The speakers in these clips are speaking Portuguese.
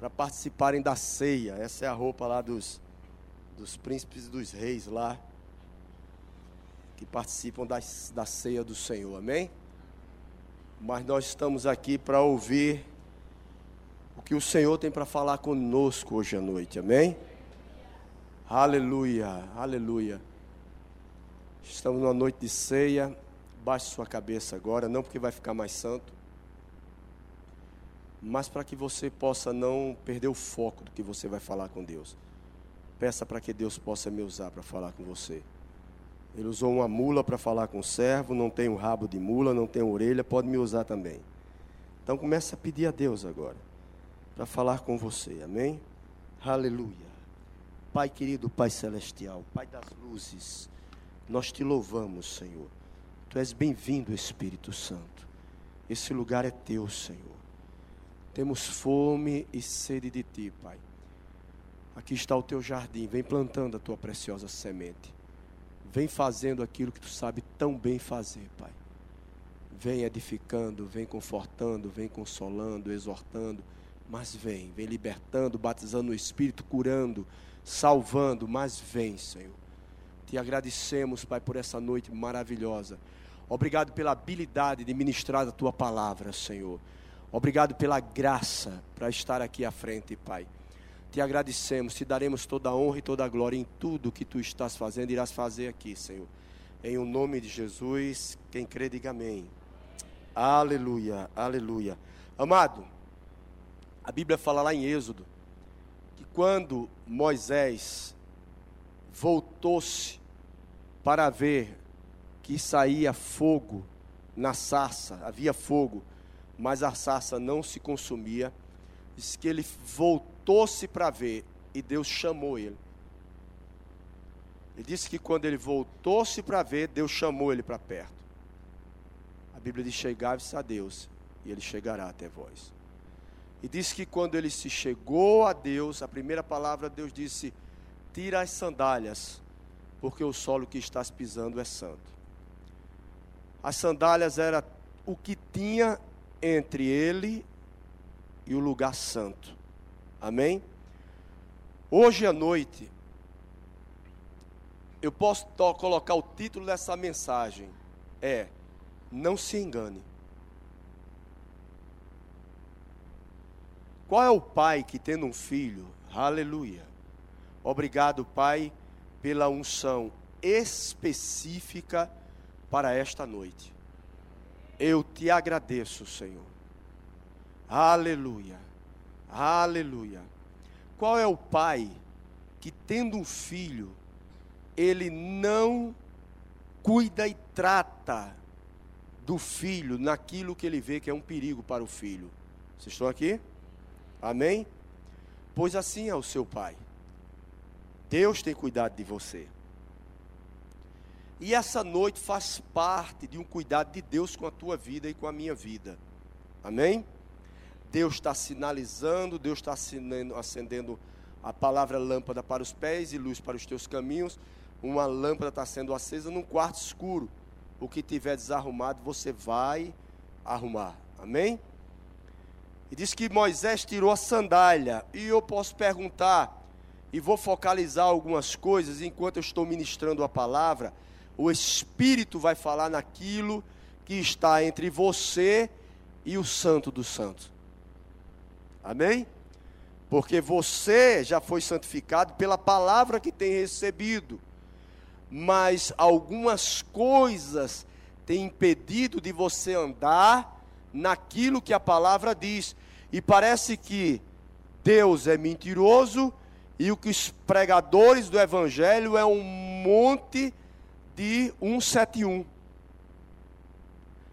para participarem da ceia. Essa é a roupa lá dos, dos príncipes e dos reis lá, que participam da, da ceia do Senhor, amém? Mas nós estamos aqui para ouvir o que o Senhor tem para falar conosco hoje à noite, amém? Aleluia, aleluia. Estamos numa noite de ceia. Baixe sua cabeça agora, não porque vai ficar mais santo, mas para que você possa não perder o foco do que você vai falar com Deus. Peça para que Deus possa me usar para falar com você. Ele usou uma mula para falar com o servo, não tem um rabo de mula, não tem orelha, pode me usar também. Então comece a pedir a Deus agora para falar com você. Amém? Aleluia. Pai querido, Pai celestial, Pai das luzes, nós te louvamos, Senhor. Tu és bem-vindo, Espírito Santo. Esse lugar é teu, Senhor. Temos fome e sede de ti, Pai. Aqui está o teu jardim, vem plantando a tua preciosa semente. Vem fazendo aquilo que tu sabe tão bem fazer, Pai. Vem edificando, vem confortando, vem consolando, exortando, mas vem, vem libertando, batizando o Espírito, curando, salvando, mas vem, Senhor. Te agradecemos, Pai, por essa noite maravilhosa. Obrigado pela habilidade de ministrar a tua palavra, Senhor. Obrigado pela graça para estar aqui à frente, Pai. Te agradecemos, te daremos toda a honra e toda a glória em tudo que tu estás fazendo e irás fazer aqui, Senhor. Em o nome de Jesus, quem crê, diga amém. Aleluia, aleluia. Amado, a Bíblia fala lá em Êxodo que quando Moisés voltou-se para ver que saía fogo na sarça, havia fogo, mas a sarça não se consumia, diz que ele voltou-se para ver e Deus chamou ele. Ele disse que quando ele voltou-se para ver, Deus chamou ele para perto. A Bíblia diz: Chegai-vos a Deus, e ele chegará até vós. E disse que quando ele se chegou a Deus, a primeira palavra Deus disse: Tira as sandálias, porque o solo que estás pisando é santo. As sandálias era o que tinha entre ele e o lugar santo. Amém? Hoje à noite, eu posso colocar o título dessa mensagem: é Não se engane. Qual é o pai que tendo um filho? Aleluia. Obrigado, Pai, pela unção específica para esta noite. Eu te agradeço, Senhor. Aleluia. Aleluia. Qual é o pai que, tendo um filho, ele não cuida e trata do filho naquilo que ele vê que é um perigo para o filho? Vocês estão aqui? Amém? Pois assim é o seu pai. Deus tem cuidado de você. E essa noite faz parte de um cuidado de Deus com a tua vida e com a minha vida. Amém? Deus está sinalizando, Deus está acendendo a palavra lâmpada para os pés e luz para os teus caminhos. Uma lâmpada está sendo acesa num quarto escuro. O que tiver desarrumado, você vai arrumar. Amém? E diz que Moisés tirou a sandália. E eu posso perguntar, e vou focalizar algumas coisas enquanto eu estou ministrando a palavra o Espírito vai falar naquilo que está entre você e o Santo dos Santos. Amém? Porque você já foi santificado pela palavra que tem recebido. Mas algumas coisas têm impedido de você andar naquilo que a palavra diz. E parece que Deus é mentiroso e o que os pregadores do evangelho é um monte de 171.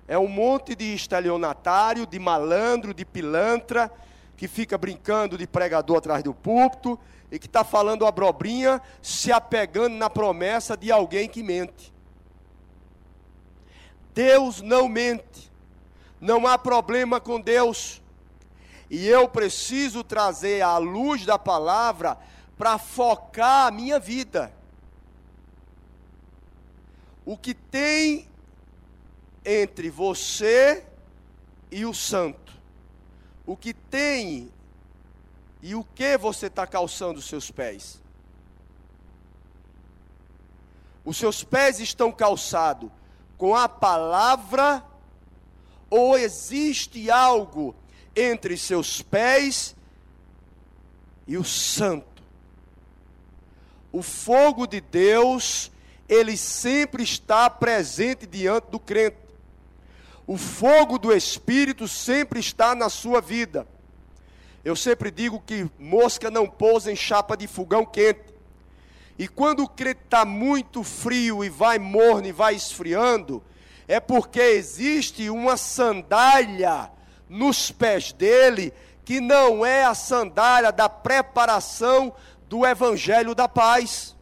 É um monte de estelionatário, de malandro, de pilantra, que fica brincando de pregador atrás do púlpito e que está falando abrobrinha, se apegando na promessa de alguém que mente. Deus não mente, não há problema com Deus. E eu preciso trazer a luz da palavra para focar a minha vida o que tem entre você e o santo, o que tem E o que você está calçando os seus pés? Os seus pés estão calçados com a palavra ou existe algo entre seus pés e o santo? O fogo de Deus, ele sempre está presente diante do crente. O fogo do Espírito sempre está na sua vida. Eu sempre digo que mosca não pousa em chapa de fogão quente. E quando o crente está muito frio e vai morno e vai esfriando, é porque existe uma sandália nos pés dele que não é a sandália da preparação do evangelho da paz.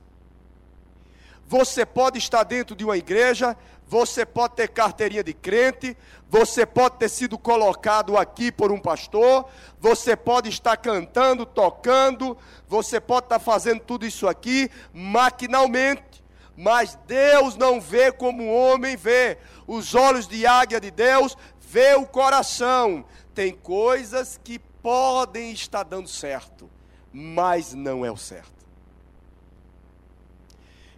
Você pode estar dentro de uma igreja, você pode ter carteirinha de crente, você pode ter sido colocado aqui por um pastor, você pode estar cantando, tocando, você pode estar fazendo tudo isso aqui maquinalmente, mas Deus não vê como o homem vê. Os olhos de águia de Deus vê o coração. Tem coisas que podem estar dando certo, mas não é o certo.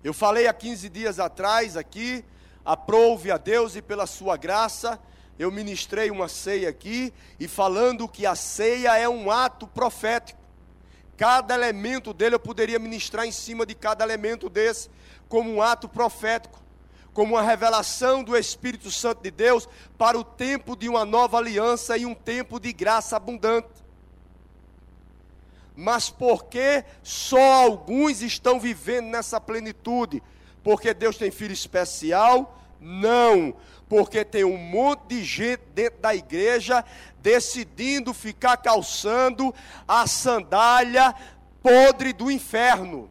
Eu falei há 15 dias atrás aqui, aprove a Deus e pela sua graça, eu ministrei uma ceia aqui e falando que a ceia é um ato profético. Cada elemento dele eu poderia ministrar em cima de cada elemento desse, como um ato profético, como uma revelação do Espírito Santo de Deus para o tempo de uma nova aliança e um tempo de graça abundante. Mas porque só alguns estão vivendo nessa plenitude? Porque Deus tem filho especial? Não porque tem um monte de gente dentro da igreja decidindo ficar calçando a sandália podre do inferno.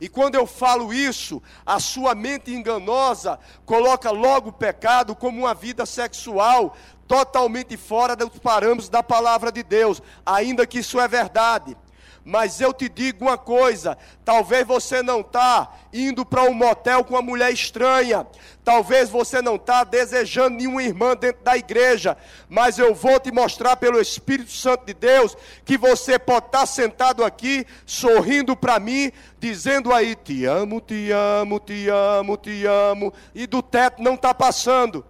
E quando eu falo isso, a sua mente enganosa coloca logo o pecado como uma vida sexual totalmente fora dos parâmetros da palavra de Deus, ainda que isso é verdade. Mas eu te digo uma coisa: talvez você não está indo para um motel com uma mulher estranha, talvez você não está desejando nenhuma irmã dentro da igreja, mas eu vou te mostrar pelo Espírito Santo de Deus que você pode estar tá sentado aqui, sorrindo para mim, dizendo aí: Te amo, te amo, te amo, te amo, e do teto não está passando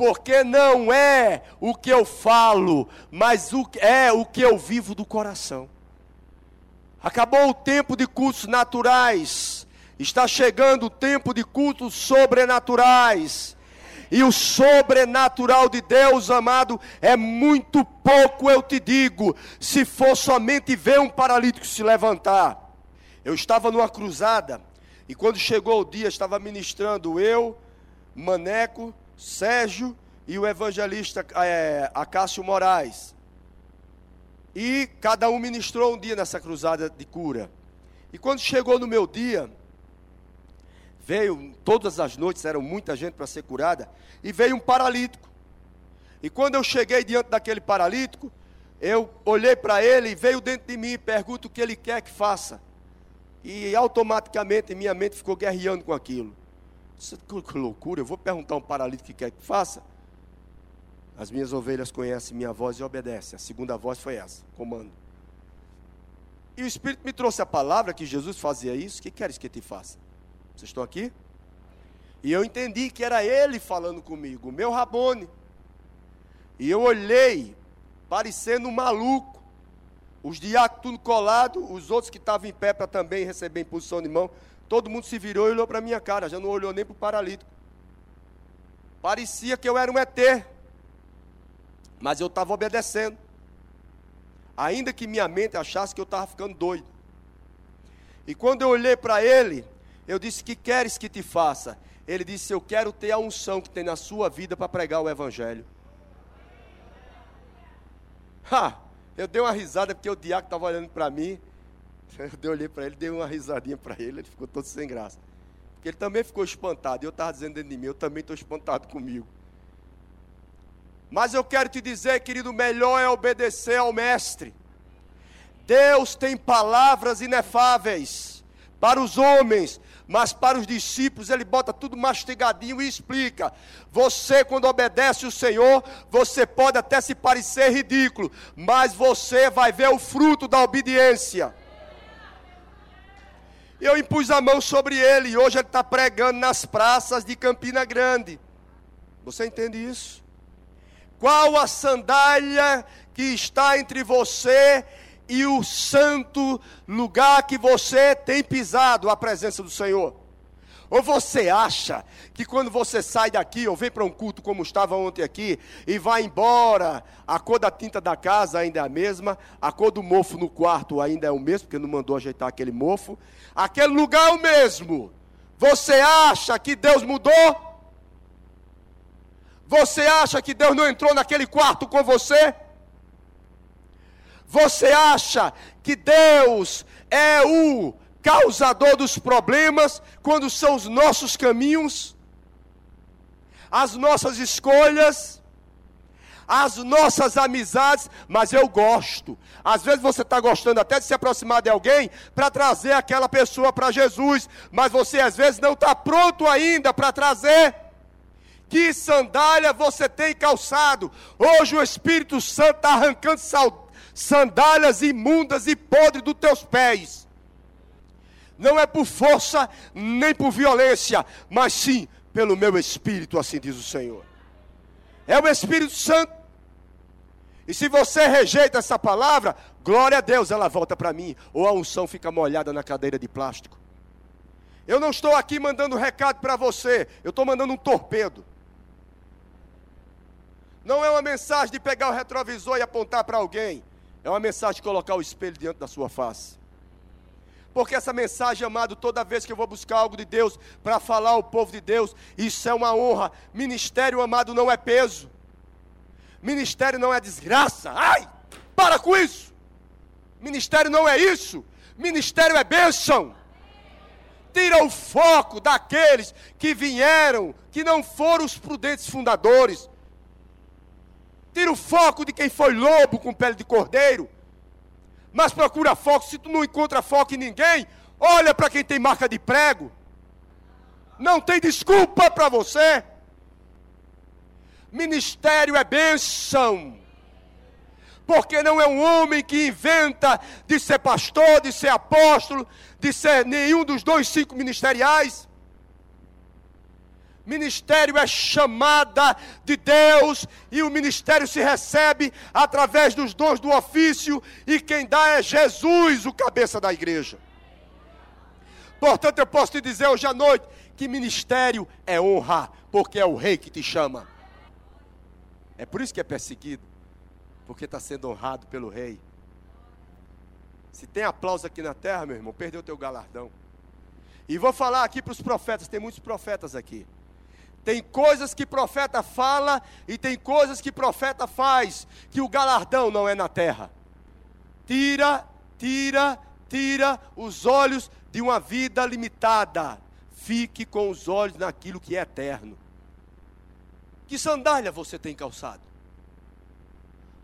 porque não é o que eu falo, mas o, é o que eu vivo do coração. Acabou o tempo de cultos naturais, está chegando o tempo de cultos sobrenaturais. E o sobrenatural de Deus, amado, é muito pouco, eu te digo, se for somente ver um paralítico se levantar. Eu estava numa cruzada, e quando chegou o dia, estava ministrando eu, Maneco, Sérgio e o evangelista é, Acácio Moraes. E cada um ministrou um dia nessa cruzada de cura. E quando chegou no meu dia, veio, todas as noites era muita gente para ser curada, e veio um paralítico. E quando eu cheguei diante daquele paralítico, eu olhei para ele e veio dentro de mim e pergunto o que ele quer que faça. E automaticamente minha mente ficou guerreando com aquilo. Que loucura, eu vou perguntar a um paralítico que quer que faça. As minhas ovelhas conhecem minha voz e obedecem. A segunda voz foi essa: comando. E o Espírito me trouxe a palavra que Jesus fazia isso. O que queres que te faça? Vocês estão aqui? E eu entendi que era ele falando comigo, meu Rabone. E eu olhei, parecendo um maluco. Os diáconos tudo colado, os outros que estavam em pé para também receber imposição de mão. Todo mundo se virou e olhou para minha cara, já não olhou nem para o paralítico. Parecia que eu era um ET, mas eu estava obedecendo. Ainda que minha mente achasse que eu estava ficando doido. E quando eu olhei para ele, eu disse: Que queres que te faça? Ele disse: Eu quero ter a unção que tem na sua vida para pregar o Evangelho. Ha! Eu dei uma risada porque o diácono estava olhando para mim. Eu olhei para ele, dei uma risadinha para ele, ele ficou todo sem graça. Porque ele também ficou espantado. E eu estava dizendo dentro de mim, eu também estou espantado comigo. Mas eu quero te dizer, querido, melhor é obedecer ao Mestre. Deus tem palavras inefáveis para os homens, mas para os discípulos ele bota tudo mastigadinho e explica: você, quando obedece o Senhor, você pode até se parecer ridículo, mas você vai ver o fruto da obediência. Eu impus a mão sobre ele e hoje ele está pregando nas praças de Campina Grande. Você entende isso? Qual a sandália que está entre você e o santo lugar que você tem pisado, a presença do Senhor? Ou você acha que quando você sai daqui, ou vem para um culto como estava ontem aqui, e vai embora, a cor da tinta da casa ainda é a mesma, a cor do mofo no quarto ainda é o mesmo, porque não mandou ajeitar aquele mofo, aquele lugar é o mesmo. Você acha que Deus mudou? Você acha que Deus não entrou naquele quarto com você? Você acha que Deus é o causador dos problemas quando são os nossos caminhos, as nossas escolhas, as nossas amizades, mas eu gosto. Às vezes você está gostando até de se aproximar de alguém para trazer aquela pessoa para Jesus, mas você às vezes não está pronto ainda para trazer. Que sandália você tem calçado? Hoje o Espírito Santo está arrancando sandálias imundas e podres dos teus pés. Não é por força nem por violência, mas sim pelo meu Espírito, assim diz o Senhor. É o Espírito Santo. E se você rejeita essa palavra, glória a Deus, ela volta para mim. Ou a unção fica molhada na cadeira de plástico. Eu não estou aqui mandando recado para você, eu estou mandando um torpedo. Não é uma mensagem de pegar o retrovisor e apontar para alguém. É uma mensagem de colocar o espelho diante da sua face. Porque essa mensagem, amado, toda vez que eu vou buscar algo de Deus para falar ao povo de Deus, isso é uma honra. Ministério, amado, não é peso. Ministério não é desgraça. Ai, para com isso. Ministério não é isso. Ministério é bênção. Tira o foco daqueles que vieram, que não foram os prudentes fundadores, Tira o foco de quem foi lobo com pele de cordeiro. Mas procura foco. Se tu não encontra foco em ninguém, olha para quem tem marca de prego. Não tem desculpa para você. Ministério é bênção. Porque não é um homem que inventa de ser pastor, de ser apóstolo, de ser nenhum dos dois cinco ministeriais. Ministério é chamada de Deus e o ministério se recebe através dos dons do ofício e quem dá é Jesus, o cabeça da igreja. Portanto, eu posso te dizer hoje à noite que ministério é honra, porque é o rei que te chama. É por isso que é perseguido, porque está sendo honrado pelo rei. Se tem aplauso aqui na terra, meu irmão, perdeu o teu galardão. E vou falar aqui para os profetas, tem muitos profetas aqui. Tem coisas que profeta fala e tem coisas que profeta faz, que o galardão não é na terra. Tira, tira, tira os olhos de uma vida limitada. Fique com os olhos naquilo que é eterno. Que sandália você tem calçado?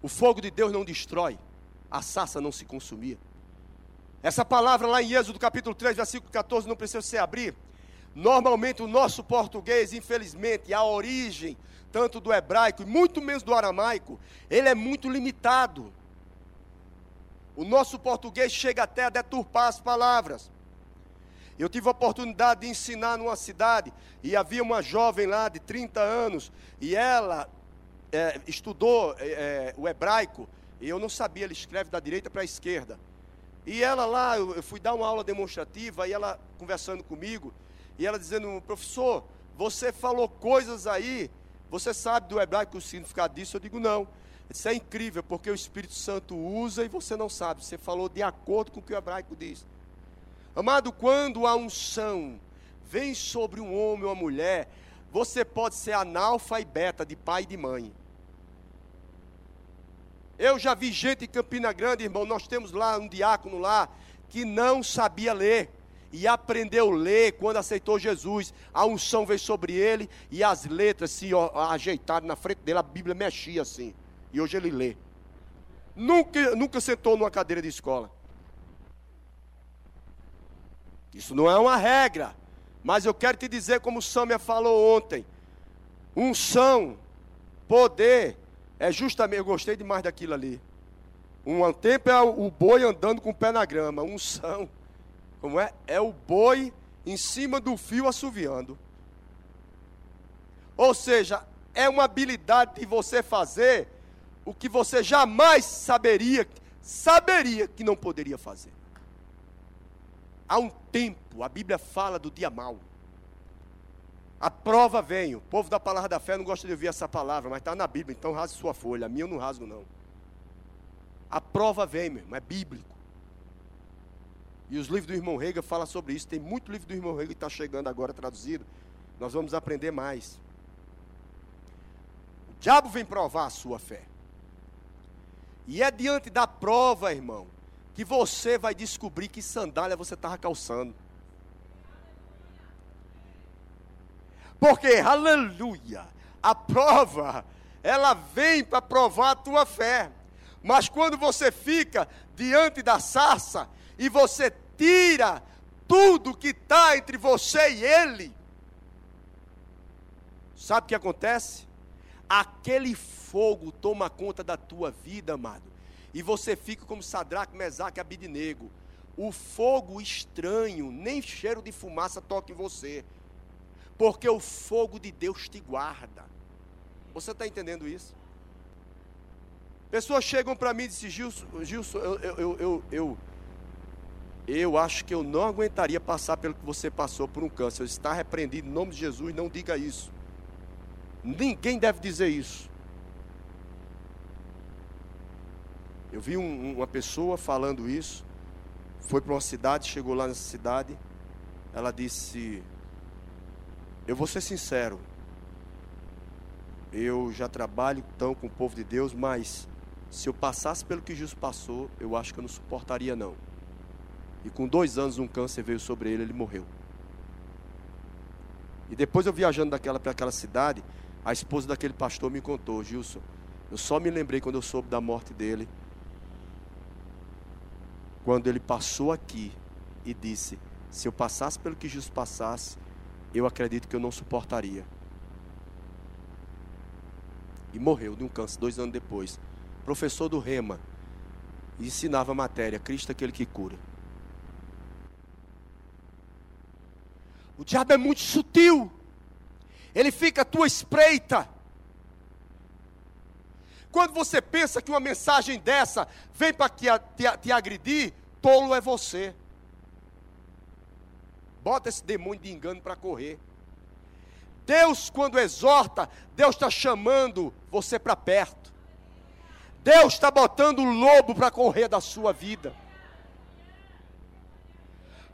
O fogo de Deus não destrói, a sassa não se consumia. Essa palavra lá em Êxodo capítulo 3, versículo 14, não precisa se abrir. Normalmente o nosso português, infelizmente, a origem tanto do hebraico e muito menos do aramaico, ele é muito limitado. O nosso português chega até a deturpar as palavras. Eu tive a oportunidade de ensinar numa cidade e havia uma jovem lá de 30 anos e ela é, estudou é, é, o hebraico e eu não sabia, ele escreve da direita para a esquerda. E ela lá, eu fui dar uma aula demonstrativa e ela conversando comigo, e ela dizendo, professor, você falou coisas aí, você sabe do hebraico o significado disso? Eu digo, não. Isso é incrível, porque o Espírito Santo usa e você não sabe. Você falou de acordo com o que o hebraico diz. Amado, quando a unção vem sobre um homem ou uma mulher, você pode ser analfa e beta de pai e de mãe. Eu já vi gente em Campina Grande, irmão, nós temos lá um diácono lá que não sabia ler e aprendeu a ler quando aceitou Jesus. A unção veio sobre ele e as letras se ajeitaram na frente dele, a Bíblia mexia assim. E hoje ele lê. Nunca, nunca sentou numa cadeira de escola. Isso não é uma regra. Mas eu quero te dizer, como o Samia falou ontem: unção, poder, é justamente. Eu gostei demais daquilo ali. Um tempo é o boi andando com o pé na grama. Unção, como é? É o boi em cima do fio assoviando. Ou seja, é uma habilidade de você fazer o que você jamais saberia, saberia que não poderia fazer. Há um tempo, a Bíblia fala do dia mau. A prova vem. O povo da palavra da fé não gosta de ouvir essa palavra, mas está na Bíblia, então rasgue sua folha. A minha eu não rasgo, não. A prova vem, meu irmão, é bíblico. E os livros do irmão Rega falam sobre isso. Tem muito livro do irmão Rega que está chegando agora traduzido. Nós vamos aprender mais. O diabo vem provar a sua fé. E é diante da prova, irmão, que você vai descobrir que sandália você estava calçando. Porque, aleluia, a prova, ela vem para provar a tua fé. Mas quando você fica diante da sarça e você tira tudo que está entre você e ele, sabe o que acontece? Aquele fogo toma conta da tua vida, amado. E você fica como Sadraque, Mesaque e Abidinego. O fogo estranho, nem cheiro de fumaça toca em você. Porque o fogo de Deus te guarda. Você está entendendo isso? Pessoas chegam para mim e dizem, Gilson, Gilson eu, eu, eu, eu, eu acho que eu não aguentaria passar pelo que você passou por um câncer. Está repreendido em nome de Jesus, não diga isso. Ninguém deve dizer isso. Eu vi um, uma pessoa falando isso, foi para uma cidade, chegou lá nessa cidade, ela disse: Eu vou ser sincero, eu já trabalho tão com o povo de Deus, mas se eu passasse pelo que Jesus passou, eu acho que eu não suportaria não. E com dois anos um câncer veio sobre ele, ele morreu. E depois eu viajando daquela para aquela cidade, a esposa daquele pastor me contou, Gilson, eu só me lembrei quando eu soube da morte dele, quando ele passou aqui e disse: Se eu passasse pelo que Jesus passasse, eu acredito que eu não suportaria. E morreu de um câncer dois anos depois. Professor do Rema. Ensinava a matéria: Cristo é aquele que cura. O diabo é muito sutil ele fica à tua espreita. Quando você pensa que uma mensagem dessa vem para te, te, te agredir, tolo é você. Bota esse demônio de engano para correr. Deus, quando exorta, Deus está chamando você para perto. Deus está botando o lobo para correr da sua vida.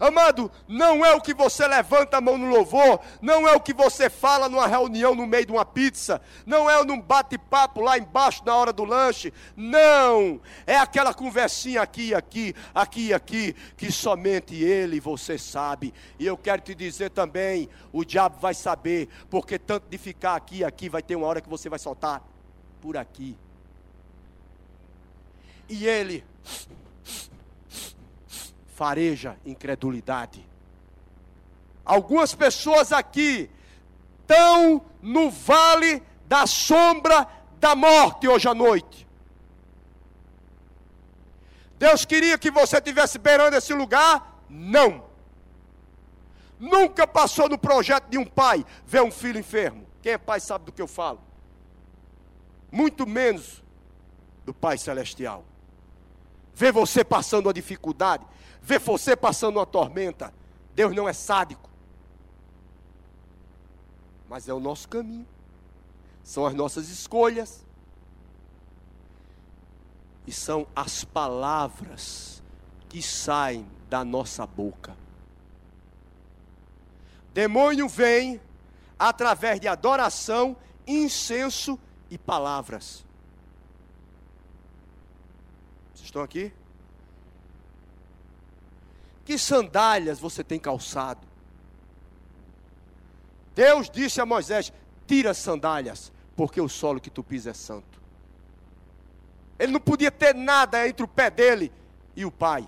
Amado, não é o que você levanta a mão no louvor, não é o que você fala numa reunião no meio de uma pizza, não é num bate-papo lá embaixo na hora do lanche, não, é aquela conversinha aqui, aqui, aqui, aqui, que somente ele e você sabe. E eu quero te dizer também, o diabo vai saber, porque tanto de ficar aqui, aqui, vai ter uma hora que você vai soltar por aqui. E ele fareja incredulidade. Algumas pessoas aqui estão no vale da sombra da morte hoje à noite. Deus queria que você estivesse beirando esse lugar? Não. Nunca passou no projeto de um pai ver um filho enfermo. Quem é pai sabe do que eu falo. Muito menos do Pai Celestial. Ver você passando uma dificuldade, ver você passando uma tormenta. Deus não é sádico. Mas é o nosso caminho. São as nossas escolhas. E são as palavras que saem da nossa boca. Demônio vem através de adoração, incenso e palavras. Vocês estão aqui? Que sandálias você tem calçado? Deus disse a Moisés: tira as sandálias, porque o solo que tu pisa é santo. Ele não podia ter nada entre o pé dele e o pai.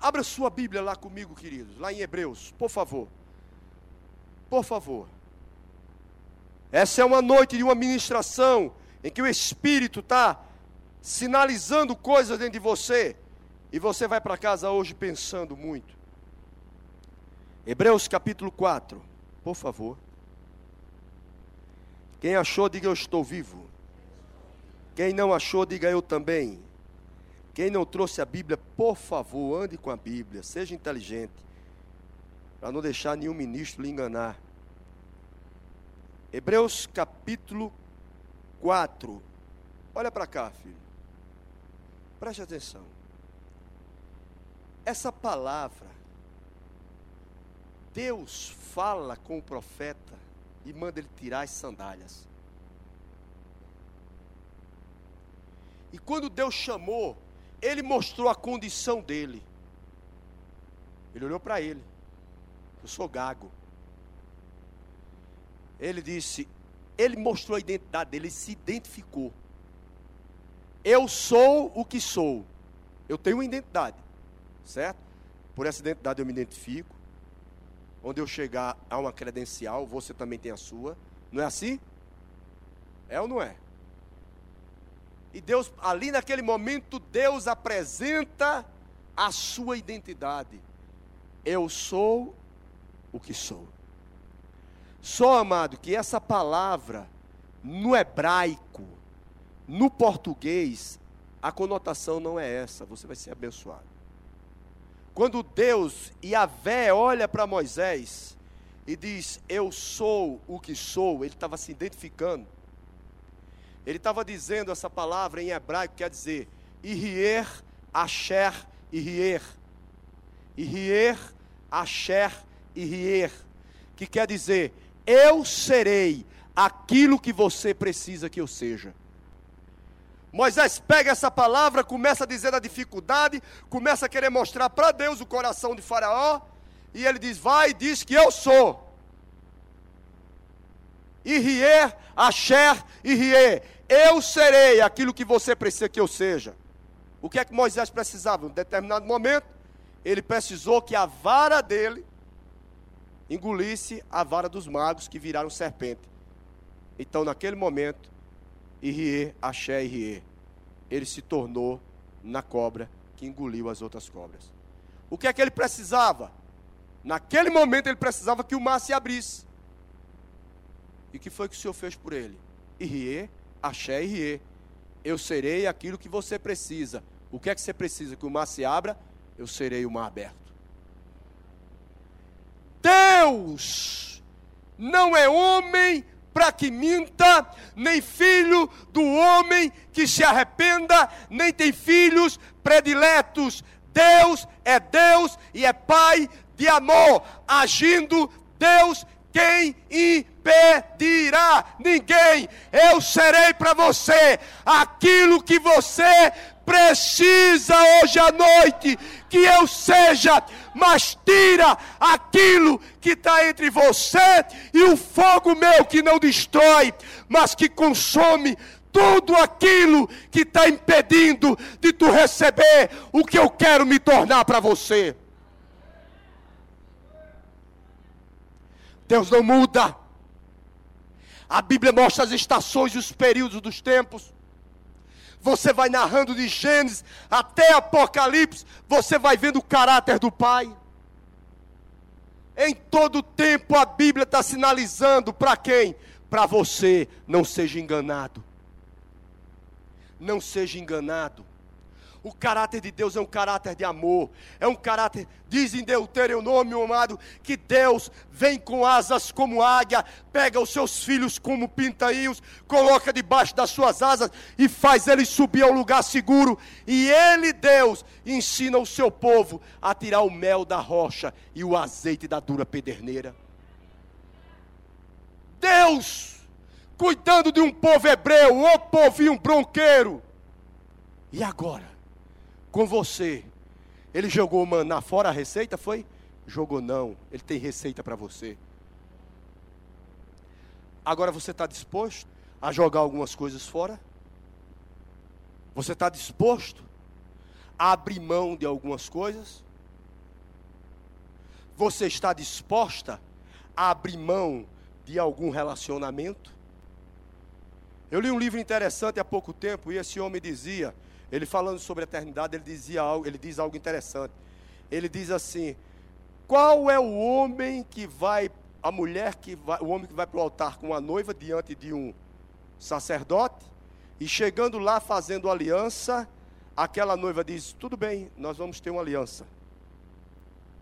Abra sua Bíblia lá comigo, queridos, lá em Hebreus, por favor. Por favor. Essa é uma noite de uma ministração em que o Espírito está sinalizando coisas dentro de você. E você vai para casa hoje pensando muito. Hebreus capítulo 4, por favor. Quem achou, diga eu estou vivo. Quem não achou, diga eu também. Quem não trouxe a Bíblia, por favor, ande com a Bíblia, seja inteligente, para não deixar nenhum ministro lhe enganar. Hebreus capítulo 4. Olha para cá, filho. Preste atenção. Essa palavra, Deus fala com o profeta e manda ele tirar as sandálias. E quando Deus chamou, ele mostrou a condição dele. Ele olhou para ele. Eu sou gago. Ele disse, ele mostrou a identidade dele, ele se identificou. Eu sou o que sou. Eu tenho uma identidade, certo? Por essa identidade eu me identifico. Onde eu chegar a uma credencial, você também tem a sua. Não é assim? É ou não é? E Deus, ali naquele momento, Deus apresenta a sua identidade. Eu sou o que sou. Só, amado, que essa palavra, no hebraico, no português, a conotação não é essa, você vai ser abençoado. Quando Deus e a Vé olha para Moisés e diz: Eu sou o que sou, ele estava se identificando. Ele estava dizendo essa palavra em hebraico, quer dizer, Irier, Asher, Irier. Irier, Asher, Irier. Que quer dizer, eu serei aquilo que você precisa que eu seja. Moisés pega essa palavra, começa a dizer a dificuldade, começa a querer mostrar para Deus o coração de Faraó, e ele diz: Vai e diz que eu sou. Irie, Asher, Irie. Eu serei aquilo que você precisa que eu seja. O que é que Moisés precisava? Em determinado momento, ele precisou que a vara dele engolisse a vara dos magos que viraram serpente. Então, naquele momento, Irie, Axé, Irie, ele se tornou na cobra que engoliu as outras cobras. O que é que ele precisava? Naquele momento ele precisava que o mar se abrisse. E o que foi que o Senhor fez por ele? Irie, Axé, Irie. Eu serei aquilo que você precisa. O que é que você precisa? Que o mar se abra? Eu serei o mar aberto. Deus não é homem para que minta, nem filho do homem que se arrependa, nem tem filhos prediletos. Deus é Deus e é Pai de amor, agindo Deus quem impedirá? Ninguém. Eu serei para você aquilo que você precisa hoje à noite que eu seja, mas tira aquilo que está entre você e o fogo meu que não destrói, mas que consome tudo aquilo que está impedindo de tu receber o que eu quero me tornar para você. Deus não muda. A Bíblia mostra as estações e os períodos dos tempos. Você vai narrando de Gênesis até Apocalipse, você vai vendo o caráter do Pai. Em todo tempo a Bíblia está sinalizando para quem? Para você, não seja enganado. Não seja enganado. O caráter de Deus é um caráter de amor, é um caráter, diz em Deuteronômio, amado, que Deus vem com asas como águia, pega os seus filhos como pintainhos, coloca debaixo das suas asas e faz eles subir ao lugar seguro. E Ele, Deus, ensina o seu povo a tirar o mel da rocha e o azeite da dura pederneira. Deus, cuidando de um povo hebreu, o povinho bronqueiro. E agora? Com você. Ele jogou maná fora a receita? Foi? Jogou não. Ele tem receita para você. Agora você está disposto a jogar algumas coisas fora? Você está disposto a abrir mão de algumas coisas? Você está disposta a abrir mão de algum relacionamento? Eu li um livro interessante há pouco tempo e esse homem dizia, ele falando sobre a eternidade, ele dizia algo, ele diz algo interessante. Ele diz assim: Qual é o homem que vai, a mulher que vai, o homem que vai para o altar com a noiva diante de um sacerdote e chegando lá fazendo aliança, aquela noiva diz: Tudo bem, nós vamos ter uma aliança.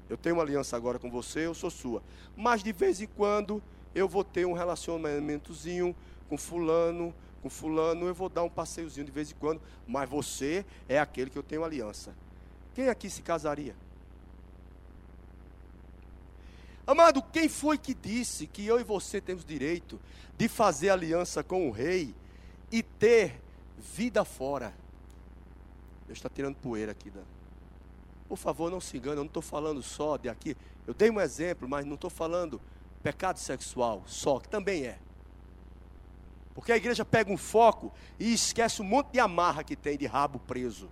Eu tenho uma aliança agora com você, eu sou sua. Mas de vez em quando eu vou ter um relacionamentozinho com fulano, com fulano, eu vou dar um passeiozinho de vez em quando, mas você é aquele que eu tenho aliança. Quem aqui se casaria? Amado, quem foi que disse que eu e você temos direito de fazer aliança com o rei e ter vida fora? Deus está tirando poeira aqui. Da... Por favor, não se engane, eu não estou falando só de aqui. Eu dei um exemplo, mas não estou falando pecado sexual só, que também é. Porque a igreja pega um foco e esquece um monte de amarra que tem de rabo preso.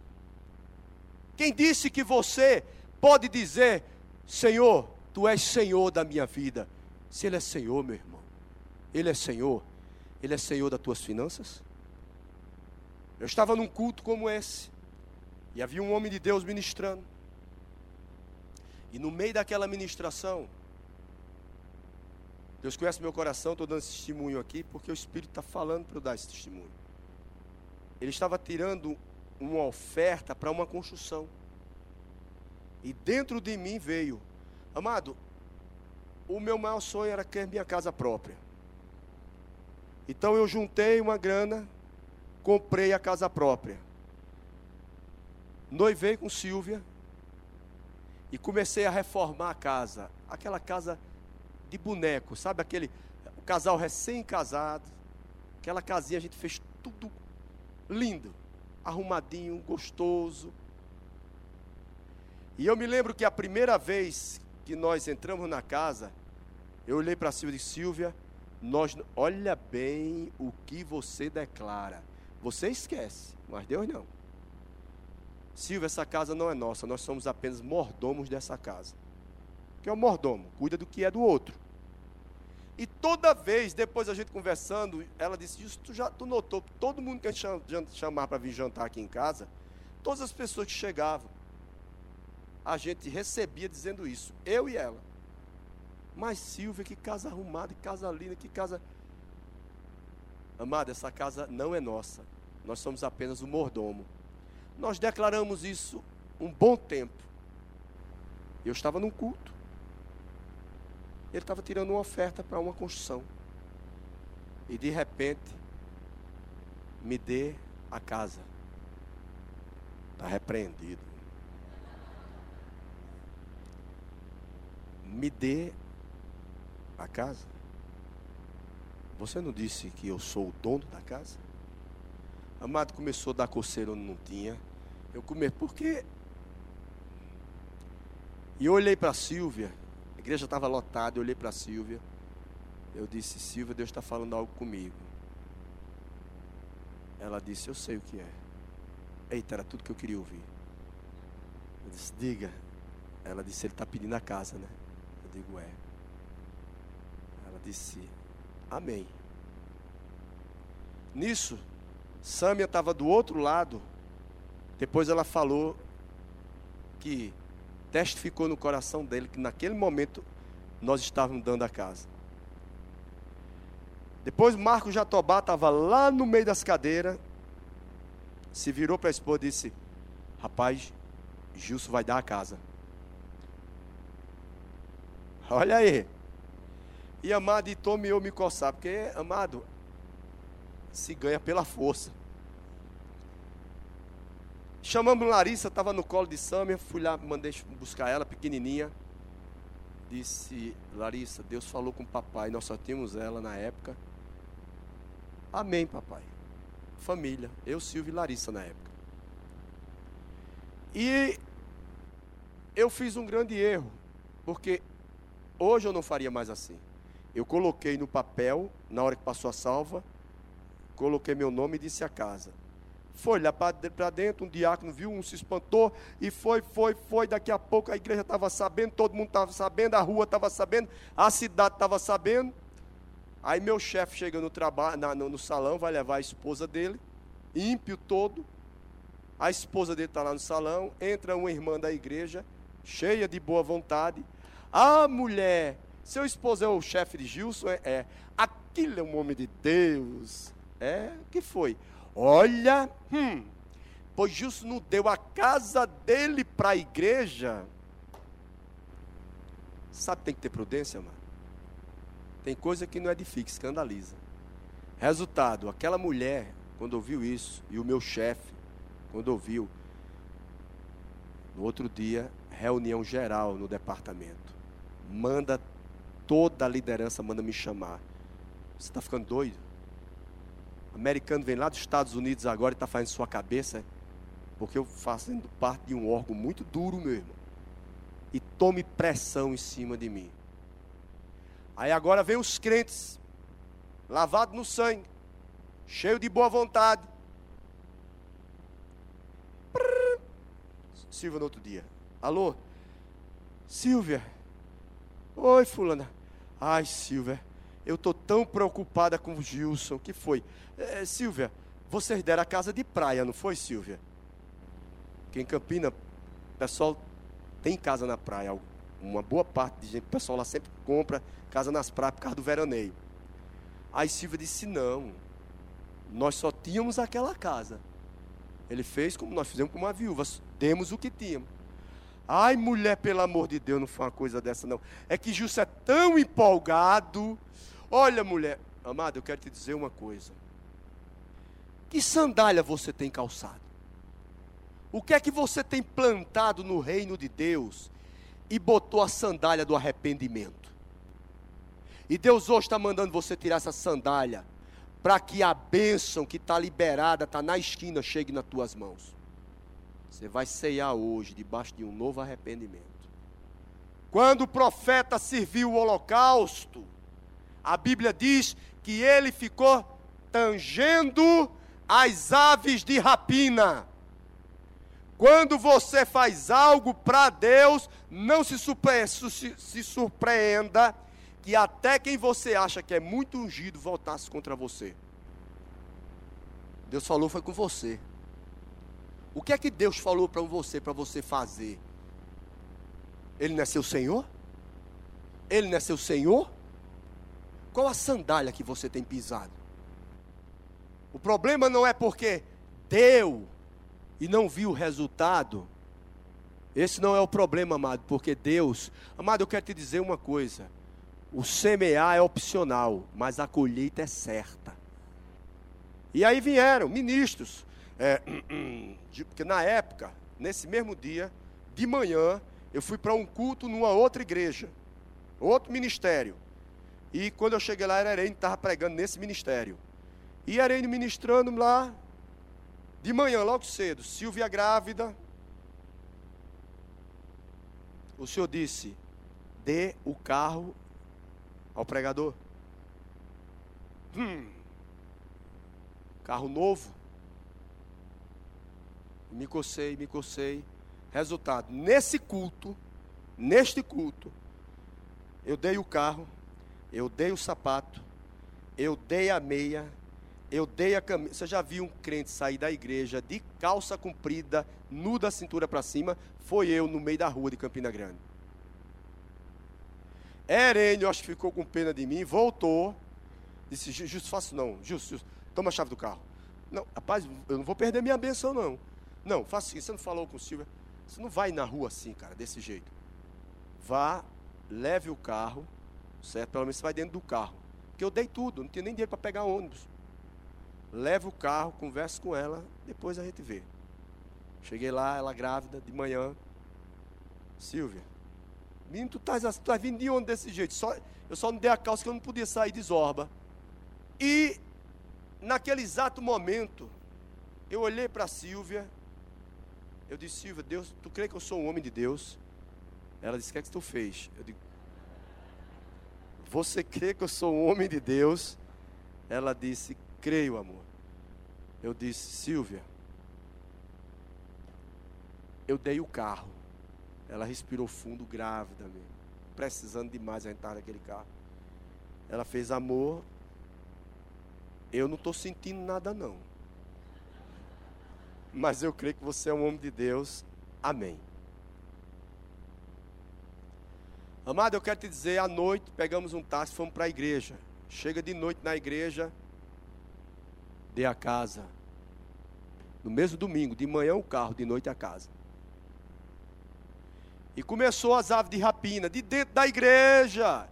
Quem disse que você pode dizer, Senhor, tu és Senhor da minha vida? Se Ele é Senhor, meu irmão, Ele é Senhor, Ele é Senhor das tuas finanças? Eu estava num culto como esse, e havia um homem de Deus ministrando. E no meio daquela ministração, Deus conhece meu coração, estou dando esse testemunho aqui, porque o Espírito está falando para eu dar esse testemunho. Ele estava tirando uma oferta para uma construção. E dentro de mim veio, amado, o meu maior sonho era ter minha casa própria. Então eu juntei uma grana, comprei a casa própria. Noivei com Silvia e comecei a reformar a casa. Aquela casa de boneco, sabe aquele o casal recém-casado, aquela casinha a gente fez tudo lindo, arrumadinho, gostoso. E eu me lembro que a primeira vez que nós entramos na casa, eu olhei para Silvia e disse, Silvia, nós, olha bem o que você declara. Você esquece, mas Deus não. Silvia, essa casa não é nossa, nós somos apenas mordomos dessa casa que é o mordomo, cuida do que é do outro. E toda vez, depois a gente conversando, ela disse: Isso, tu já tu notou que todo mundo que a gente chamar para vir jantar aqui em casa, todas as pessoas que chegavam, a gente recebia dizendo isso, eu e ela. Mas Silvia, que casa arrumada, que casa linda, que casa. Amada, essa casa não é nossa. Nós somos apenas o mordomo. Nós declaramos isso um bom tempo. Eu estava num culto ele estava tirando uma oferta para uma construção. E de repente, me dê a casa. Está repreendido. Me dê a casa. Você não disse que eu sou o dono da casa? Amado começou a dar coceira onde não tinha. Eu comi, porque. E eu olhei para Silvia igreja estava lotada, eu olhei para Silvia. Eu disse, Silvia, Deus está falando algo comigo. Ela disse, eu sei o que é. Eita, era tudo que eu queria ouvir. Eu disse, diga. Ela disse, ele está pedindo a casa, né? Eu digo, é. Ela disse, amém. Nisso, Sâmia estava do outro lado. Depois ela falou que testificou no coração dele que naquele momento nós estávamos dando a casa. Depois Marco Jatobá estava lá no meio das cadeiras, se virou para a esposa e disse: Rapaz, Gilson vai dar a casa. Olha aí. E amado, e tome eu me coçar, porque amado, se ganha pela força. Chamamos Larissa, estava no colo de Sâmia, fui lá, mandei buscar ela, pequenininha. Disse, Larissa, Deus falou com o papai, nós só tínhamos ela na época. Amém, papai. Família, eu, Silvio e Larissa na época. E eu fiz um grande erro, porque hoje eu não faria mais assim. Eu coloquei no papel, na hora que passou a salva, coloquei meu nome e disse a casa Foi lá para dentro, um diácono viu, um se espantou, e foi, foi, foi. Daqui a pouco a igreja estava sabendo, todo mundo estava sabendo, a rua estava sabendo, a cidade estava sabendo. Aí meu chefe chega no, trabalho, na, no, no salão, vai levar a esposa dele, ímpio todo. A esposa dele está lá no salão, entra uma irmã da igreja, cheia de boa vontade. A mulher, seu esposo é o chefe de Gilson? É, é. Aquilo é um homem de Deus. É, o que foi? Olha, hum, pois Gilson não deu a casa dele para a igreja. Sabe, tem que ter prudência, mano. Tem coisa que não edifica, escandaliza. Resultado, aquela mulher, quando ouviu isso, e o meu chefe, quando ouviu, no outro dia, reunião geral no departamento. Manda toda a liderança, manda me chamar. Você está ficando doido? Americano vem lá dos Estados Unidos agora e está fazendo sua cabeça, porque eu fazendo parte de um órgão muito duro, meu irmão. E tome pressão em cima de mim. Aí agora vem os crentes, lavados no sangue, cheio de boa vontade. Silvia no outro dia. Alô? Silvia? Oi, fulana. Ai, Silvia, eu estou tão preocupada com o Gilson. Que foi? É, Silvia, vocês deram a casa de praia, não foi, Silvia? Que em Campina, o pessoal tem casa na praia. Uma boa parte de gente, o pessoal lá sempre compra casa nas praias por causa do veraneio. Aí Silvia disse: não, nós só tínhamos aquela casa. Ele fez como nós fizemos com uma viúva, demos o que tínhamos. Ai, mulher, pelo amor de Deus, não foi uma coisa dessa, não. É que Gilson é tão empolgado Olha, mulher, amada, eu quero te dizer uma coisa. Que sandália você tem calçado? O que é que você tem plantado no reino de Deus e botou a sandália do arrependimento? E Deus hoje está mandando você tirar essa sandália para que a bênção que está liberada, está na esquina, chegue nas tuas mãos. Você vai ceiar hoje debaixo de um novo arrependimento. Quando o profeta serviu o holocausto, a Bíblia diz que ele ficou tangendo as aves de rapina. Quando você faz algo para Deus, não se, se, se, surpreenda que até quem você acha que é muito ungido voltasse contra você. Deus falou foi com você. O que é que Deus falou para você para você fazer? Ele não é seu Senhor? Ele não é seu Senhor? Qual a sandália que você tem pisado? O problema não é porque deu e não viu o resultado. Esse não é o problema, amado, porque Deus. Amado, eu quero te dizer uma coisa: o semear é opcional, mas a colheita é certa. E aí vieram ministros, é, porque na época, nesse mesmo dia, de manhã, eu fui para um culto numa outra igreja, outro ministério. E quando eu cheguei lá, era Erene que estava pregando nesse ministério. E Erene ministrando lá, de manhã, logo cedo, Silvia grávida. O senhor disse: dê o carro ao pregador. Hum, carro novo. Me cocei, me cocei. Resultado: nesse culto, neste culto, eu dei o carro eu dei o sapato, eu dei a meia, eu dei a camisa. Você já viu um crente sair da igreja de calça comprida, nu da cintura para cima? Foi eu no meio da rua de Campina Grande. Herênio, acho que ficou com pena de mim, voltou. Disse: Justo, faço não. Justo, toma a chave do carro. Não, rapaz, eu não vou perder minha benção, não. Não, faça assim. Você não falou com o Silvia? Você não vai na rua assim, cara, desse jeito. Vá, leve o carro certo? Pelo menos você vai dentro do carro. Porque eu dei tudo, não tinha nem dinheiro para pegar ônibus. Leva o carro, converso com ela, depois a gente vê. Cheguei lá, ela grávida, de manhã. Silvia, menino, tu estás tu tá vindo de onde desse jeito? Só, eu só não dei a calça que eu não podia sair de Zorba. E, naquele exato momento, eu olhei para Silvia. Eu disse, Silvia, Deus, tu crê que eu sou um homem de Deus? Ela disse, o que é que tu fez? Eu digo, você crê que eu sou um homem de Deus? Ela disse: Creio, amor. Eu disse: Silvia, eu dei o carro. Ela respirou fundo, grávida mesmo. Precisando demais a entrar naquele carro. Ela fez amor. Eu não estou sentindo nada, não. Mas eu creio que você é um homem de Deus. Amém. Amado, eu quero te dizer, à noite pegamos um táxi, fomos para a igreja. Chega de noite na igreja, dê a casa. No mesmo domingo, de manhã o carro, de noite a casa. E começou as aves de rapina, de dentro da igreja.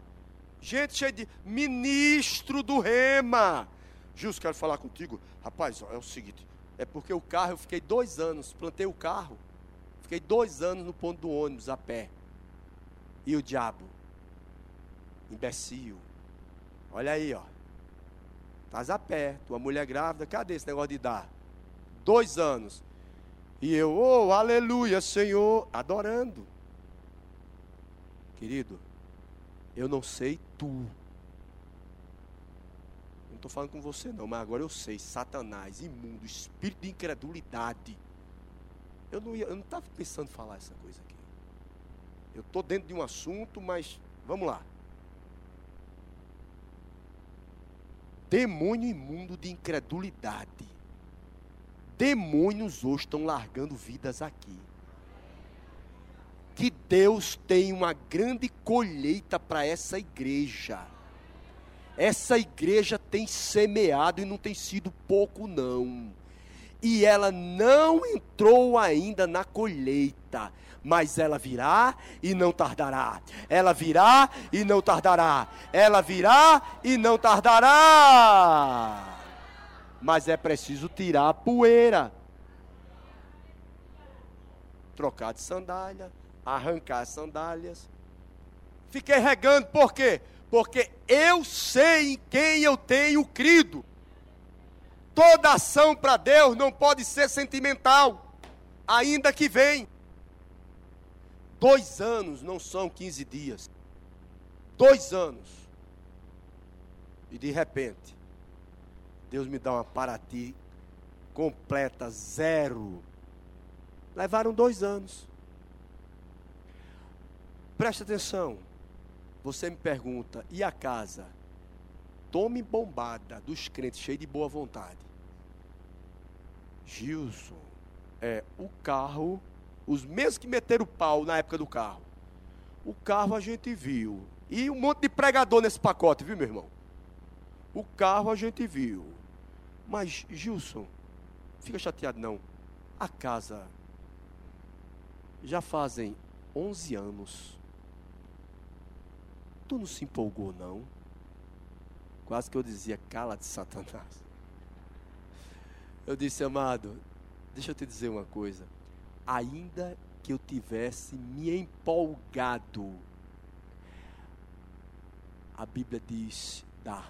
Gente cheia de ministro do rema. Justo, quero falar contigo. Rapaz, é o seguinte: é porque o carro, eu fiquei dois anos, plantei o carro. Fiquei dois anos no ponto do ônibus a pé. E o diabo? Imbecil. Olha aí, ó. Estás a pé, tua mulher grávida, cadê esse negócio de dar? Dois anos. E eu, oh, aleluia, Senhor, adorando. Querido, eu não sei tu. Não estou falando com você não, mas agora eu sei. Satanás, imundo, espírito de incredulidade. Eu não estava pensando em falar essa coisa aqui. Eu estou dentro de um assunto, mas vamos lá. Demônio imundo de incredulidade. Demônios hoje estão largando vidas aqui. Que Deus tem uma grande colheita para essa igreja. Essa igreja tem semeado e não tem sido pouco, não. E ela não entrou ainda na colheita mas ela virá e não tardará. Ela virá e não tardará. Ela virá e não tardará. Mas é preciso tirar a poeira. Trocar de sandália, arrancar as sandálias. Fiquei regando por quê? Porque eu sei em quem eu tenho crido. Toda ação para Deus não pode ser sentimental, ainda que venha. Dois anos não são 15 dias. Dois anos. E de repente, Deus me dá uma Paraty completa, zero. Levaram dois anos. Preste atenção. Você me pergunta, e a casa? Tome bombada dos crentes cheios de boa vontade. Gilson, é o carro os mesmos que meteram o pau na época do carro. O carro a gente viu. E um monte de pregador nesse pacote, viu, meu irmão? O carro a gente viu. Mas, Gilson, fica chateado não. A casa já fazem 11 anos. Tu não se empolgou, não? Quase que eu dizia, cala de Satanás. Eu disse, amado, deixa eu te dizer uma coisa ainda que eu tivesse me empolgado. A Bíblia diz: dá.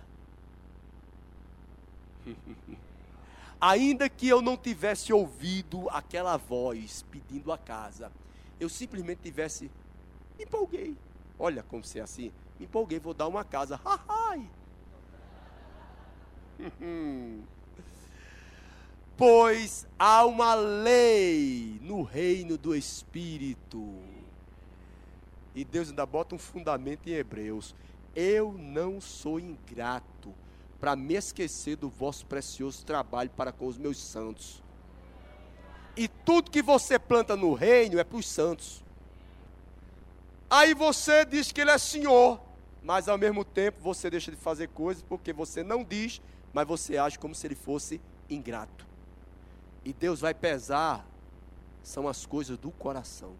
ainda que eu não tivesse ouvido aquela voz pedindo a casa, eu simplesmente tivesse me empolguei. Olha como se é assim, me empolguei, vou dar uma casa. Ai. Pois há uma lei no reino do Espírito. E Deus ainda bota um fundamento em Hebreus. Eu não sou ingrato para me esquecer do vosso precioso trabalho para com os meus santos. E tudo que você planta no reino é para os santos. Aí você diz que ele é senhor, mas ao mesmo tempo você deixa de fazer coisas porque você não diz, mas você age como se ele fosse ingrato. E Deus vai pesar são as coisas do coração.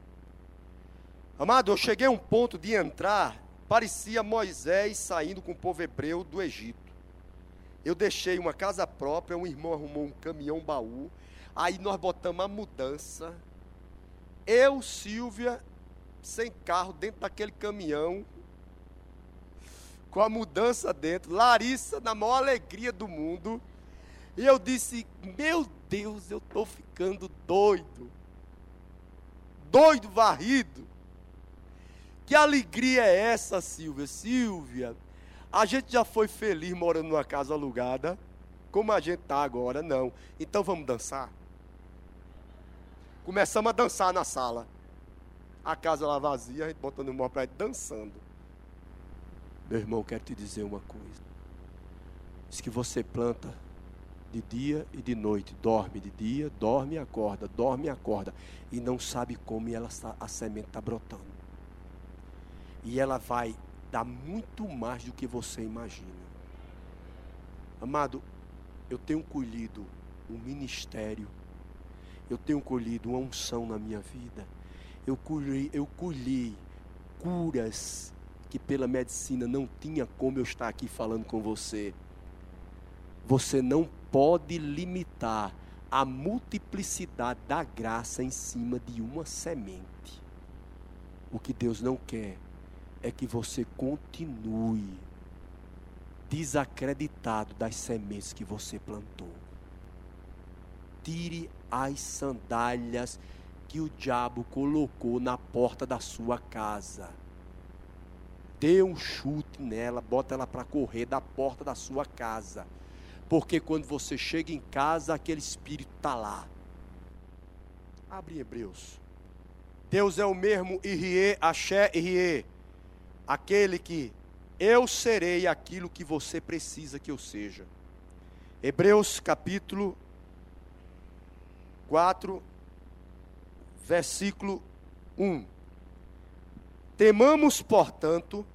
Amado, eu cheguei a um ponto de entrar, parecia Moisés saindo com o povo hebreu do Egito. Eu deixei uma casa própria, um irmão arrumou um caminhão baú, aí nós botamos a mudança. Eu, Silvia, sem carro, dentro daquele caminhão, com a mudança dentro, Larissa, na maior alegria do mundo. E eu disse: Meu Deus, eu estou ficando doido. Doido, varrido. Que alegria é essa, Silvia? Silvia, a gente já foi feliz morando numa casa alugada, como a gente está agora, não. Então vamos dançar? Começamos a dançar na sala. A casa lá vazia, a gente botando o para dançando. Meu irmão, quero te dizer uma coisa. Diz que você planta de dia e de noite, dorme de dia, dorme e acorda, dorme e acorda, e não sabe como ela, a semente está brotando. E ela vai dar muito mais do que você imagina. Amado, eu tenho colhido um ministério, eu tenho colhido uma unção na minha vida, eu colhi, eu colhi curas que pela medicina não tinha como eu estar aqui falando com você. Você não pode limitar a multiplicidade da graça em cima de uma semente. O que Deus não quer é que você continue desacreditado das sementes que você plantou. Tire as sandálias que o diabo colocou na porta da sua casa. Dê um chute nela, bota ela para correr da porta da sua casa. Porque quando você chega em casa, aquele espírito está lá. Abre Hebreus. Deus é o mesmo Irie, Axé, Irie. Aquele que eu serei aquilo que você precisa que eu seja. Hebreus capítulo 4, versículo 1. Temamos, portanto,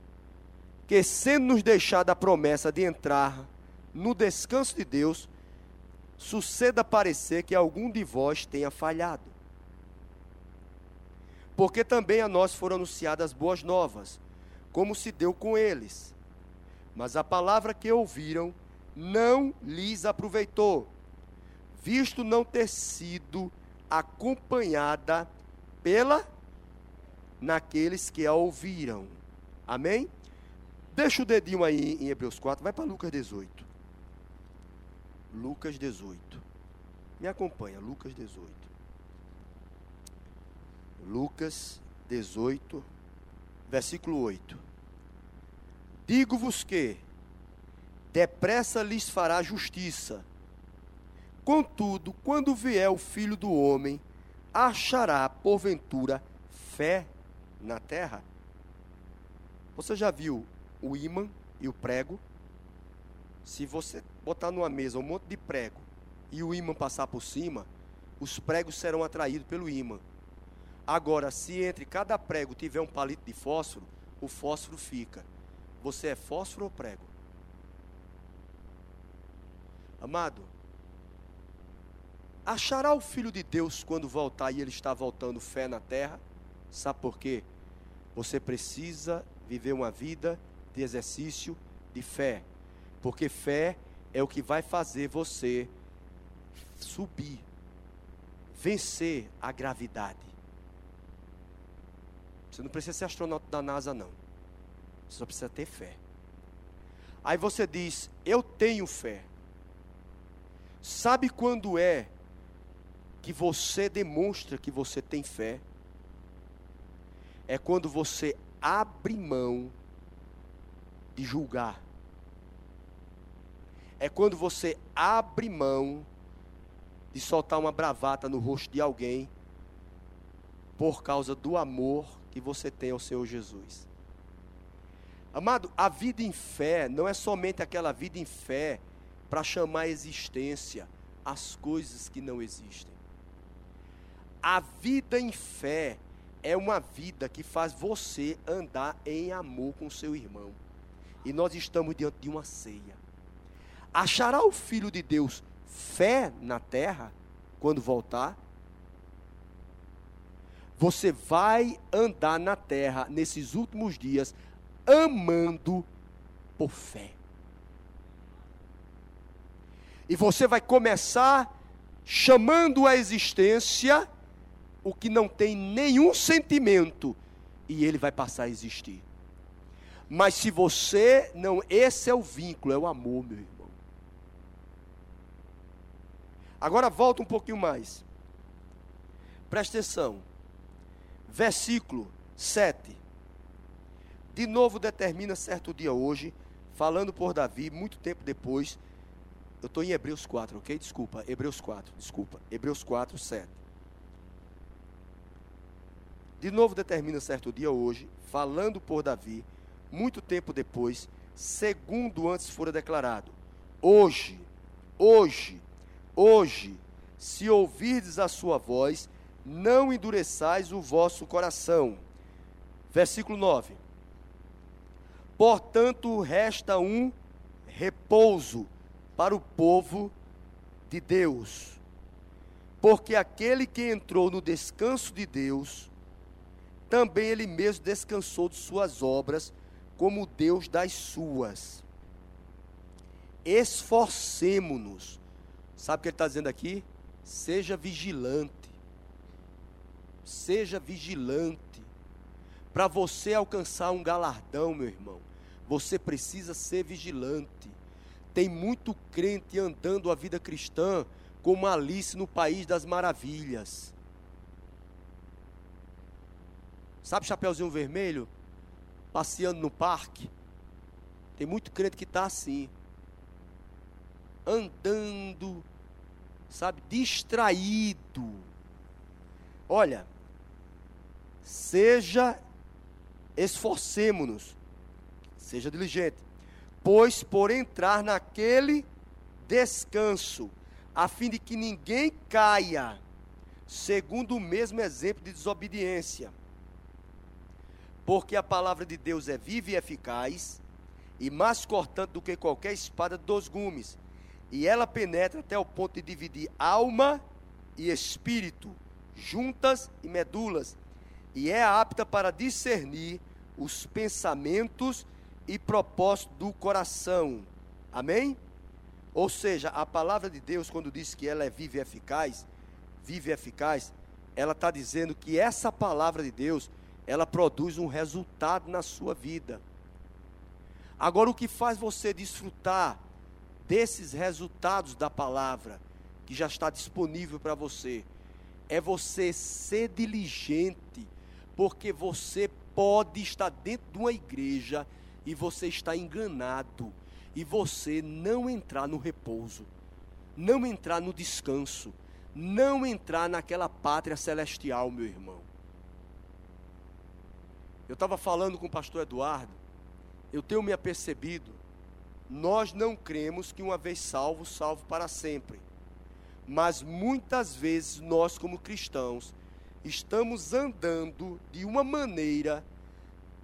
que sendo nos deixada a promessa de entrar no descanso de Deus, suceda parecer que algum de vós tenha falhado. Porque também a nós foram anunciadas boas novas, como se deu com eles. Mas a palavra que ouviram não lhes aproveitou, visto não ter sido acompanhada pela naqueles que a ouviram. Amém? Deixa o dedinho aí em Hebreus 4, vai para Lucas 18. Lucas 18. Me acompanha, Lucas 18. Lucas 18, versículo 8. Digo-vos que depressa lhes fará justiça. Contudo, quando vier o filho do homem, achará porventura fé na terra? Você já viu o imã e o prego? Se você botar numa mesa um monte de prego e o imã passar por cima, os pregos serão atraídos pelo imã. Agora, se entre cada prego tiver um palito de fósforo, o fósforo fica. Você é fósforo ou prego? Amado, achará o Filho de Deus quando voltar e ele está voltando fé na terra? Sabe por quê? Você precisa viver uma vida de exercício de fé. Porque fé é o que vai fazer você subir, vencer a gravidade. Você não precisa ser astronauta da NASA, não. Você só precisa ter fé. Aí você diz: Eu tenho fé. Sabe quando é que você demonstra que você tem fé? É quando você abre mão de julgar é quando você abre mão de soltar uma bravata no rosto de alguém por causa do amor que você tem ao Senhor Jesus. Amado, a vida em fé não é somente aquela vida em fé para chamar a existência as coisas que não existem. A vida em fé é uma vida que faz você andar em amor com seu irmão. E nós estamos diante de uma ceia. Achará o Filho de Deus fé na terra quando voltar? Você vai andar na terra nesses últimos dias amando por fé. E você vai começar chamando à existência o que não tem nenhum sentimento e ele vai passar a existir. Mas se você não, esse é o vínculo, é o amor, meu irmão. Agora volta um pouquinho mais. Presta atenção. Versículo 7. De novo determina certo dia hoje, falando por Davi, muito tempo depois. Eu estou em Hebreus 4, ok? Desculpa, Hebreus 4, desculpa. Hebreus 4, 7. De novo determina certo dia hoje, falando por Davi, muito tempo depois, segundo antes fora declarado: Hoje, hoje, hoje, se ouvirdes a sua voz, não endureçais o vosso coração. Versículo 9. Portanto, resta um repouso para o povo de Deus. Porque aquele que entrou no descanso de Deus, também ele mesmo descansou de suas obras, como Deus das suas. Esforcemo-nos. Sabe o que ele está dizendo aqui? Seja vigilante. Seja vigilante. Para você alcançar um galardão, meu irmão, você precisa ser vigilante. Tem muito crente andando a vida cristã como Alice no país das maravilhas. Sabe Chapeuzinho Vermelho? Passeando no parque. Tem muito crente que está assim. Andando, sabe, distraído. Olha, seja, esforcemo-nos, seja diligente, pois por entrar naquele descanso, a fim de que ninguém caia, segundo o mesmo exemplo de desobediência. Porque a palavra de Deus é viva e eficaz, e mais cortante do que qualquer espada de dois gumes, e ela penetra até o ponto de dividir alma e espírito, juntas e medulas, e é apta para discernir os pensamentos e propósitos do coração. Amém? Ou seja, a palavra de Deus, quando diz que ela é viva e eficaz, viva e eficaz, ela está dizendo que essa palavra de Deus, ela produz um resultado na sua vida. Agora, o que faz você desfrutar desses resultados da palavra, que já está disponível para você, é você ser diligente, porque você pode estar dentro de uma igreja e você está enganado, e você não entrar no repouso, não entrar no descanso, não entrar naquela pátria celestial, meu irmão. Eu estava falando com o pastor Eduardo, eu tenho me apercebido nós não cremos que uma vez salvo, salvo para sempre. Mas muitas vezes nós, como cristãos, estamos andando de uma maneira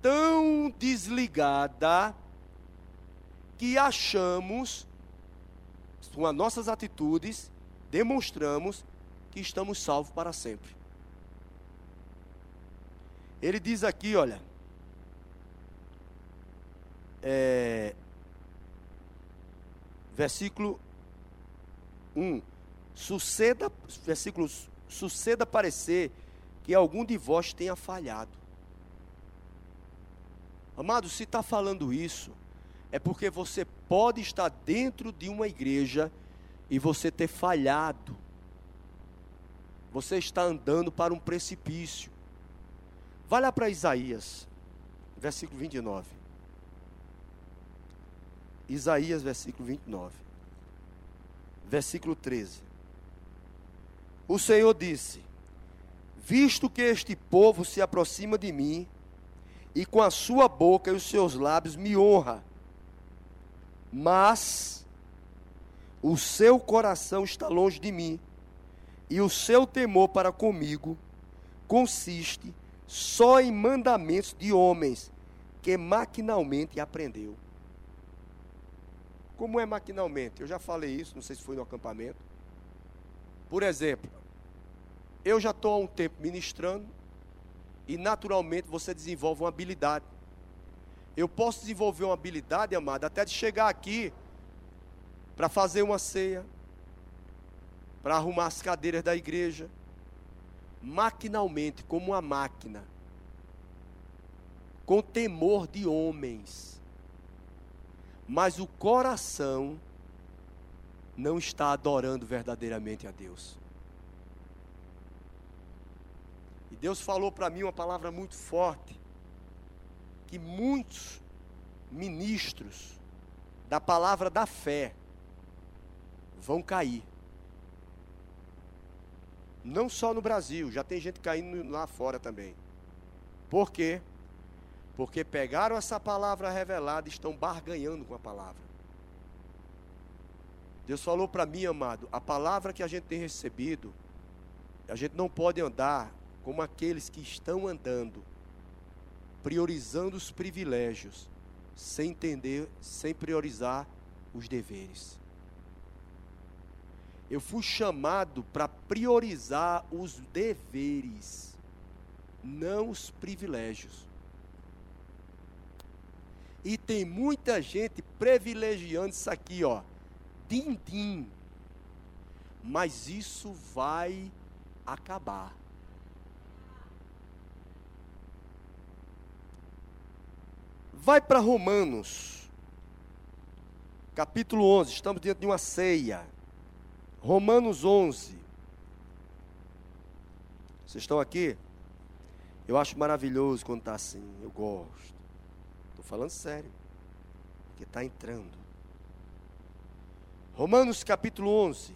tão desligada que achamos, com as nossas atitudes, demonstramos que estamos salvos para sempre. Ele diz aqui, olha, é, versículo 1. Suceda, versículo, suceda parecer que algum de vós tenha falhado. Amado, se está falando isso, é porque você pode estar dentro de uma igreja e você ter falhado. Você está andando para um precipício. Vai lá para Isaías, versículo 29. Isaías, versículo 29. Versículo 13. O Senhor disse: Visto que este povo se aproxima de mim, e com a sua boca e os seus lábios me honra, mas o seu coração está longe de mim, e o seu temor para comigo consiste só em mandamentos de homens que maquinalmente aprendeu. Como é maquinalmente? Eu já falei isso, não sei se foi no acampamento. Por exemplo, eu já estou há um tempo ministrando e naturalmente você desenvolve uma habilidade. Eu posso desenvolver uma habilidade, amada, até de chegar aqui para fazer uma ceia, para arrumar as cadeiras da igreja, maquinalmente, como uma máquina, com temor de homens mas o coração não está adorando verdadeiramente a Deus. E Deus falou para mim uma palavra muito forte, que muitos ministros da palavra da fé vão cair. Não só no Brasil, já tem gente caindo lá fora também. Por quê? Pegaram essa palavra revelada e estão barganhando com a palavra. Deus falou para mim, amado, a palavra que a gente tem recebido, a gente não pode andar como aqueles que estão andando, priorizando os privilégios, sem entender, sem priorizar os deveres. Eu fui chamado para priorizar os deveres, não os privilégios. E tem muita gente privilegiando isso aqui, ó. Din-din. Mas isso vai acabar. Vai para Romanos, capítulo 11. Estamos diante de uma ceia. Romanos 11. Vocês estão aqui? Eu acho maravilhoso quando está assim. Eu gosto. Estou falando sério. Porque está entrando. Romanos capítulo 11.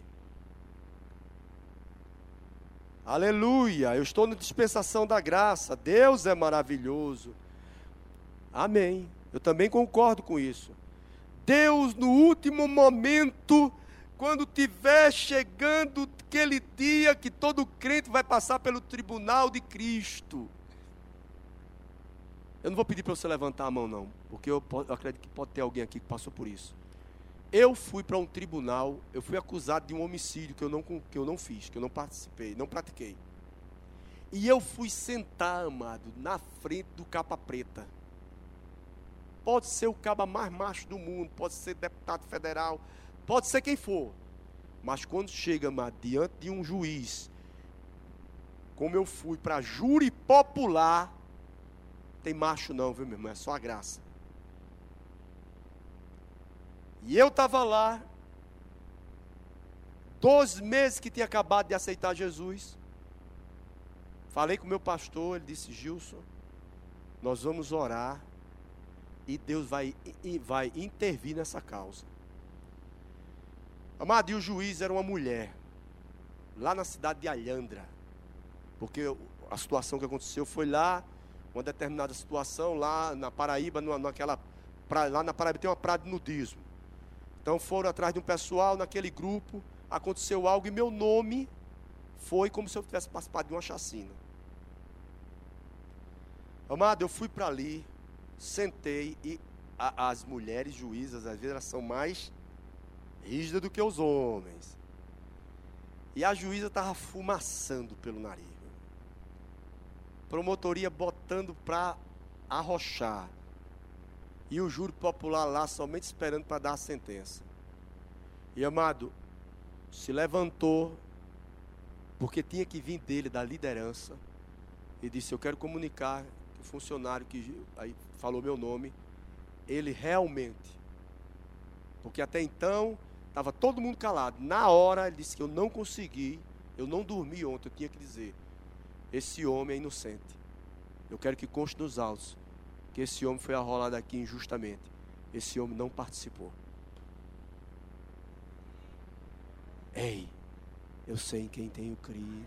Aleluia. Eu estou na dispensação da graça. Deus é maravilhoso. Amém. Eu também concordo com isso. Deus, no último momento, quando tiver chegando aquele dia que todo crente vai passar pelo tribunal de Cristo. Eu não vou pedir para você levantar a mão, não, porque eu, eu, acredito que pode ter alguém aqui que passou por isso. Eu fui para um tribunal, eu fui acusado de um homicídio que eu, não, que eu não fiz, que eu não participei, não pratiquei. E eu fui sentar, amado, na frente do capa preta. Pode ser o caba mais macho do mundo, pode ser deputado federal, Pode ser quem for. Mas quando chega mas, diante de um juiz, como eu fui para júri popular, tem macho não, viu, meu irmão? É só a graça. E eu estava lá, dois meses que tinha acabado de aceitar Jesus. Falei com o meu pastor, ele disse: Gilson, nós vamos orar e Deus vai, vai intervir nessa causa. Amado, e o juiz era uma mulher, lá na cidade de Alhandra, porque a situação que aconteceu foi lá, uma determinada situação, lá na Paraíba, naquela, pra, lá na Paraíba tem uma praia de nudismo. Então foram atrás de um pessoal naquele grupo, aconteceu algo e meu nome foi como se eu tivesse participado de uma chacina. Amado, eu fui para ali, sentei e a, as mulheres juízas, às vezes elas são mais rígida do que os homens. E a juíza estava fumaçando pelo nariz. Promotoria botando para arrochar. E o júri popular lá somente esperando para dar a sentença. E amado, se levantou, porque tinha que vir dele, da liderança, e disse: Eu quero comunicar que o funcionário que aí falou meu nome, ele realmente, porque até então Estava todo mundo calado. Na hora, ele disse que eu não consegui, eu não dormi ontem, eu tinha que dizer: esse homem é inocente. Eu quero que conste nos autos que esse homem foi arrolado aqui injustamente. Esse homem não participou. Ei, eu sei em quem tenho crido.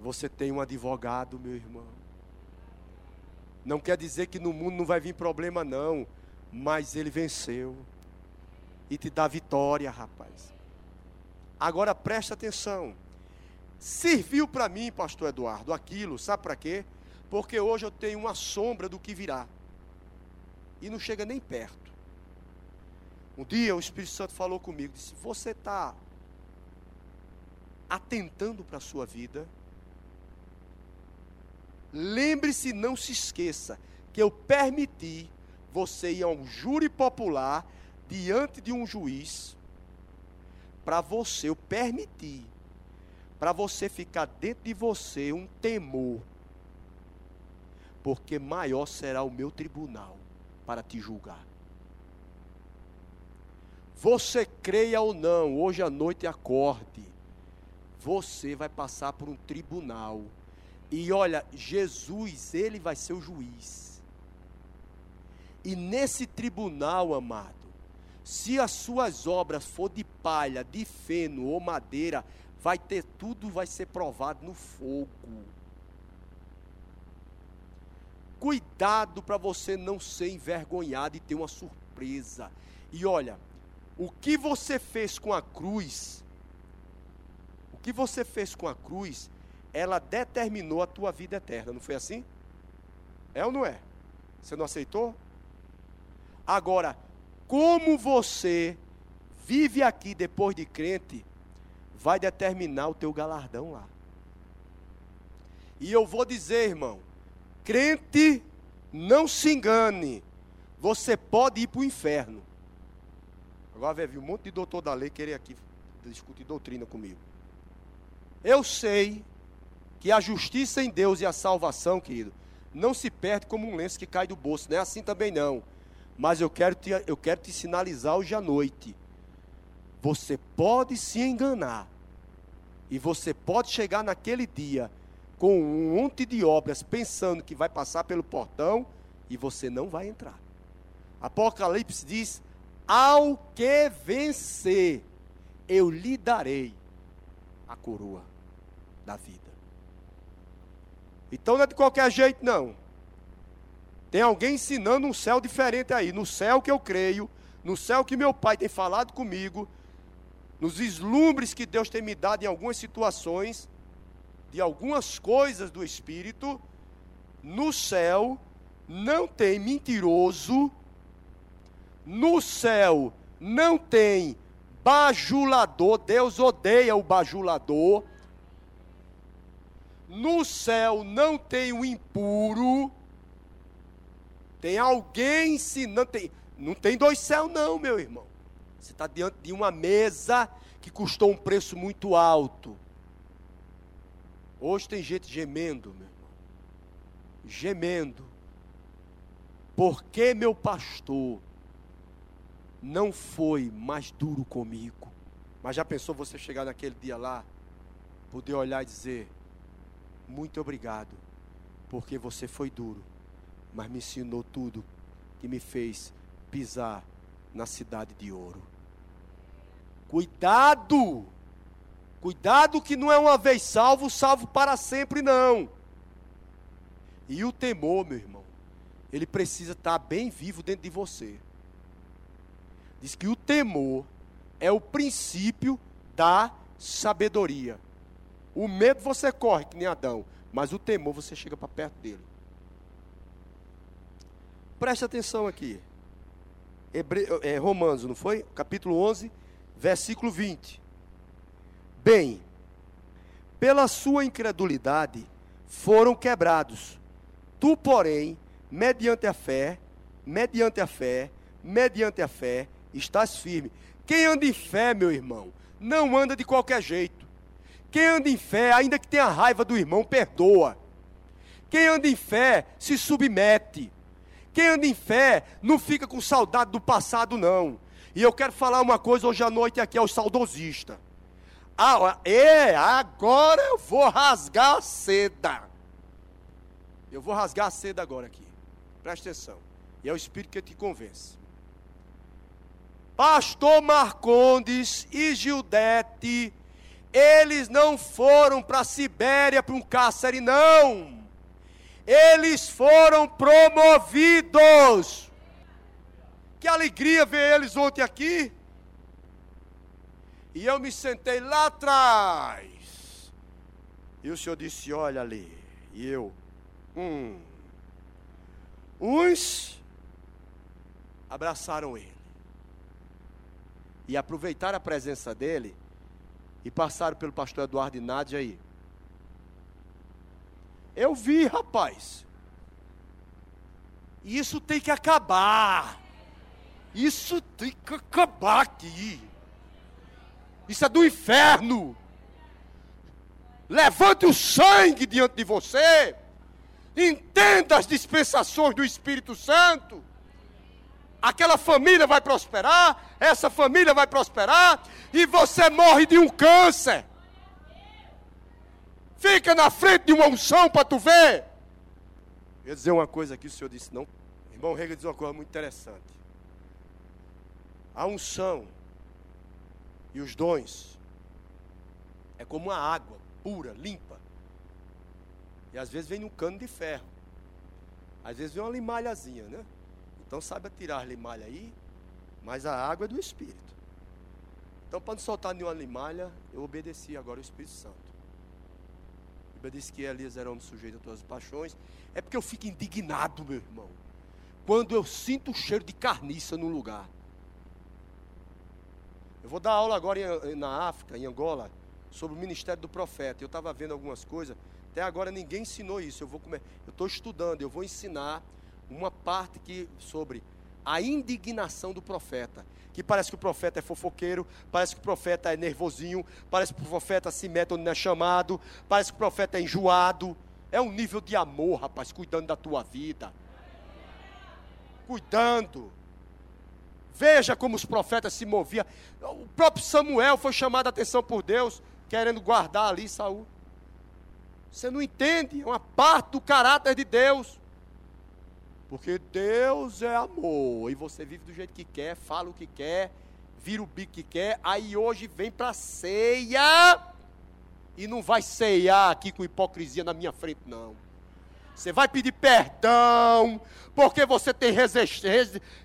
Você tem um advogado, meu irmão. Não quer dizer que no mundo não vai vir problema, não. Mas ele venceu e te dá vitória, rapaz. Agora presta atenção. Serviu para mim, pastor Eduardo, aquilo, sabe para quê? Porque hoje eu tenho uma sombra do que virá. E não chega nem perto. Um dia o Espírito Santo falou comigo, disse: "Você está atentando para a sua vida? Lembre-se, não se esqueça que eu permiti você ir a um júri popular diante de um juiz para você, eu permitir, para você ficar dentro de você um temor, porque maior será o meu tribunal para te julgar. Você creia ou não, hoje à noite acorde, você vai passar por um tribunal. E olha, Jesus, ele vai ser o juiz. E nesse tribunal, amado, se as suas obras for de palha, de feno ou madeira, vai ter tudo, vai ser provado no fogo. Cuidado para você não ser envergonhado e ter uma surpresa. E olha, o que você fez com a cruz, o que você fez com a cruz, ela determinou a tua vida eterna, não foi assim? É ou não é? Você não aceitou? Agora, como você vive aqui depois de crente, vai determinar o teu galardão lá. E eu vou dizer, irmão, crente, não se engane, você pode ir para o inferno. Agora vai vir um monte de doutor da lei querer aqui discutir doutrina comigo. Eu sei que a justiça em Deus e a salvação, querido, não se perde como um lenço que cai do bolso. Não é assim também não. Mas eu quero te, eu quero te sinalizar hoje à noite. Você pode se enganar. E você pode chegar naquele dia com um monte de obras pensando que vai passar pelo portão e você não vai entrar. Apocalipse diz: Ao que vencer, eu lhe darei a coroa da vida. Então não é de qualquer jeito, não. Tem alguém ensinando um céu diferente aí. No céu que eu creio, no céu que meu pai tem falado comigo, nos vislumbres que Deus tem me dado em algumas situações, de algumas coisas do Espírito, no céu não tem mentiroso, no céu não tem bajulador, Deus odeia o bajulador. No céu não tem o impuro. Tem alguém se não tem, não tem dois céus não, meu irmão. Você está diante de uma mesa que custou um preço muito alto. Hoje tem gente gemendo, meu irmão. Gemendo. Porque meu pastor não foi mais duro comigo. Mas já pensou você chegar naquele dia lá, poder olhar e dizer: Muito obrigado, porque você foi duro, mas me ensinou tudo que me fez pisar na cidade de ouro. Cuidado! Cuidado que não é uma vez salvo, salvo para sempre, não. E o temor, meu irmão, ele precisa estar bem vivo dentro de você. Diz que o temor é o princípio da sabedoria. O medo você corre, que nem Adão, mas o temor você chega para perto dele. Preste atenção aqui. Hebre... É, Romanos, não foi? Capítulo 11, versículo 20. Bem, pela sua incredulidade foram quebrados. Tu, porém, mediante a fé, mediante a fé, mediante a fé, estás firme. Quem anda em fé, meu irmão, não anda de qualquer jeito. Quem anda em fé, ainda que tenha raiva do irmão, perdoa. Quem anda em fé se submete. Quem anda em fé não fica com saudade do passado, não. E eu quero falar uma coisa hoje à noite aqui aos saudosistas. Ah, é, agora eu vou rasgar a seda. Eu vou rasgar a seda agora aqui. Presta atenção. E é o Espírito que te convence. Pastor Marcondes e Gildete, eles não foram para a Sibéria para um cárcere, não. Eles foram promovidos. Que alegria ver eles ontem aqui. E eu me sentei lá atrás. E o senhor disse: Olha ali. E eu, hum. Uns abraçaram ele e aproveitaram a presença dele e passaram pelo pastor Eduardo e Nádia aí. Eu vi, rapaz. Isso tem que acabar. Isso tem que acabar aqui. Isso é do inferno. Levante o sangue diante de você. Entenda as dispensações do Espírito Santo aquela família vai prosperar, essa família vai prosperar, e você morre de um câncer. Fica na frente de uma unção para tu ver. Eu ia dizer uma coisa aqui, o senhor disse não. Irmão Rega diz uma coisa muito interessante. A unção e os dons é como uma água pura, limpa. E às vezes vem num cano de ferro. Às vezes vem uma limalhazinha, né? Então saiba tirar a limalha aí, mas a água é do Espírito. Então, para não soltar nenhuma limalha, eu obedeci agora o Espírito Santo. A Bíblia diz que Elias era homem sujeito a todas as paixões. É porque eu fico indignado, meu irmão, quando eu sinto o cheiro de carniça no lugar. Eu vou dar aula agora em, na África, em Angola, sobre o ministério do profeta. Eu estava vendo algumas coisas. Até agora ninguém ensinou isso. Eu vou comer. Eu estou estudando. Eu vou ensinar uma parte que sobre a indignação do profeta. Que parece que o profeta é fofoqueiro, parece que o profeta é nervosinho, parece que o profeta se mete onde não é chamado, parece que o profeta é enjoado. É um nível de amor, rapaz, cuidando da tua vida. Cuidando. Veja como os profetas se moviam. O próprio Samuel foi chamado a atenção por Deus, querendo guardar ali Saul. Você não entende, é uma parte do caráter de Deus. Porque Deus é amor. E você vive do jeito que quer, fala o que quer, vira o bico que quer. Aí hoje vem para ceia. E não vai ceiar aqui com hipocrisia na minha frente, não. Você vai pedir perdão, porque você tem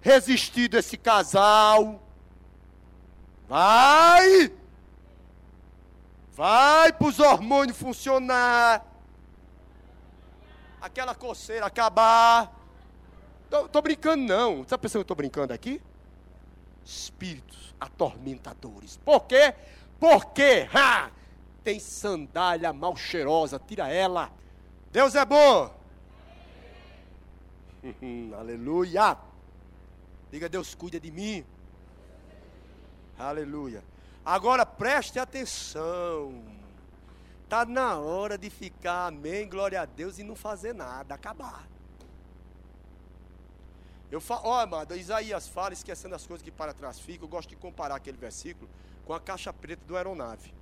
resistido esse casal. Vai! Vai para os hormônios funcionar. Aquela coceira acabar. Tô, tô brincando, não. Está pensando que eu estou brincando aqui? Espíritos atormentadores. Por quê? Porque ha, tem sandália mal cheirosa, tira ela. Deus é bom. Aleluia. Diga, Deus cuida de mim. Aleluia. Agora preste atenção. Está na hora de ficar, amém, glória a Deus, e não fazer nada, acabar. Eu falo, ó, amado, Isaías fala, esquecendo as coisas que para trás ficam. Eu gosto de comparar aquele versículo com a caixa preta do aeronave.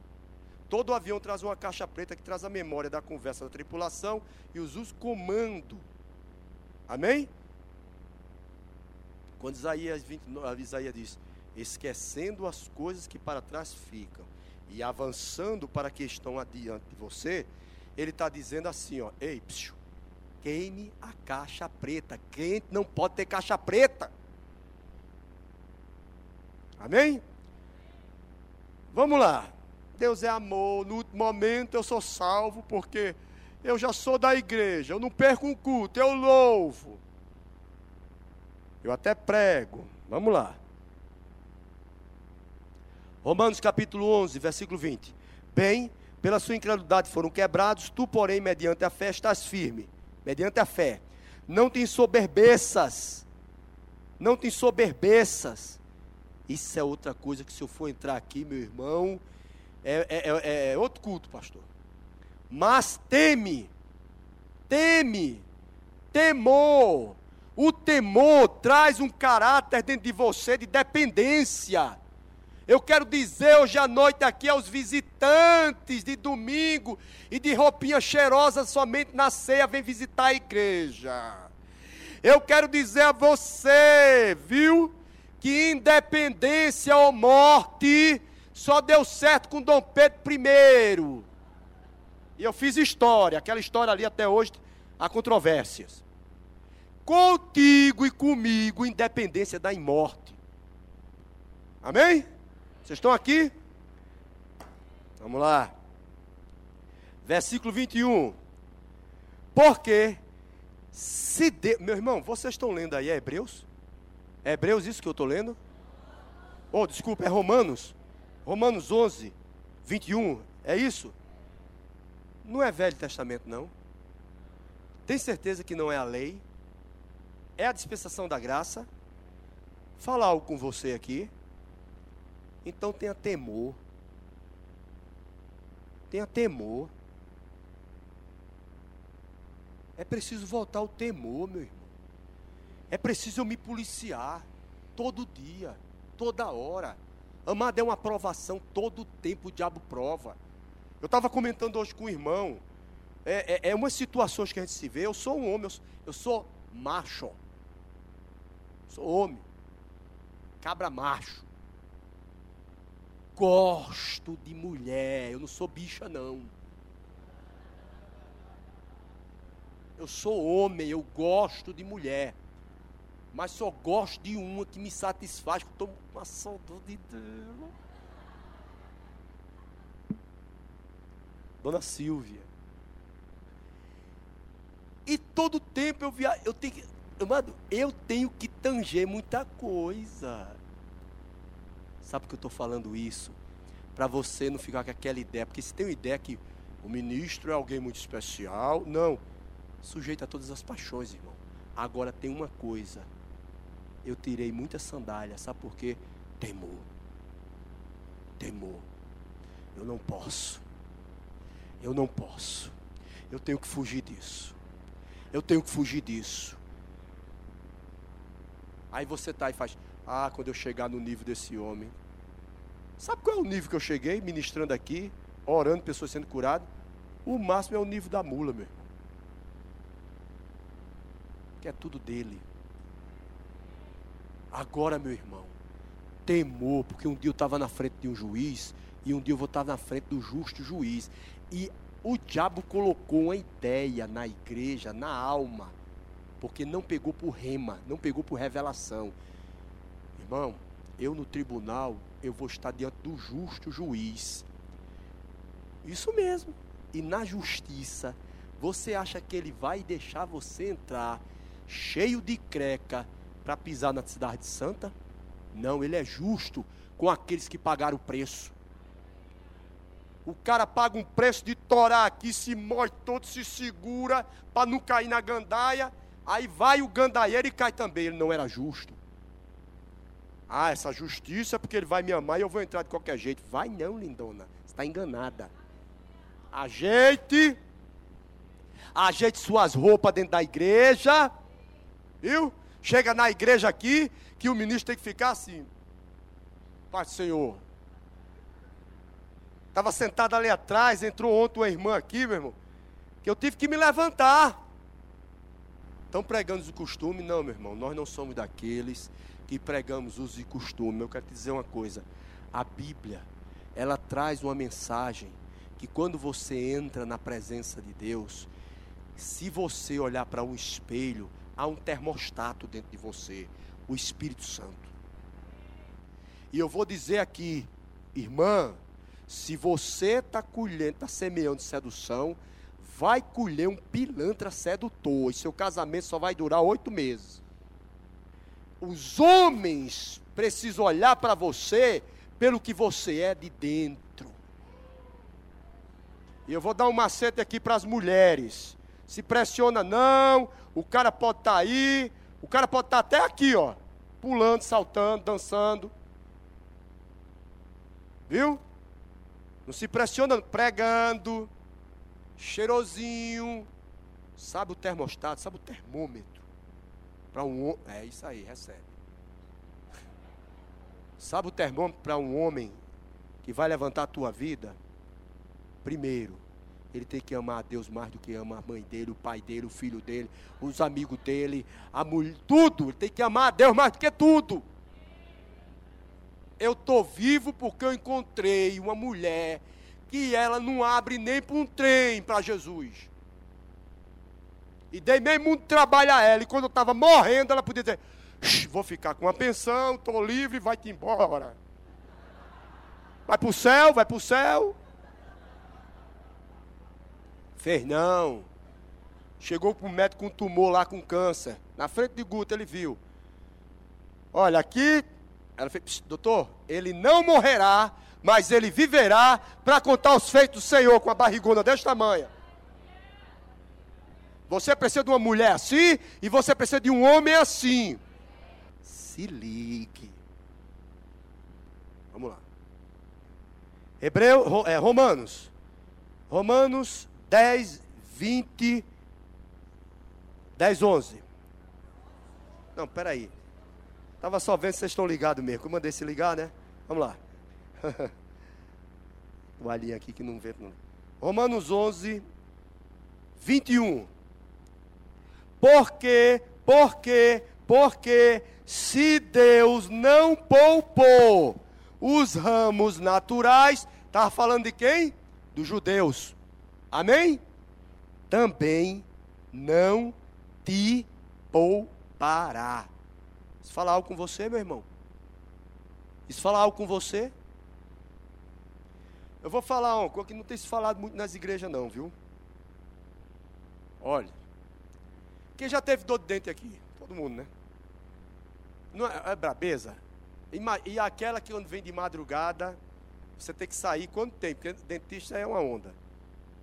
Todo avião traz uma caixa preta que traz a memória da conversa da tripulação e os usos comando. Amém? Quando Isaías, 29, Isaías diz: esquecendo as coisas que para trás ficam e avançando para que estão adiante de você, ele está dizendo assim: ó, ei, psiu, queime a caixa preta. Crente não pode ter caixa preta. Amém? Vamos lá. Deus é amor. No último momento eu sou salvo porque eu já sou da igreja. Eu não perco um culto, eu louvo. Eu até prego. Vamos lá. Romanos capítulo 11, versículo 20. Bem, pela sua incredulidade foram quebrados, tu, porém, mediante a fé, estás firme mediante a fé. Não tem soberbeças. Não tem soberbeças. Isso é outra coisa que se eu for entrar aqui, meu irmão, é, é, é, é outro culto, pastor. Mas teme, teme, temor. O temor traz um caráter dentro de você de dependência. Eu quero dizer hoje à noite aqui aos visitantes de domingo e de roupinha cheirosa somente na ceia, vem visitar a igreja. Eu quero dizer a você, viu, que independência ou morte só deu certo com Dom Pedro I. E eu fiz história, aquela história ali até hoje há controvérsias. Contigo e comigo, independência da morte. Amém? Vocês estão aqui? Vamos lá. Versículo 21. Porque se de... Meu irmão, vocês estão lendo aí é Hebreus? É Hebreus isso que eu estou lendo? Oh, desculpa, é Romanos. Romanos 11, 21. É isso? Não é Velho Testamento, não. Tem certeza que não é a lei? É a dispensação da graça? Falar algo com você aqui. Então tenha temor. Tenha temor. É preciso voltar o temor, meu irmão. É preciso eu me policiar todo dia, toda hora. Amado é uma aprovação, todo tempo o diabo prova. Eu estava comentando hoje com o irmão. É, é, é umas situações que a gente se vê. Eu sou um homem, eu sou, eu sou macho. Sou homem. Cabra macho gosto de mulher, eu não sou bicha, não. Eu sou homem, eu gosto de mulher. Mas só gosto de uma que me satisfaz, que eu estou uma saudade dela. Dona Silvia. E todo tempo eu via, eu tenho que, amado, eu tenho que tanger muita coisa. Sabe por que eu estou falando isso? Para você não ficar com aquela ideia, porque se tem uma ideia que o ministro é alguém muito especial, não. Sujeito a todas as paixões, irmão. Agora tem uma coisa. Eu tirei muita sandália, sabe por quê? Temor. Temor. Eu não posso. Eu não posso. Eu tenho que fugir disso. Eu tenho que fugir disso. Aí você tá e faz, ah, quando eu chegar no nível desse homem. Sabe qual é o nível que eu cheguei ministrando aqui, orando, pessoas sendo curadas? O máximo é o nível da mula, meu irmão. Que é tudo dele. Agora, meu irmão, temor, porque um dia eu estava na frente de um juiz e um dia eu vou estar na frente do justo juiz. E o diabo colocou uma ideia na igreja, na alma, porque não pegou por rema, não pegou por revelação. Irmão, eu no tribunal, eu vou estar diante do justo juiz. Isso mesmo. E na justiça, você acha que ele vai deixar você entrar cheio de creca para pisar na cidade santa? Não, ele é justo com aqueles que pagaram o preço. O cara paga um preço de torar aqui, se morre todo, se segura para não cair na gandaia. Aí vai o gandaieiro e cai também. Ele não era justo. Ah, essa justiça é porque ele vai me amar e eu vou entrar de qualquer jeito. Vai não, lindona. Você está enganada. Ajeite. Ajeite suas roupas dentro da igreja. Viu? Chega na igreja aqui, que o ministro tem que ficar assim. Pai Senhor, Estava sentado ali atrás, entrou ontem uma irmã aqui, meu irmão, que eu tive que me levantar. Estão pregando o costume? Não, meu irmão, nós não somos daqueles que pregamos os e costume. Eu quero te dizer uma coisa: a Bíblia, ela traz uma mensagem que quando você entra na presença de Deus, se você olhar para um espelho, há um termostato dentro de você, o Espírito Santo. E eu vou dizer aqui, irmã, se você está colhendo, está semeando sedução, vai colher um pilantra sedutor. E seu casamento só vai durar oito meses. Os homens precisam olhar para você pelo que você é de dentro. E eu vou dar um macete aqui para as mulheres. Se pressiona não, o cara pode estar tá aí, o cara pode estar tá até aqui, ó, pulando, saltando, dançando. Viu? Não se pressiona pregando, cheirosinho. Sabe o termostato, sabe o termômetro? Para um É isso aí, recebe. Sabe o termômetro para um homem que vai levantar a tua vida? Primeiro, ele tem que amar a Deus mais do que ama a mãe dele, o pai dele, o filho dele, os amigos dele, a mulher, tudo. Ele tem que amar a Deus mais do que tudo eu estou vivo porque eu encontrei uma mulher que ela não abre nem para um trem para Jesus. E dei meio mundo trabalho a ela. E quando eu estava morrendo, ela podia dizer: vou ficar com uma pensão, estou livre, vai-te embora. Vai para o céu, vai para o céu. Fez não. Chegou para o médico com um tumor lá com câncer. Na frente de Guto ele viu. Olha, aqui ela fez, doutor, ele não morrerá, mas ele viverá para contar os feitos do Senhor com a barrigona deste tamanho. Você precisa de uma mulher assim e você precisa de um homem assim. Se ligue. Vamos lá. Hebreu, é, Romanos. Romanos 10, 20, 10, 11. Não, peraí. Estava só vendo se vocês estão ligados mesmo. Eu mandei se ligar, né? Vamos lá. o alinho aqui que não vê. Não. Romanos 11, 21. Porque, porque, porque, se Deus não poupou os ramos naturais, estava falando de quem? Dos judeus. Amém? Também não te poupará. Isso fala algo com você, meu irmão? Isso fala algo com você? Eu vou falar uma coisa que não tem se falado muito nas igrejas, não, viu? Olha, quem já teve dor de dente aqui? Todo mundo, né? Não é, é brabeza? E, e aquela que quando vem de madrugada, você tem que sair quando tem, porque dentista é uma onda.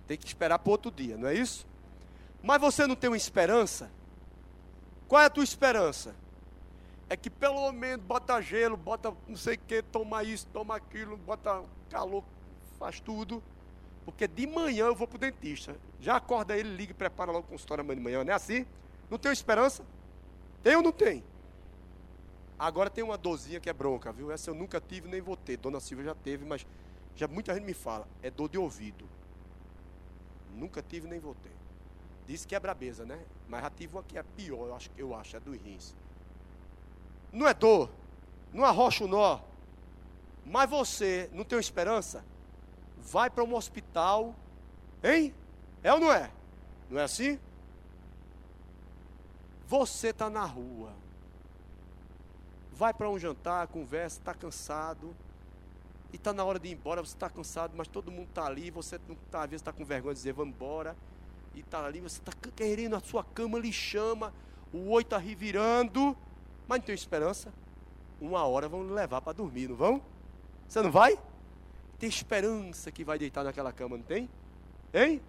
Tem que esperar para outro dia, não é isso? Mas você não tem uma esperança? Qual é a tua esperança? É que pelo menos bota gelo, bota não sei o que, toma isso, toma aquilo, bota calor, faz tudo. Porque de manhã eu vou para o dentista. Já acorda ele, liga e prepara logo o consultório amanhã de manhã. Não é assim? Não tenho esperança? Tem ou não tem? Agora tem uma dorzinha que é bronca, viu? Essa eu nunca tive nem vou ter. Dona Silvia já teve, mas já muita gente me fala. É dor de ouvido. Nunca tive nem vou ter. Diz que é brabeza, né? Mas já tive uma que é pior, eu acho, eu acho, é dos rins. Não é dor, não arrocha o nó. Mas você não tem esperança? Vai para um hospital, hein? É ou não é? Não é assim? Você está na rua, vai para um jantar, conversa, está cansado, e está na hora de ir embora, você está cansado, mas todo mundo está ali, você não tá, às vezes está com vergonha de dizer vamos embora, e está ali, você está querendo, a sua cama lhe chama, o oi está revirando, mas não tem esperança. Uma hora vão levar para dormir, não vão? Você não vai? Tem esperança que vai deitar naquela cama, não tem? Hein?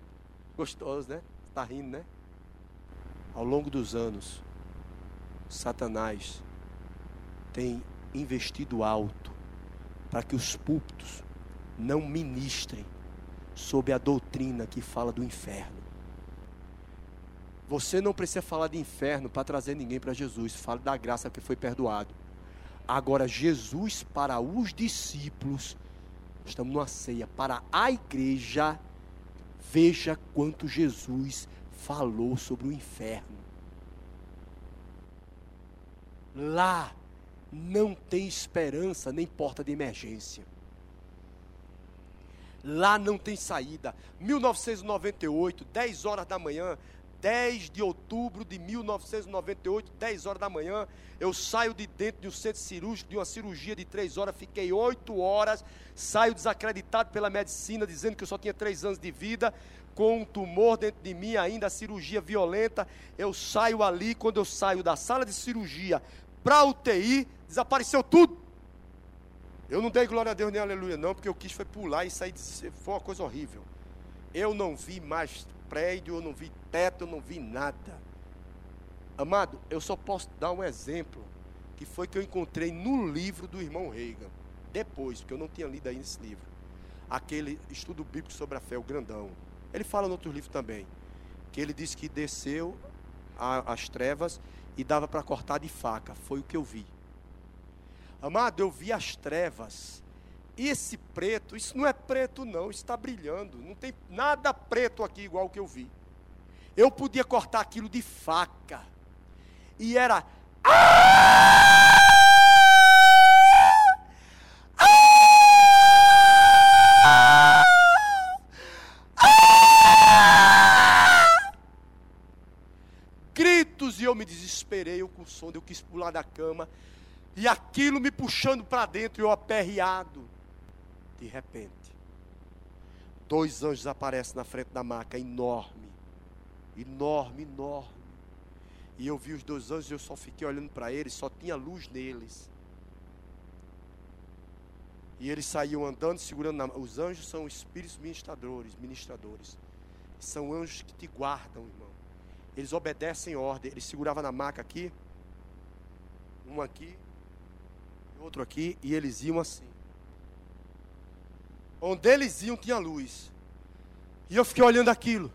Gostoso, né? Está rindo, né? Ao longo dos anos, Satanás tem investido alto para que os púlpitos não ministrem sobre a doutrina que fala do inferno. Você não precisa falar de inferno para trazer ninguém para Jesus. Fala da graça que foi perdoado. Agora, Jesus, para os discípulos, estamos numa ceia, para a igreja, veja quanto Jesus falou sobre o inferno. Lá não tem esperança nem porta de emergência. Lá não tem saída. 1998, 10 horas da manhã, 10 de outubro de 1998, 10 horas da manhã, eu saio de dentro de um centro cirúrgico, de uma cirurgia de 3 horas, fiquei 8 horas, saio desacreditado pela medicina, dizendo que eu só tinha 3 anos de vida, com um tumor dentro de mim ainda, a cirurgia violenta, eu saio ali, quando eu saio da sala de cirurgia para UTI, desapareceu tudo. Eu não dei glória a Deus nem aleluia, não, porque eu quis foi pular e sair, foi uma coisa horrível. Eu não vi mais prédio, eu não vi teto, eu não vi nada. Amado, eu só posso dar um exemplo, que foi que eu encontrei no livro do irmão Reagan, depois, porque eu não tinha lido ainda esse livro. Aquele estudo bíblico sobre a fé, o grandão. Ele fala no outro livro também, que ele disse que desceu as trevas e dava para cortar de faca. Foi o que eu vi. Amado, eu vi as trevas. Esse preto, isso não é preto, não, está brilhando. Não tem nada preto aqui igual o que eu vi. Eu podia cortar aquilo de faca. E era. Gritos e eu me desesperei, eu com sono, eu quis pular da cama. E aquilo me puxando para dentro, eu aperreado. De repente, dois anjos aparecem na frente da maca, enorme, enorme, enorme. E eu vi os dois anjos e eu só fiquei olhando para eles, só tinha luz neles. E eles saíam andando, segurando na Os anjos são espíritos ministradores, ministradores. São anjos que te guardam, irmão. Eles obedecem ordem. Eles seguravam na maca aqui, um aqui, outro aqui, e eles iam assim. Onde eles iam tinha luz. E eu fiquei olhando aquilo.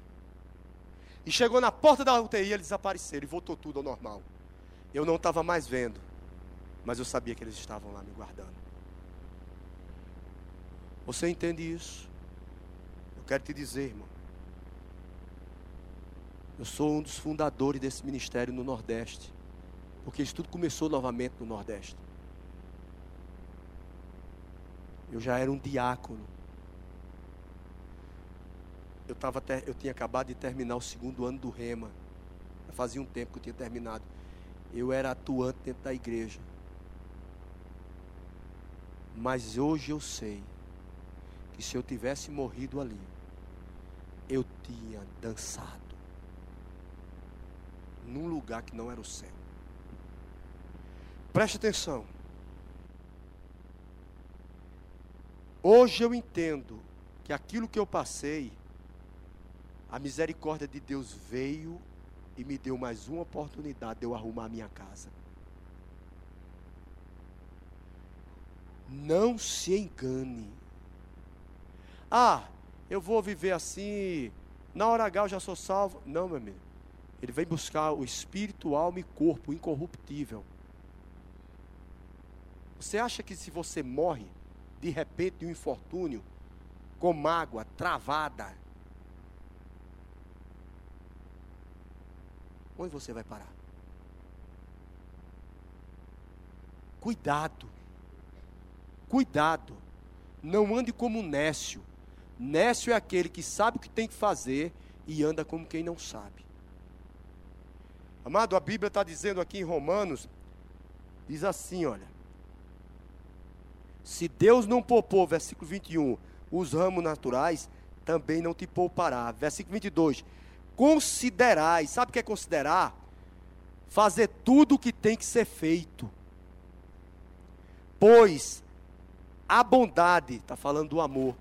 E chegou na porta da UTI, eles desapareceram e voltou tudo ao normal. Eu não estava mais vendo, mas eu sabia que eles estavam lá me guardando. Você entende isso? Eu quero te dizer, irmão. Eu sou um dos fundadores desse ministério no Nordeste. Porque isso tudo começou novamente no Nordeste. Eu já era um diácono. Eu, tava eu tinha acabado de terminar o segundo ano do Rema. fazia um tempo que eu tinha terminado. Eu era atuante dentro da igreja. Mas hoje eu sei que se eu tivesse morrido ali, eu tinha dançado num lugar que não era o céu. Preste atenção. Hoje eu entendo que aquilo que eu passei, a misericórdia de Deus veio e me deu mais uma oportunidade de eu arrumar a minha casa. Não se engane. Ah, eu vou viver assim, na hora H eu já sou salvo. Não, meu amigo. Ele vem buscar o espírito, alma e corpo incorruptível. Você acha que se você morre, de repente, de um infortúnio, com mágoa, travada, onde você vai parar? Cuidado. Cuidado. Não ande como nécio. Nécio é aquele que sabe o que tem que fazer e anda como quem não sabe. Amado, a Bíblia está dizendo aqui em Romanos, diz assim, olha. Se Deus não poupou, versículo 21, os ramos naturais, também não te poupará. Versículo 22. Considerai, sabe o que é considerar? Fazer tudo o que tem que ser feito. Pois a bondade, está falando do amor,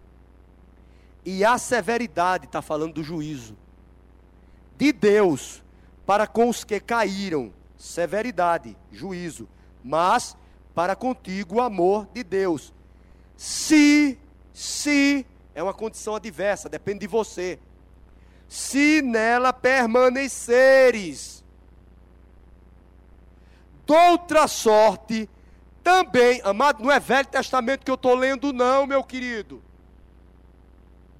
e a severidade, está falando do juízo, de Deus para com os que caíram, severidade, juízo, mas para contigo o amor de Deus. Se, se, é uma condição adversa, depende de você. Se nela permaneceres, doutra sorte, também, amado, não é Velho Testamento que eu estou lendo, não, meu querido.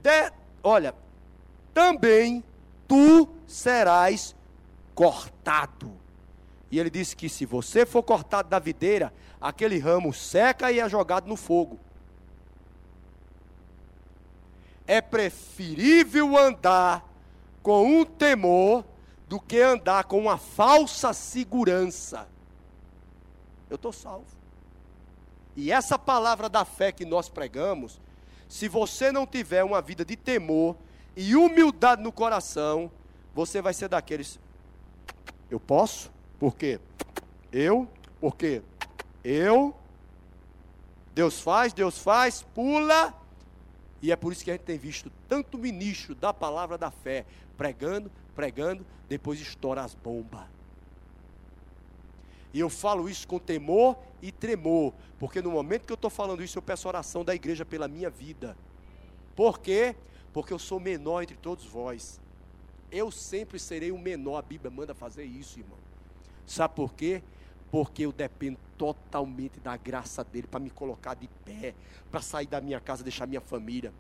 De, olha, também tu serás cortado. E ele disse que se você for cortado da videira, aquele ramo seca e é jogado no fogo. É preferível andar com um temor do que andar com uma falsa segurança. Eu estou salvo. E essa palavra da fé que nós pregamos, se você não tiver uma vida de temor e humildade no coração, você vai ser daqueles eu posso, porque eu, porque eu, Deus faz, Deus faz, pula. E é por isso que a gente tem visto tanto ministro da palavra da fé pregando, pregando, depois estoura as bombas. E eu falo isso com temor e tremor, porque no momento que eu estou falando isso, eu peço oração da igreja pela minha vida. Por quê? Porque eu sou menor entre todos vós. Eu sempre serei o menor. A Bíblia manda fazer isso, irmão. Sabe por quê? Porque eu dependo totalmente da graça dele para me colocar de pé, para sair da minha casa, deixar minha família,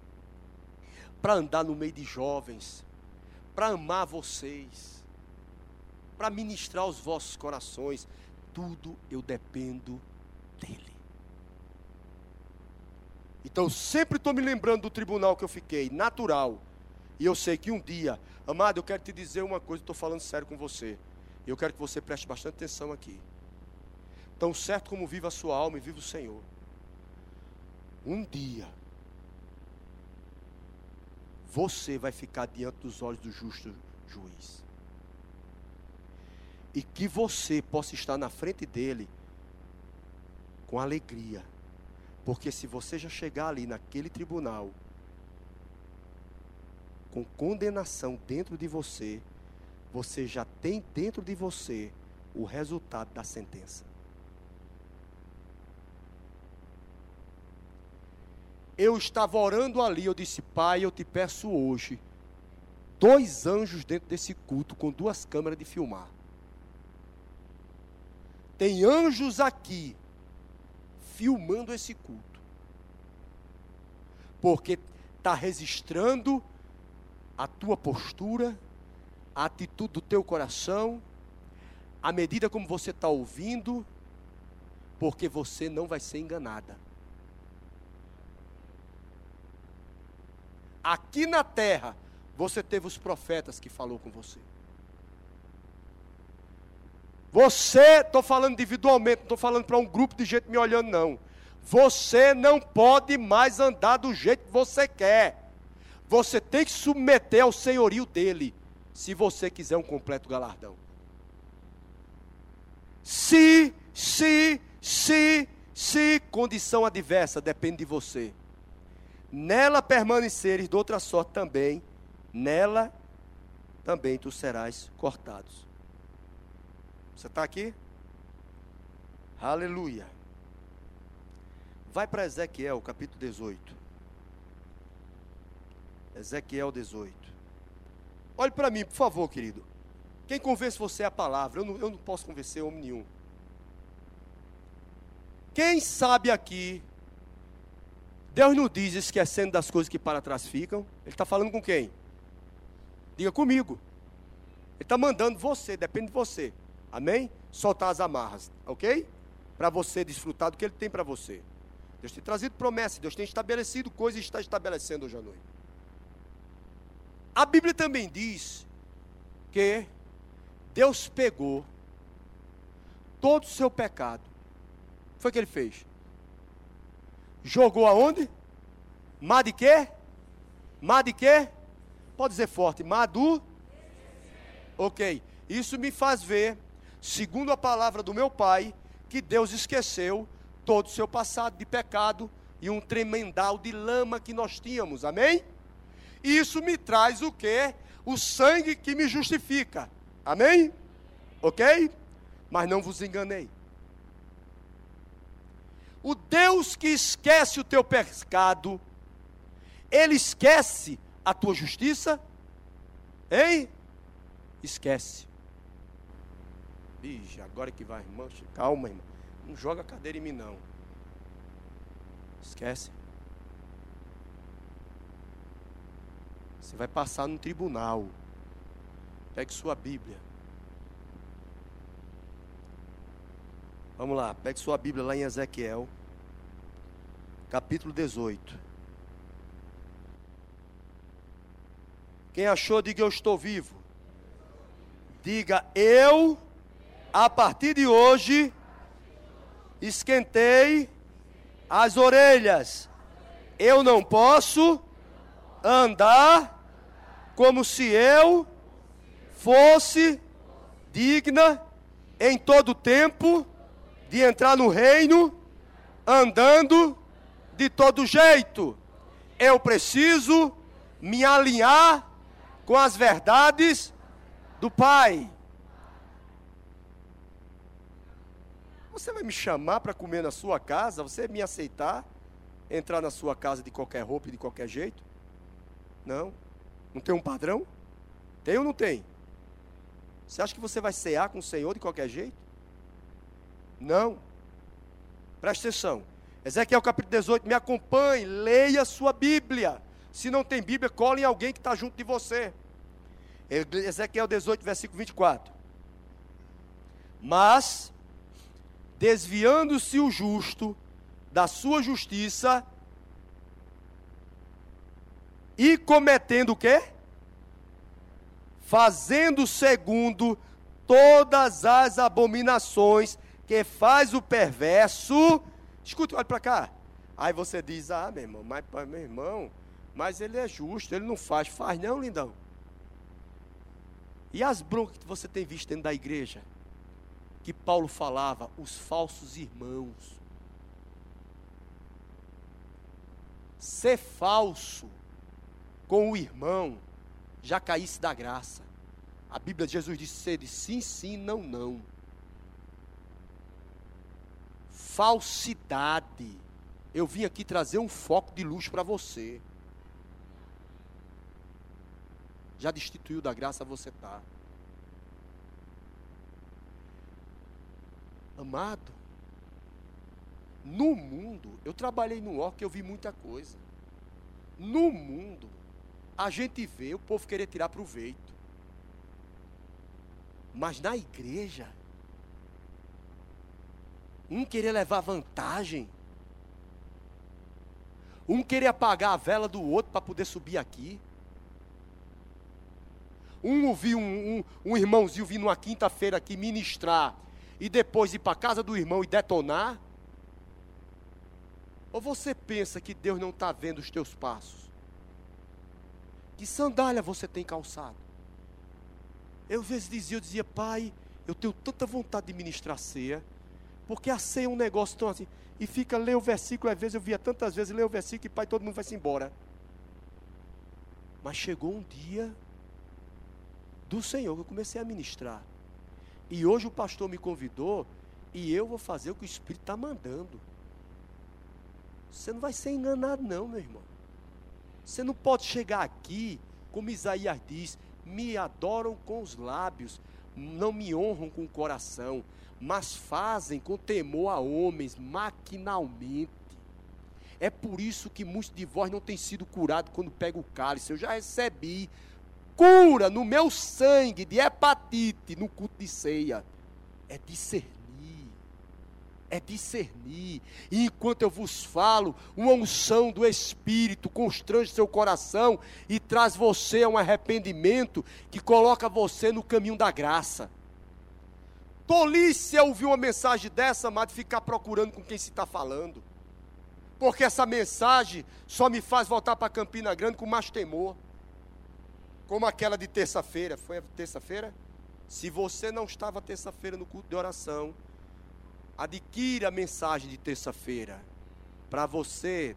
para andar no meio de jovens, para amar vocês, para ministrar os vossos corações. Tudo eu dependo dele. Então sempre estou me lembrando do tribunal que eu fiquei, natural. E eu sei que um dia, amado, eu quero te dizer uma coisa, estou falando sério com você. Eu quero que você preste bastante atenção aqui. Tão certo como vive a sua alma e vive o Senhor. Um dia, você vai ficar diante dos olhos do justo juiz. E que você possa estar na frente dele com alegria. Porque se você já chegar ali naquele tribunal, com condenação dentro de você, você já tem dentro de você o resultado da sentença. Eu estava orando ali, eu disse, Pai, eu te peço hoje, dois anjos dentro desse culto, com duas câmeras de filmar. Tem anjos aqui, filmando esse culto. Porque está registrando a tua postura, a atitude do teu coração, a medida como você está ouvindo, porque você não vai ser enganada. Aqui na terra, você teve os profetas que falou com você. Você, estou falando individualmente, não estou falando para um grupo de gente me olhando, não. Você não pode mais andar do jeito que você quer. Você tem que submeter ao senhorio dele, se você quiser um completo galardão. Se, se, se, se condição adversa depende de você. Nela permaneceres de outra sorte também, nela também tu serás cortados. Você está aqui? Aleluia. Vai para Ezequiel, capítulo 18. Ezequiel 18. Olhe para mim, por favor, querido. Quem convence você é a palavra. Eu não, eu não posso convencer homem nenhum. Quem sabe aqui, Deus não diz esquecendo das coisas que para trás ficam. Ele está falando com quem? Diga comigo. Ele está mandando você, depende de você. Amém? Soltar as amarras, ok? Para você desfrutar do que Ele tem para você. Deus tem trazido promessas, Deus tem estabelecido coisas e está estabelecendo hoje à noite. A Bíblia também diz que Deus pegou todo o seu pecado. O que foi que ele fez? Jogou aonde? Mar de quê? Mar de quê? Pode dizer forte. Mar do? Ok. Isso me faz ver, segundo a palavra do meu pai, que Deus esqueceu todo o seu passado de pecado e um tremendal de lama que nós tínhamos. Amém? isso me traz o que? O sangue que me justifica. Amém? Ok? Mas não vos enganei. O Deus que esquece o teu pecado, ele esquece a tua justiça? Hein? Esquece. Ixi, agora que vai, irmão. Calma, irmão. Não joga a cadeira em mim, não. Esquece. Você vai passar no tribunal. Pegue sua Bíblia. Vamos lá, pegue sua Bíblia lá em Ezequiel, capítulo 18. Quem achou, diga eu estou vivo. Diga eu, a partir de hoje, esquentei as orelhas. Eu não posso andar como se eu fosse digna em todo tempo de entrar no reino andando de todo jeito. Eu preciso me alinhar com as verdades do Pai. Você vai me chamar para comer na sua casa? Você me aceitar? Entrar na sua casa de qualquer roupa e de qualquer jeito? Não. Não tem um padrão? Tem ou não tem? Você acha que você vai cear com o Senhor de qualquer jeito? Não. Preste atenção. Ezequiel capítulo 18, me acompanhe, leia sua Bíblia. Se não tem Bíblia, cole em alguém que está junto de você. Ezequiel 18, versículo 24. Mas, desviando-se o justo da sua justiça, e cometendo o quê? Fazendo segundo todas as abominações que faz o perverso. Escuta, olha para cá. Aí você diz: Ah, meu irmão, mas meu irmão, mas ele é justo, ele não faz. Faz não, lindão. E as broncas que você tem visto dentro da igreja? Que Paulo falava, os falsos irmãos. Ser falso com o irmão já caísse da graça. A Bíblia de Jesus disse ser sim, sim, não, não. Falsidade. Eu vim aqui trazer um foco de luz para você. Já destituiu da graça você tá. Amado, no mundo, eu trabalhei no OR que eu vi muita coisa. No mundo, a gente vê o povo querer tirar proveito. Mas na igreja, um querer levar vantagem, um querer apagar a vela do outro para poder subir aqui, Um ouvir um, um, um irmãozinho vir numa quinta-feira aqui ministrar e depois ir para casa do irmão e detonar? Ou você pensa que Deus não está vendo os teus passos? Que sandália você tem calçado? Eu às vezes dizia, eu dizia, pai, eu tenho tanta vontade de ministrar ceia, porque a ceia é um negócio tão assim, e fica ler o versículo, às vezes eu via tantas vezes ler o versículo e pai, todo mundo vai se embora. Mas chegou um dia do Senhor que eu comecei a ministrar. E hoje o pastor me convidou e eu vou fazer o que o Espírito está mandando. Você não vai ser enganado, não, meu irmão. Você não pode chegar aqui, como Isaías diz, me adoram com os lábios, não me honram com o coração, mas fazem com temor a homens, maquinalmente. É por isso que muitos de vós não têm sido curados quando pega o cálice. Eu já recebi cura no meu sangue de hepatite no culto de ceia. É discernir. É discernir. E enquanto eu vos falo, uma unção do Espírito constrange seu coração e traz você a um arrependimento que coloca você no caminho da graça. Tolice é ouvir uma mensagem dessa, amado, ficar procurando com quem se está falando. Porque essa mensagem só me faz voltar para Campina Grande com mais temor. Como aquela de terça-feira. Foi terça-feira? Se você não estava terça-feira no culto de oração, adquira a mensagem de terça-feira. Para você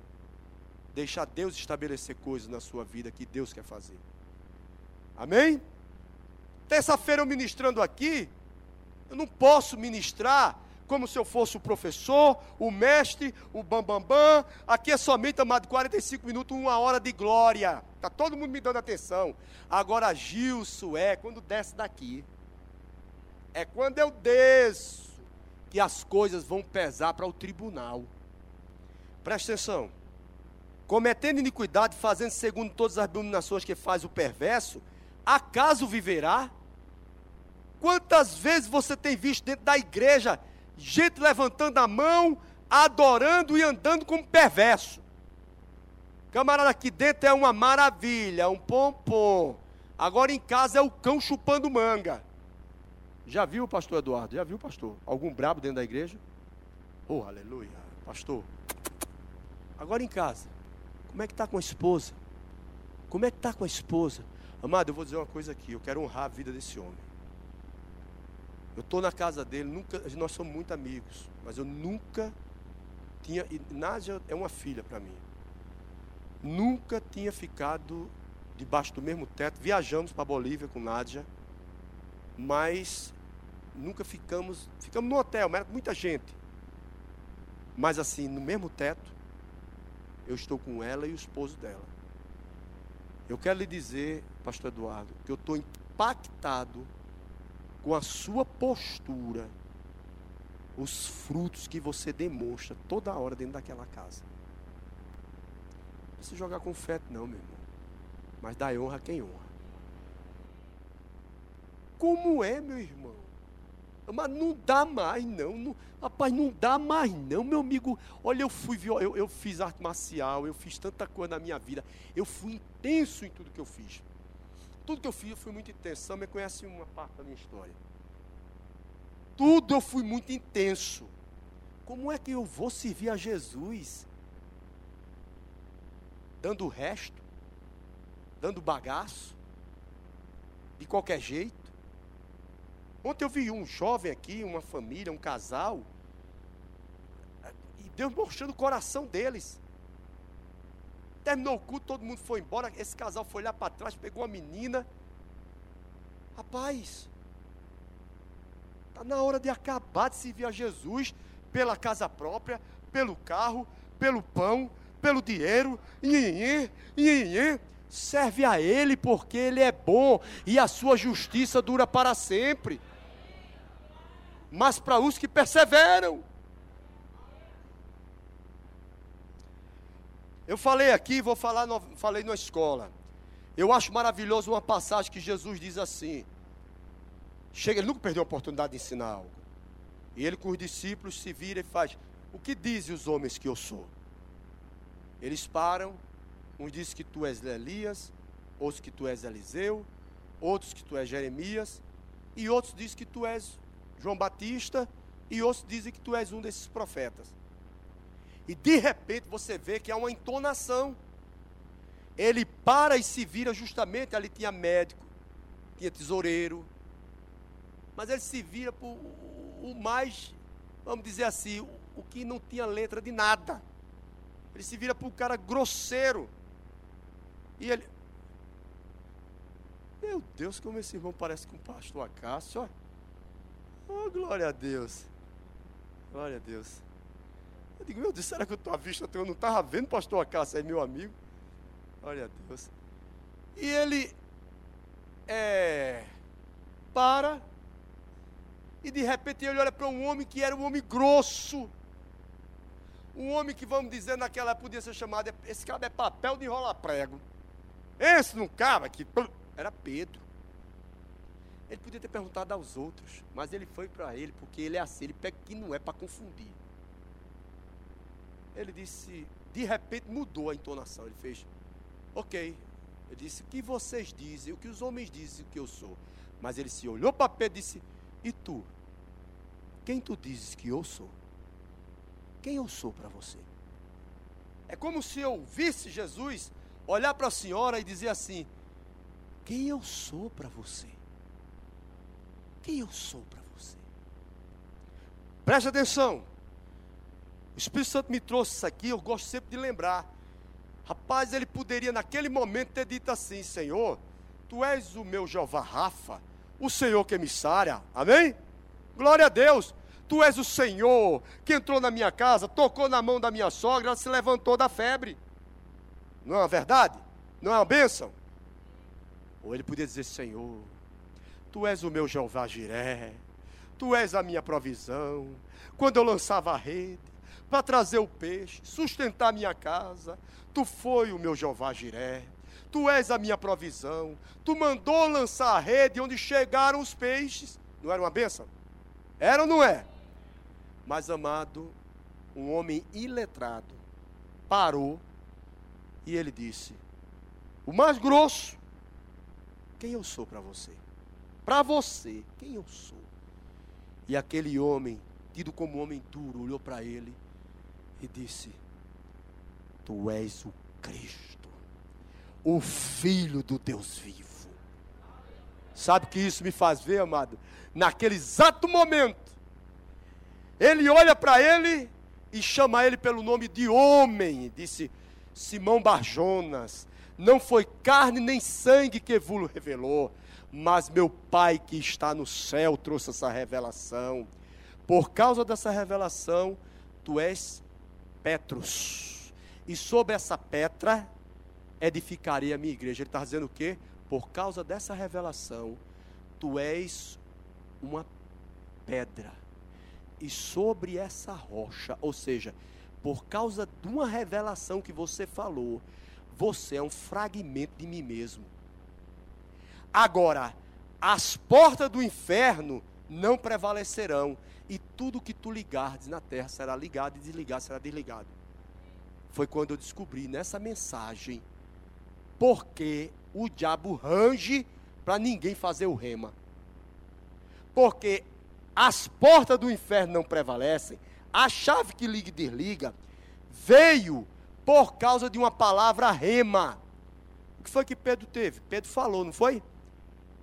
deixar Deus estabelecer coisas na sua vida que Deus quer fazer. Amém? Terça-feira eu ministrando aqui, eu não posso ministrar como se eu fosse o professor, o mestre, o bambambam. Bam, bam. Aqui é somente, amado, 45 minutos, uma hora de glória. Está todo mundo me dando atenção. Agora, Gilson, é quando desce daqui. É quando eu desço que as coisas vão pesar para o tribunal. Presta atenção. Cometendo iniquidade, fazendo segundo todas as abominações que faz o perverso, acaso viverá? Quantas vezes você tem visto dentro da igreja gente levantando a mão, adorando e andando como perverso. Camarada, aqui dentro é uma maravilha, um pompom. Agora em casa é o cão chupando manga. Já viu, pastor Eduardo? Já viu, pastor? Algum brabo dentro da igreja? Oh, aleluia, pastor. Agora em casa, como é que está com a esposa? Como é que está com a esposa? Amado, eu vou dizer uma coisa aqui, eu quero honrar a vida desse homem. Eu estou na casa dele, nunca, nós somos muito amigos, mas eu nunca tinha. E Nádia é uma filha para mim. Nunca tinha ficado debaixo do mesmo teto. Viajamos para Bolívia com Nádia, mas nunca ficamos. Ficamos no hotel, mas era muita gente. Mas assim, no mesmo teto, eu estou com ela e o esposo dela. Eu quero lhe dizer, Pastor Eduardo, que eu estou impactado com a sua postura, os frutos que você demonstra toda hora dentro daquela casa. Não precisa jogar confete, não, meu irmão. Mas dá honra a quem honra. Como é, meu irmão? Mas não dá mais, não. não. Rapaz, não dá mais, não, meu amigo. Olha, eu fui, eu, eu fiz arte marcial, eu fiz tanta coisa na minha vida. Eu fui intenso em tudo que eu fiz. Tudo que eu fiz, eu fui muito intenso. Sam conhece uma parte da minha história. Tudo eu fui muito intenso. Como é que eu vou servir a Jesus? Dando o resto? Dando bagaço? De qualquer jeito? Ontem eu vi um jovem aqui, uma família, um casal, e Deus mostrando o coração deles. Terminou o culto, todo mundo foi embora. Esse casal foi lá para trás, pegou a menina. Rapaz, está na hora de acabar de servir a Jesus pela casa própria, pelo carro, pelo pão, pelo dinheiro. Inhê, inhê, serve a Ele porque Ele é bom e a sua justiça dura para sempre. Mas para os que perseveram. Eu falei aqui, vou falar, no, falei na escola. Eu acho maravilhoso uma passagem que Jesus diz assim. Chega, ele nunca perdeu a oportunidade de ensinar algo. E ele com os discípulos se vira e faz: O que dizem os homens que eu sou? Eles param, uns dizem que tu és Elias, outros que tu és Eliseu, outros que tu és Jeremias, e outros dizem que tu és João Batista, e outros dizem que tu és um desses profetas. E de repente você vê que há uma entonação. Ele para e se vira justamente, ali tinha médico, tinha tesoureiro, mas ele se vira para o mais, vamos dizer assim, o, que não tinha letra de nada. Ele se vira para o cara grosseiro. E ele. Meu Deus, como esse irmão parece com o pastor Acácio. Oh, glória a Deus. Glória a Deus. Eu digo, meu Deus, será que eu estou à vista? Eu não estava vendo pastor Acácio aí, meu amigo. Glória a Deus. E ele é, para e de repente ele olha para um homem que era um homem grosso. Um homem que, vamos dizer, naquela época podia ser chamado, esse cara é papel de enrolar prego. Esse não cara que era Pedro. Ele podia ter perguntado aos outros, mas ele foi para ele, porque ele é assim, ele pega que não é para confundir. Ele disse, de repente mudou a entonação. Ele fez, ok. Ele disse, o que vocês dizem, o que os homens dizem que eu sou. Mas ele se olhou para Pedro e disse, e tu? Quem tu dizes que eu sou? Quem eu sou para você? É como se eu visse Jesus olhar para a senhora e dizer assim: Quem eu sou para você? Quem eu sou para você? Preste atenção. O Espírito Santo me trouxe isso aqui, eu gosto sempre de lembrar. Rapaz, ele poderia naquele momento ter dito assim: Senhor, tu és o meu Jeová Rafa, o Senhor que é emissária. Amém? Glória a Deus. Tu és o Senhor que entrou na minha casa, tocou na mão da minha sogra, ela se levantou da febre. Não é uma verdade? Não é uma bênção? Ou ele podia dizer: Senhor, tu és o meu Jeová Jiré, tu és a minha provisão. Quando eu lançava a rede para trazer o peixe, sustentar a minha casa, tu foi o meu Jeová Jiré. Tu és a minha provisão. Tu mandou lançar a rede onde chegaram os peixes. Não era uma bênção? Era ou não é? Mas, amado, um homem iletrado parou e ele disse: O mais grosso, quem eu sou para você? Para você, quem eu sou? E aquele homem, tido como homem duro, olhou para ele e disse: Tu és o Cristo, o Filho do Deus vivo. Sabe o que isso me faz ver, amado? Naquele exato momento, ele olha para ele e chama ele pelo nome de homem. Disse Simão Barjonas: Não foi carne nem sangue que vos revelou, mas meu Pai que está no céu trouxe essa revelação. Por causa dessa revelação, tu és Petrus. E sobre essa pedra edificarei a minha igreja. Ele está dizendo o quê? Por causa dessa revelação, tu és uma pedra e sobre essa rocha, ou seja, por causa de uma revelação que você falou, você é um fragmento de mim mesmo. Agora, as portas do inferno não prevalecerão, e tudo que tu ligares na terra será ligado e desligado será desligado. Foi quando eu descobri nessa mensagem porque o diabo range para ninguém fazer o rema. Porque as portas do inferno não prevalecem, a chave que liga e desliga veio por causa de uma palavra rema. O que foi que Pedro teve? Pedro falou, não foi?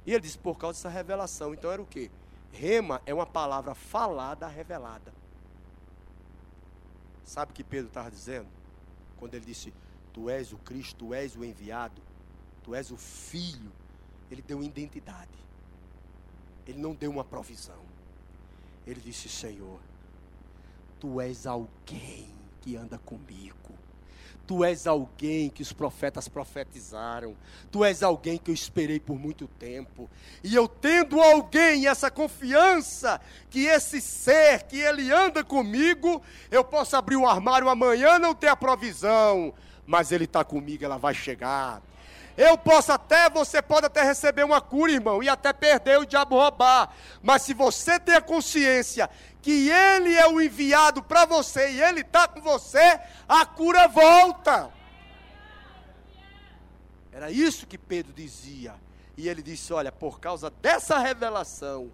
E ele disse, por causa dessa revelação. Então era o quê? Rema é uma palavra falada, revelada. Sabe o que Pedro estava dizendo? Quando ele disse, Tu és o Cristo, Tu és o enviado, Tu és o Filho. Ele deu identidade. Ele não deu uma provisão. Ele disse: Senhor, tu és alguém que anda comigo. Tu és alguém que os profetas profetizaram. Tu és alguém que eu esperei por muito tempo. E eu tendo alguém, essa confiança, que esse ser, que ele anda comigo, eu posso abrir o armário amanhã, não ter a provisão. Mas ele está comigo, ela vai chegar. Eu posso até, você pode até receber uma cura, irmão, e até perder o diabo roubar. Mas se você tem a consciência que ele é o enviado para você e ele está com você, a cura volta. Era isso que Pedro dizia. E ele disse: Olha, por causa dessa revelação,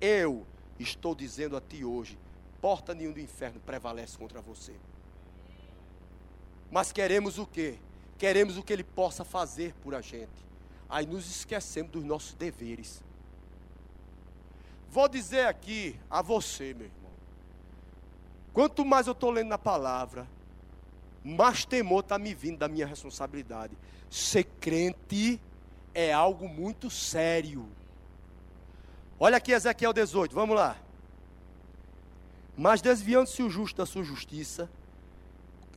eu estou dizendo a ti hoje: porta nenhum do inferno prevalece contra você. Mas queremos o quê? Queremos o que ele possa fazer por a gente. Aí nos esquecemos dos nossos deveres. Vou dizer aqui a você, meu irmão. Quanto mais eu estou lendo na palavra, mais temor está me vindo da minha responsabilidade. Ser crente é algo muito sério. Olha aqui Ezequiel 18, vamos lá. Mas desviando-se o justo da sua justiça,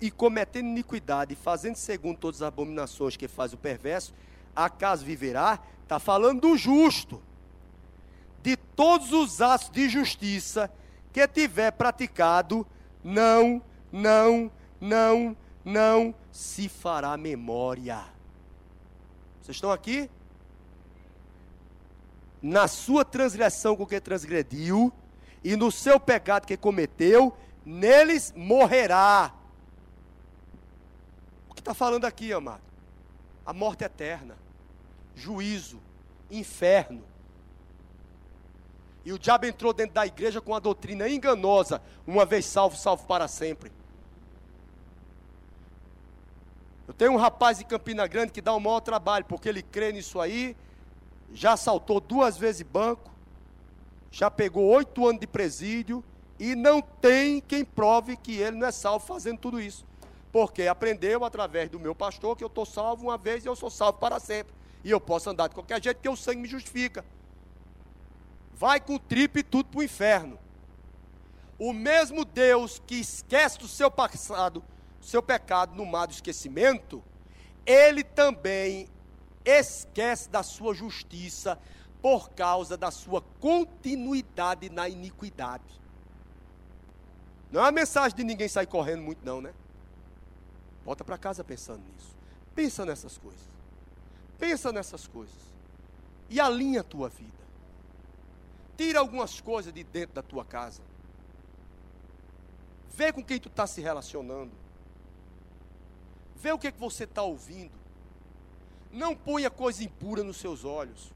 e cometendo iniquidade, fazendo segundo todas as abominações que faz o perverso, acaso viverá? Está falando do justo. De todos os atos de justiça que tiver praticado, não, não, não, não se fará memória. Vocês estão aqui? Na sua transgressão com que transgrediu, e no seu pecado que cometeu, neles morrerá. Está falando aqui, amado? A morte eterna, juízo, inferno. E o diabo entrou dentro da igreja com a doutrina enganosa: uma vez salvo, salvo para sempre. Eu tenho um rapaz em Campina Grande que dá o maior trabalho, porque ele crê nisso aí, já assaltou duas vezes banco, já pegou oito anos de presídio, e não tem quem prove que ele não é salvo fazendo tudo isso. Porque aprendeu através do meu pastor que eu estou salvo uma vez e eu sou salvo para sempre. E eu posso andar de qualquer jeito, porque o sangue me justifica. Vai com tripe e tudo para o inferno. O mesmo Deus que esquece do seu passado seu pecado no mar do esquecimento, ele também esquece da sua justiça por causa da sua continuidade na iniquidade. Não é uma mensagem de ninguém sair correndo muito, não, né? Volta para casa pensando nisso. Pensa nessas coisas. Pensa nessas coisas. E alinha a tua vida. Tira algumas coisas de dentro da tua casa. Vê com quem tu está se relacionando. Vê o que, é que você está ouvindo. Não ponha coisa impura nos seus olhos.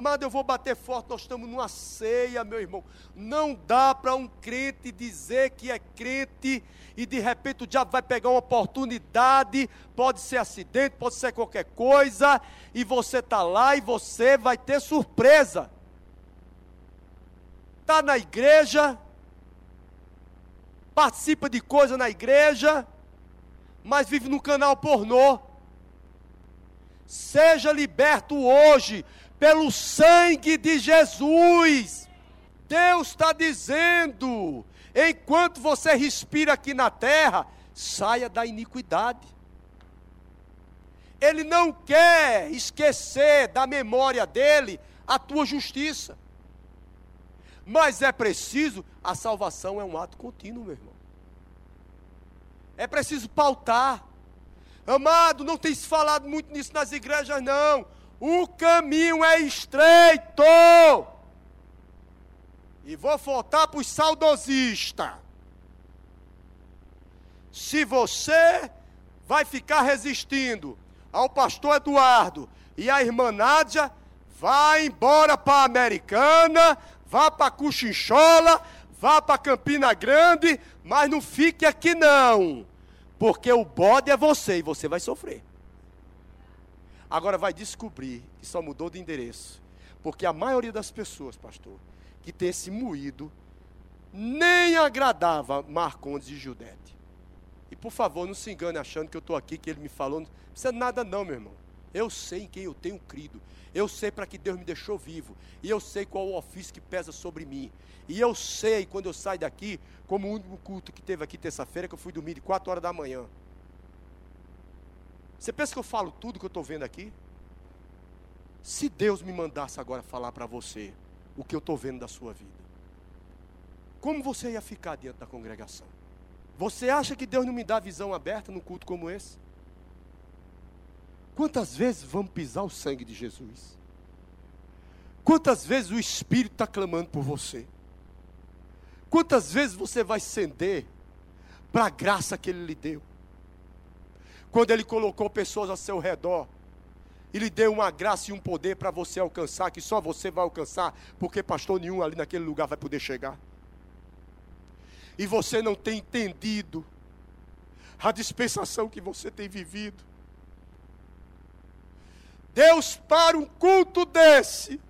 Amado, eu vou bater forte, nós estamos numa ceia, meu irmão. Não dá para um crente dizer que é crente e de repente o diabo vai pegar uma oportunidade, pode ser acidente, pode ser qualquer coisa, e você está lá e você vai ter surpresa. Está na igreja, participa de coisa na igreja, mas vive no canal pornô. Seja liberto hoje pelo sangue de Jesus. Deus está dizendo: enquanto você respira aqui na terra, saia da iniquidade. Ele não quer esquecer da memória dele a tua justiça. Mas é preciso, a salvação é um ato contínuo, meu irmão. É preciso pautar. Amado, não tem se falado muito nisso nas igrejas, não. O caminho é estreito. E vou voltar para os saudosistas. Se você vai ficar resistindo ao pastor Eduardo e à irmã Nádia, vá embora para a Americana, vá para Cuxinchola, vá para Campina Grande, mas não fique aqui não, porque o bode é você e você vai sofrer. Agora vai descobrir que só mudou de endereço, porque a maioria das pessoas, pastor, que tem esse moído, nem agradava Marcondes e Judete. E por favor, não se engane achando que eu estou aqui, que ele me falou. Não precisa nada, não, meu irmão. Eu sei em quem eu tenho crido. Eu sei para que Deus me deixou vivo. E eu sei qual o ofício que pesa sobre mim. E eu sei, quando eu saio daqui, como o único culto que teve aqui terça-feira, que eu fui dormir de 4 horas da manhã. Você pensa que eu falo tudo que eu estou vendo aqui? Se Deus me mandasse agora falar para você o que eu estou vendo da sua vida, como você ia ficar diante da congregação? Você acha que Deus não me dá visão aberta num culto como esse? Quantas vezes vamos pisar o sangue de Jesus? Quantas vezes o Espírito está clamando por você? Quantas vezes você vai ceder para a graça que Ele lhe deu? Quando Ele colocou pessoas ao seu redor e lhe deu uma graça e um poder para você alcançar, que só você vai alcançar, porque pastor nenhum ali naquele lugar vai poder chegar. E você não tem entendido a dispensação que você tem vivido. Deus para um culto desse,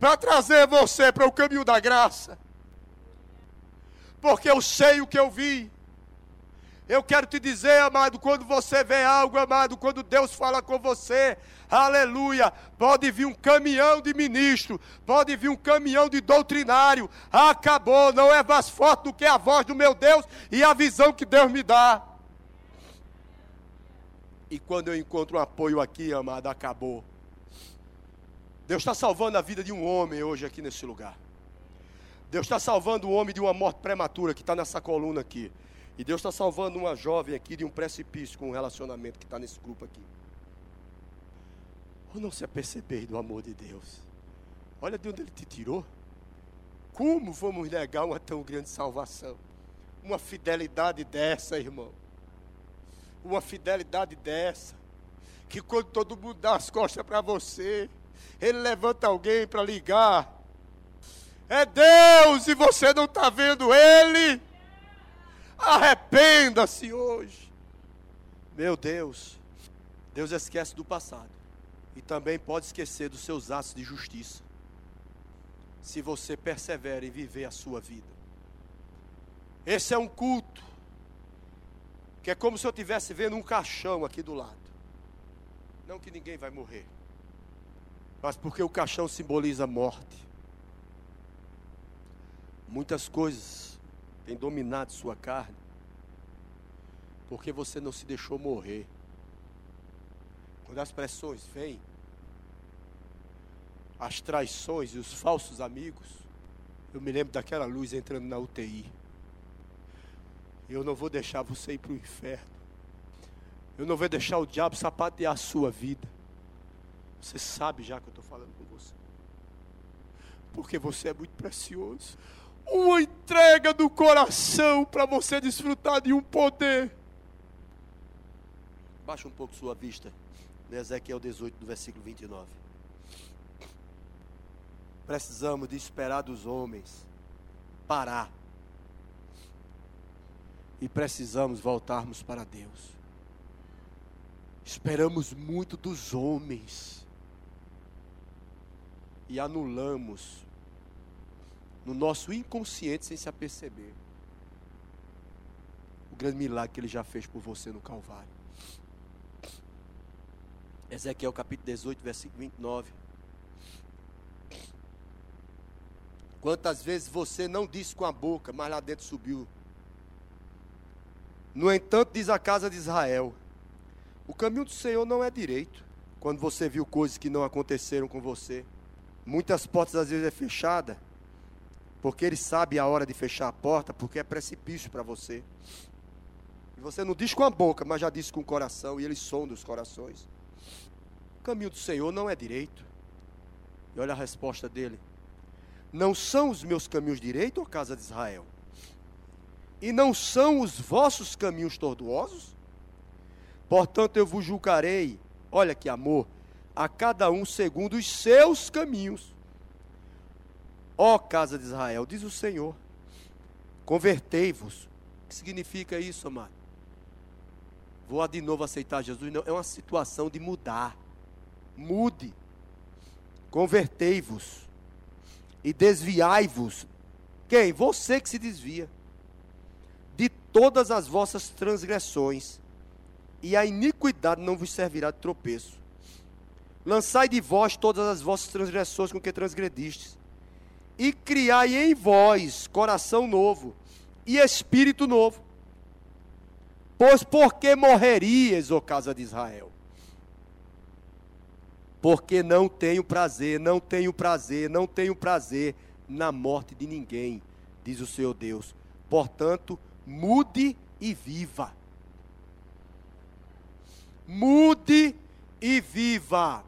para trazer você para o caminho da graça, porque eu sei o que eu vi, eu quero te dizer, amado, quando você vê algo, amado, quando Deus fala com você, aleluia, pode vir um caminhão de ministro, pode vir um caminhão de doutrinário, acabou, não é mais forte do que a voz do meu Deus e a visão que Deus me dá. E quando eu encontro um apoio aqui, amado, acabou. Deus está salvando a vida de um homem hoje aqui nesse lugar. Deus está salvando o homem de uma morte prematura que está nessa coluna aqui. E Deus está salvando uma jovem aqui de um precipício com um relacionamento que está nesse grupo aqui. Ou não se aperceber do amor de Deus? Olha de onde Ele te tirou. Como vamos negar uma tão grande salvação? Uma fidelidade dessa, irmão. Uma fidelidade dessa. Que quando todo mundo dá as costas para você, Ele levanta alguém para ligar. É Deus e você não está vendo Ele. Arrependa-se hoje. Meu Deus, Deus esquece do passado e também pode esquecer dos seus atos de justiça. Se você persevera em viver a sua vida. Esse é um culto que é como se eu estivesse vendo um caixão aqui do lado. Não que ninguém vai morrer, mas porque o caixão simboliza morte. Muitas coisas tem dominado sua carne, porque você não se deixou morrer. Quando as pressões vêm, as traições e os falsos amigos, eu me lembro daquela luz entrando na UTI. Eu não vou deixar você ir para o inferno. Eu não vou deixar o diabo sapatear a sua vida. Você sabe já que eu estou falando com você. Porque você é muito precioso uma entrega do coração para você desfrutar de um poder. Baixa um pouco sua vista. Ezequiel 18, do versículo 29. Precisamos de esperar dos homens parar. E precisamos voltarmos para Deus. Esperamos muito dos homens. E anulamos no nosso inconsciente sem se aperceber. O grande milagre que ele já fez por você no Calvário. Ezequiel capítulo 18, versículo 29. Quantas vezes você não disse com a boca, mas lá dentro subiu. No entanto, diz a casa de Israel: O caminho do Senhor não é direito. Quando você viu coisas que não aconteceram com você, muitas portas às vezes é fechada porque ele sabe a hora de fechar a porta, porque é precipício para você. E você não diz com a boca, mas já disse com o coração, e ele sonda os corações. O caminho do Senhor não é direito. E olha a resposta dele: Não são os meus caminhos direitos, ó casa de Israel? E não são os vossos caminhos tortuosos? Portanto, eu vos julgarei, olha que amor, a cada um segundo os seus caminhos Ó casa de Israel, diz o Senhor, convertei-vos. O que significa isso, amado? Vou de novo aceitar Jesus? Não, é uma situação de mudar. Mude. Convertei-vos. E desviai-vos. Quem? Você que se desvia. De todas as vossas transgressões. E a iniquidade não vos servirá de tropeço. Lançai de vós todas as vossas transgressões com que transgredistes e criai em vós coração novo e espírito novo. Pois por que morrerias, ó casa de Israel? Porque não tenho prazer, não tenho prazer, não tenho prazer na morte de ninguém, diz o Senhor Deus. Portanto, mude e viva. Mude e viva.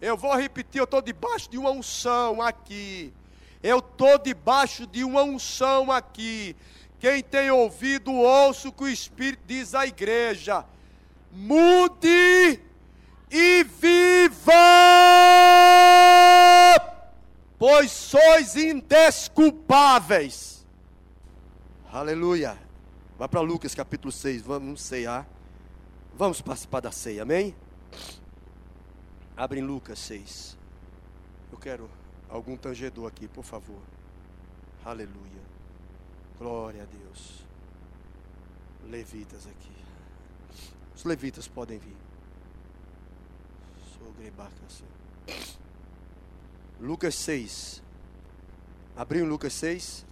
Eu vou repetir, eu estou debaixo de uma unção aqui. Eu estou debaixo de uma unção aqui. Quem tem ouvido, ouça o que o Espírito diz à igreja. mude e viva, pois sois indesculpáveis. Aleluia. Vai para Lucas capítulo 6, vamos ceiar. Vamos participar da ceia, amém? Abre em Lucas 6. Eu quero algum tangedor aqui, por favor. Aleluia. Glória a Deus. Levitas aqui. Os levitas podem vir. Lucas 6. Abriu Lucas 6,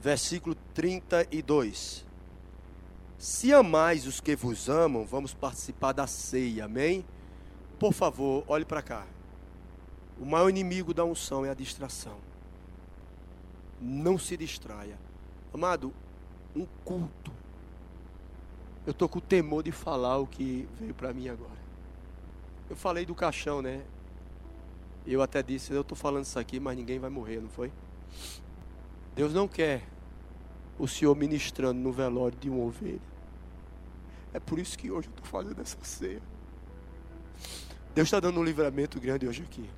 versículo 32. Se amais os que vos amam, vamos participar da ceia, amém? Por favor, olhe para cá. O maior inimigo da unção é a distração. Não se distraia. Amado, um culto. Eu estou com temor de falar o que veio para mim agora. Eu falei do caixão, né? Eu até disse, eu estou falando isso aqui, mas ninguém vai morrer, não foi? Deus não quer o Senhor ministrando no velório de uma ovelha. É por isso que hoje eu estou fazendo essa ceia. Deus está dando um livramento grande hoje aqui.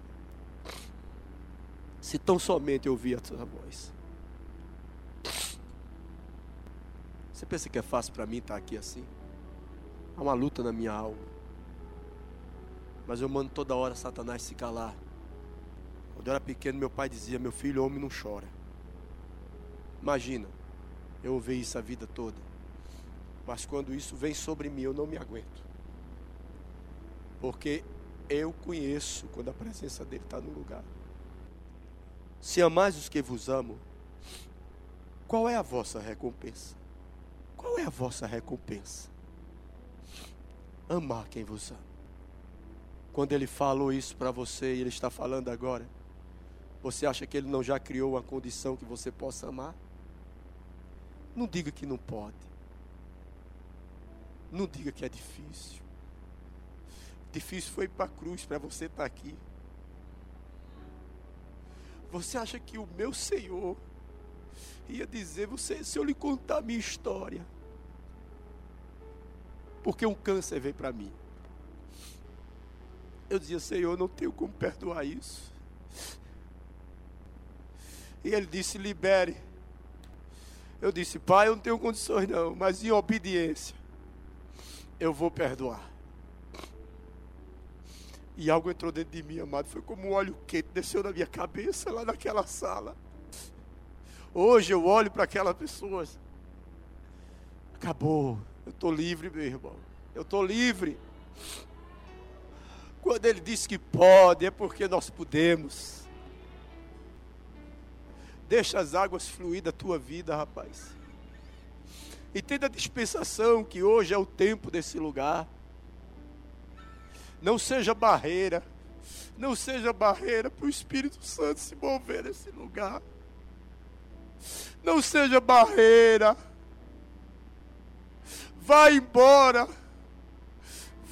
Se tão somente eu ouvir a sua voz. Você pensa que é fácil para mim estar aqui assim? Há uma luta na minha alma. Mas eu mando toda hora Satanás se calar. Quando eu era pequeno, meu pai dizia: Meu filho, homem não chora. Imagina, eu ouvi isso a vida toda. Mas quando isso vem sobre mim, eu não me aguento. Porque eu conheço quando a presença dele está no lugar. Se amais os que vos amam, qual é a vossa recompensa? Qual é a vossa recompensa? Amar quem vos ama. Quando ele falou isso para você e ele está falando agora, você acha que ele não já criou uma condição que você possa amar? Não diga que não pode. Não diga que é difícil. Difícil foi para a cruz para você estar tá aqui. Você acha que o meu Senhor ia dizer, você, se eu lhe contar a minha história, porque um câncer veio para mim. Eu dizia, Senhor, não tenho como perdoar isso. E ele disse, libere. Eu disse, pai, eu não tenho condições não, mas em obediência, eu vou perdoar. E algo entrou dentro de mim, amado, foi como um óleo quente, desceu na minha cabeça lá naquela sala. Hoje eu olho para aquelas pessoas. Acabou. Eu estou livre, meu irmão. Eu estou livre. Quando ele diz que pode, é porque nós podemos. Deixa as águas fluir da tua vida, rapaz. Entenda a dispensação que hoje é o tempo desse lugar. Não seja barreira. Não seja barreira para o Espírito Santo se mover nesse lugar. Não seja barreira. Vá embora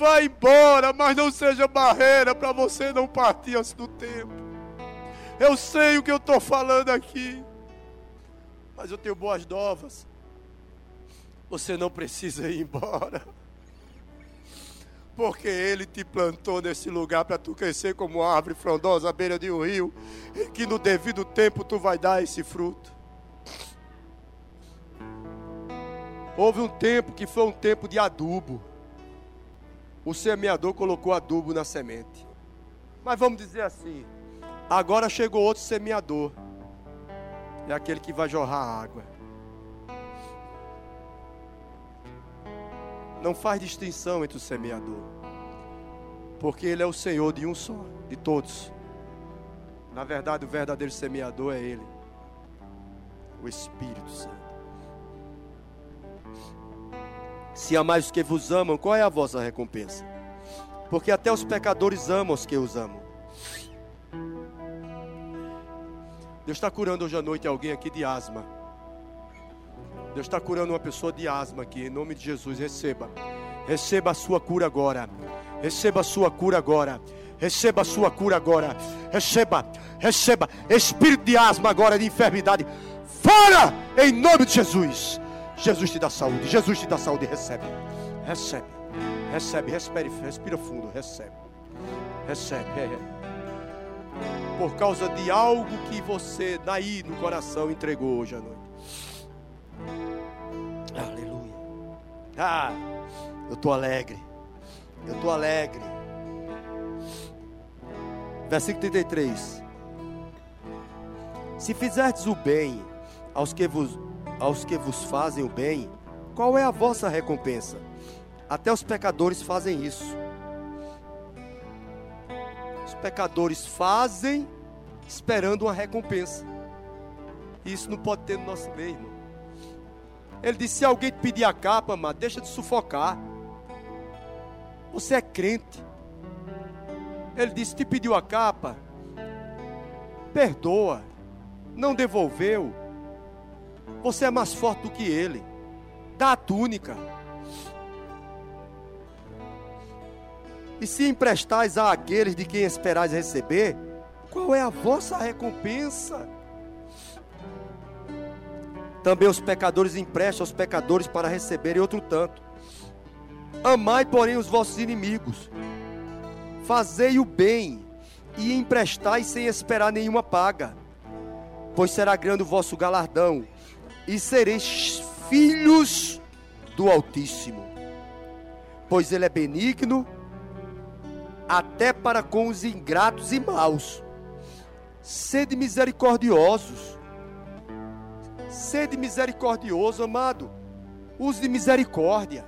Vá embora, mas não seja barreira para você não partir antes do tempo. Eu sei o que eu estou falando aqui, mas eu tenho boas novas. Você não precisa ir embora, porque Ele te plantou nesse lugar para tu crescer como árvore frondosa à beira de um rio, e que no devido tempo tu vai dar esse fruto. Houve um tempo que foi um tempo de adubo o semeador colocou adubo na semente. Mas vamos dizer assim: agora chegou outro semeador. É aquele que vai jorrar água. Não faz distinção entre o semeador. Porque ele é o Senhor de um só, de todos. Na verdade, o verdadeiro semeador é ele. O Espírito Santo. Se amais os que vos amam, qual é a vossa recompensa? Porque até os pecadores amam os que os amam. Deus está curando hoje à noite alguém aqui de asma. Deus está curando uma pessoa de asma aqui, em nome de Jesus. Receba, receba a sua cura agora. Receba a sua cura agora. Receba a sua cura agora. Receba, receba. Espírito de asma agora, de enfermidade. Fora em nome de Jesus. Jesus te dá saúde. Jesus te dá saúde. Recebe. Recebe. Recebe, respire, respira fundo, recebe. Recebe. É, é. Por causa de algo que você daí no coração entregou hoje à noite. Aleluia. Ah, eu estou alegre. Eu estou alegre. Versículo 33. Se fizerdes o bem aos que vos, aos que vos fazem o bem, qual é a vossa recompensa? Até os pecadores fazem isso. Os pecadores fazem esperando uma recompensa. Isso não pode ter no nosso meio, irmão. Ele disse: se alguém te pedir a capa, mas deixa de sufocar. Você é crente. Ele disse: te pediu a capa, perdoa, não devolveu. Você é mais forte do que ele. Dá a túnica. E se emprestais a aqueles de quem esperais receber, qual é a vossa recompensa? Também os pecadores emprestam aos pecadores para receberem outro tanto. Amai, porém, os vossos inimigos. Fazei o bem e emprestai sem esperar nenhuma paga, pois será grande o vosso galardão, e sereis filhos do Altíssimo. Pois Ele é benigno até para com os ingratos e maus. Sede misericordiosos. Sede misericordioso, amado. Use de misericórdia.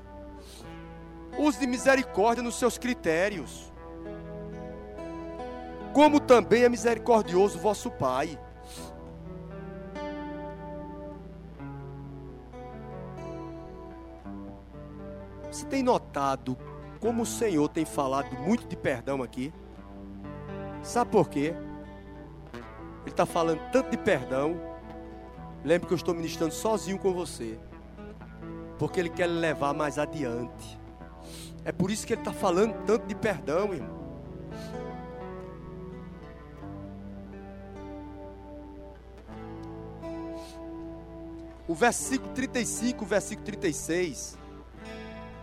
Use de misericórdia nos seus critérios. Como também é misericordioso vosso Pai. Você tem notado como o Senhor tem falado muito de perdão aqui. Sabe por quê? Ele está falando tanto de perdão. Lembre que eu estou ministrando sozinho com você. Porque Ele quer levar mais adiante. É por isso que Ele está falando tanto de perdão, irmão. O versículo 35, o versículo 36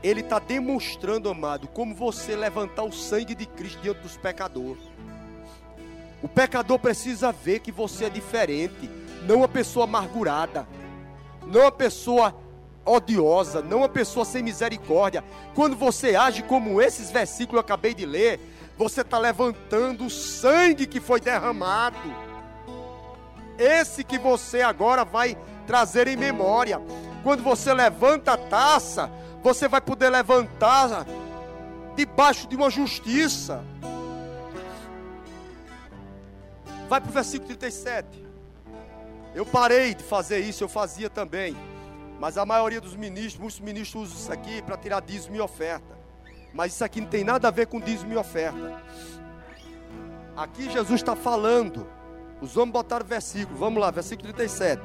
ele está demonstrando, amado, como você levantar o sangue de Cristo diante dos pecadores. O pecador precisa ver que você é diferente, não uma pessoa amargurada, não uma pessoa odiosa, não uma pessoa sem misericórdia. Quando você age como esses versículos que eu acabei de ler, você está levantando o sangue que foi derramado. Esse que você agora vai trazer em memória. Quando você levanta a taça, você vai poder levantar debaixo de uma justiça. Vai para o versículo 37. Eu parei de fazer isso, eu fazia também. Mas a maioria dos ministros, muitos ministros usam isso aqui para tirar dízimo e oferta. Mas isso aqui não tem nada a ver com dízimo e oferta. Aqui Jesus está falando. Os homens botaram versículo. Vamos lá, versículo 37.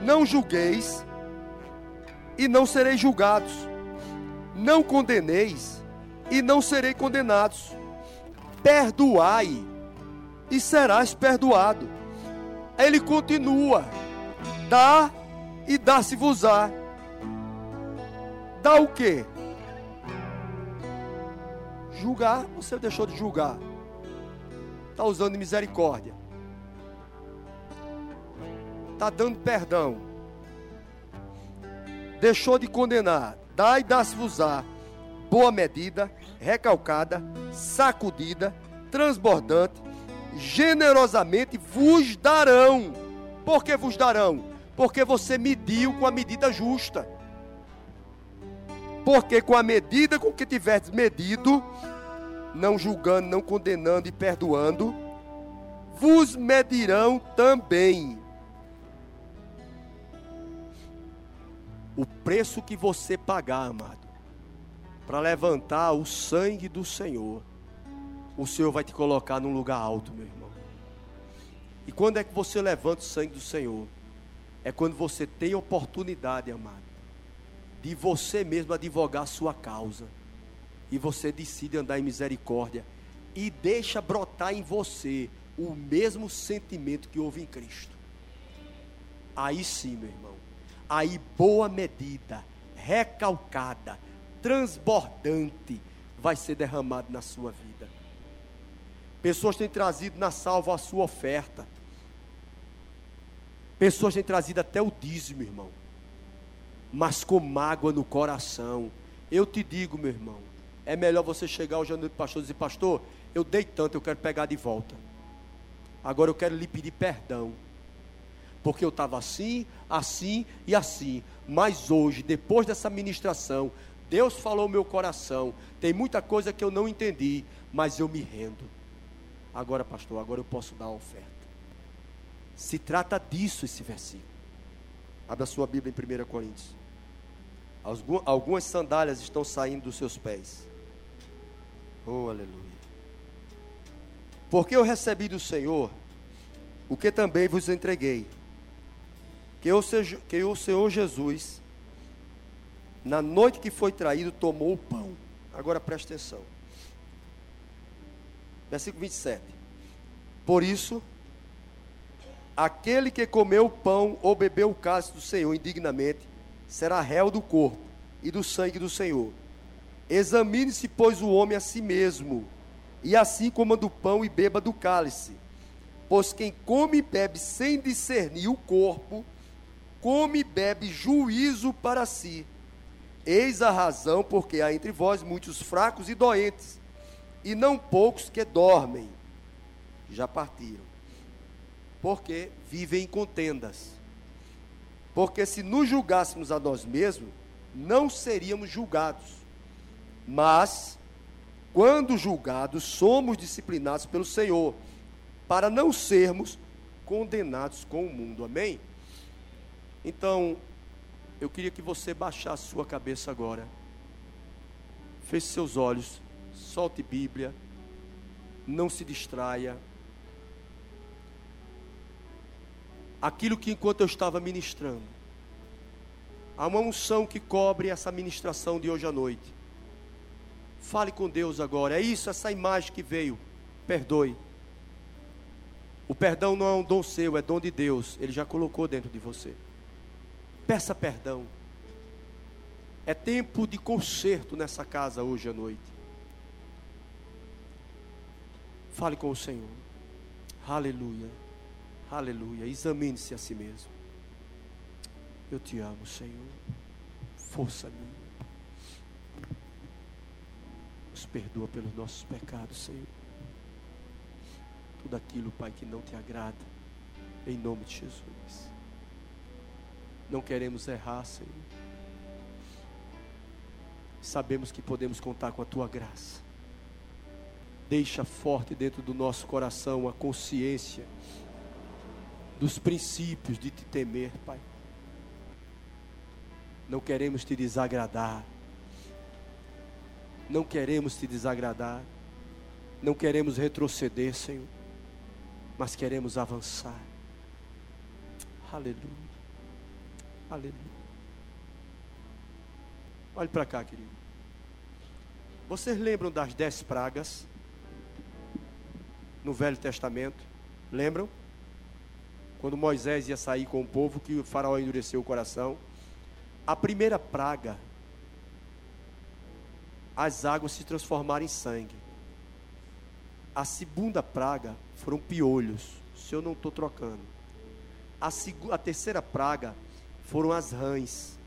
Não julgueis e não sereis julgados. Não condeneis e não serei condenados. Perdoai e serás perdoado. Ele continua: dá e dá-se-vos-á. Dá o quê? Julgar, você deixou de julgar. Está usando misericórdia. Está dando perdão deixou de condenar, dai e dá-se-vos-á, boa medida, recalcada, sacudida, transbordante, generosamente vos darão. Por que vos darão? Porque você mediu com a medida justa. Porque com a medida com que tiveres medido, não julgando, não condenando e perdoando, vos medirão também. o preço que você pagar, amado, para levantar o sangue do Senhor, o Senhor vai te colocar num lugar alto, meu irmão. E quando é que você levanta o sangue do Senhor? É quando você tem oportunidade, amado, de você mesmo advogar a sua causa. E você decide andar em misericórdia. E deixa brotar em você o mesmo sentimento que houve em Cristo. Aí sim, meu irmão aí boa medida, recalcada, transbordante vai ser derramado na sua vida. Pessoas têm trazido na salva a sua oferta. Pessoas têm trazido até o dízimo, irmão. Mas com mágoa no coração. Eu te digo, meu irmão, é melhor você chegar ao janeiro do pastor e dizer, pastor, eu dei tanto, eu quero pegar de volta. Agora eu quero lhe pedir perdão. Porque eu estava assim, assim e assim. Mas hoje, depois dessa ministração, Deus falou meu coração. Tem muita coisa que eu não entendi, mas eu me rendo. Agora, pastor, agora eu posso dar a oferta. Se trata disso esse versículo. Abra sua Bíblia em 1 Coríntios. Algumas sandálias estão saindo dos seus pés. Oh, aleluia. Porque eu recebi do Senhor o que também vos entreguei. Que o, que o Senhor Jesus, na noite que foi traído, tomou o pão. Agora preste atenção. Versículo 27. Por isso, aquele que comeu o pão ou bebeu o cálice do Senhor indignamente, será réu do corpo e do sangue do Senhor. Examine-se, pois, o homem a si mesmo, e assim coma do pão e beba do cálice. Pois quem come e bebe sem discernir o corpo, come e bebe juízo para si. Eis a razão porque há entre vós muitos fracos e doentes, e não poucos que dormem. Já partiram. Porque vivem em contendas. Porque se nos julgássemos a nós mesmos, não seríamos julgados. Mas, quando julgados, somos disciplinados pelo Senhor, para não sermos condenados com o mundo. Amém? Então, eu queria que você baixasse sua cabeça agora. Feche seus olhos, solte Bíblia, não se distraia. Aquilo que enquanto eu estava ministrando, há uma unção que cobre essa ministração de hoje à noite. Fale com Deus agora. É isso, essa imagem que veio. Perdoe. O perdão não é um dom seu, é dom de Deus. Ele já colocou dentro de você. Peça perdão. É tempo de conserto nessa casa hoje à noite. Fale com o Senhor. Aleluia. Aleluia. Examine-se a si mesmo. Eu te amo, Senhor. Força minha. Nos perdoa pelos nossos pecados, Senhor. Tudo aquilo, Pai, que não te agrada. Em nome de Jesus. Não queremos errar, Senhor. Sabemos que podemos contar com a tua graça. Deixa forte dentro do nosso coração a consciência dos princípios de te temer, Pai. Não queremos te desagradar. Não queremos te desagradar. Não queremos retroceder, Senhor. Mas queremos avançar. Aleluia. Aleluia. Olhe para cá, querido. Vocês lembram das dez pragas no Velho Testamento? Lembram? Quando Moisés ia sair com o povo, que o faraó endureceu o coração. A primeira praga, as águas se transformaram em sangue. A segunda praga foram piolhos. Se eu não estou trocando. A, a terceira praga foram as rãs.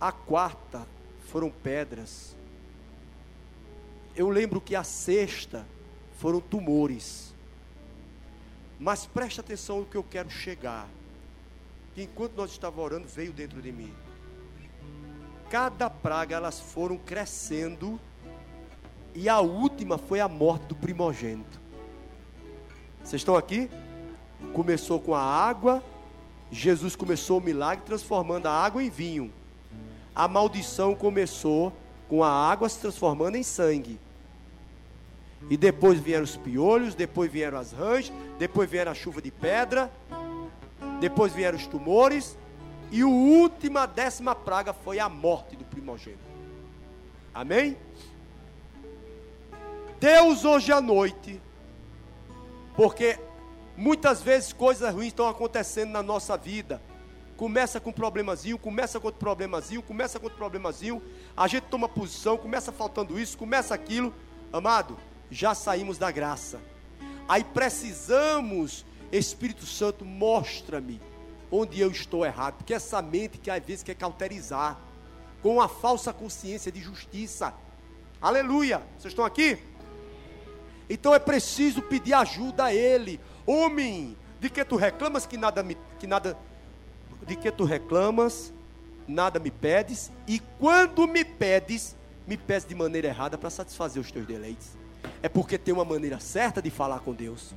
A quarta foram pedras. Eu lembro que a sexta foram tumores. Mas preste atenção no que eu quero chegar. Que enquanto nós estávamos orando, veio dentro de mim. Cada praga elas foram crescendo. E a última foi a morte do primogênito. Vocês estão aqui? Começou com a água, Jesus começou o milagre transformando a água em vinho. A maldição começou com a água se transformando em sangue. E depois vieram os piolhos, depois vieram as rãs, depois vieram a chuva de pedra, depois vieram os tumores, e a última, décima praga foi a morte do primogênito. Amém? Deus hoje à noite, porque Muitas vezes coisas ruins estão acontecendo na nossa vida. começa com um problemazinho, começa com outro problemazinho, começa com outro problemazinho, a gente toma posição, começa faltando isso, começa aquilo. Amado, já saímos da graça. Aí precisamos, Espírito Santo, mostra-me onde eu estou errado, porque essa mente que às vezes quer cauterizar, com a falsa consciência de justiça. Aleluia! Vocês estão aqui? Então é preciso pedir ajuda a Ele. Homem, de que tu reclamas que nada me, que nada de que tu reclamas, nada me pedes, e quando me pedes, me pedes de maneira errada para satisfazer os teus deleites. É porque tem uma maneira certa de falar com Deus.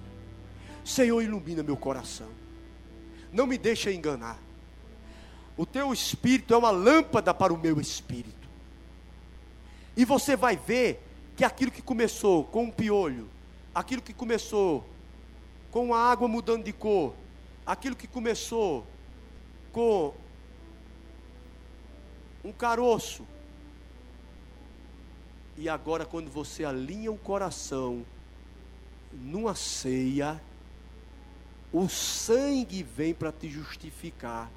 Senhor, ilumina meu coração. Não me deixa enganar. O teu espírito é uma lâmpada para o meu espírito. E você vai ver que aquilo que começou com um piolho, aquilo que começou com a água mudando de cor, aquilo que começou com um caroço, e agora, quando você alinha o coração numa ceia, o sangue vem para te justificar.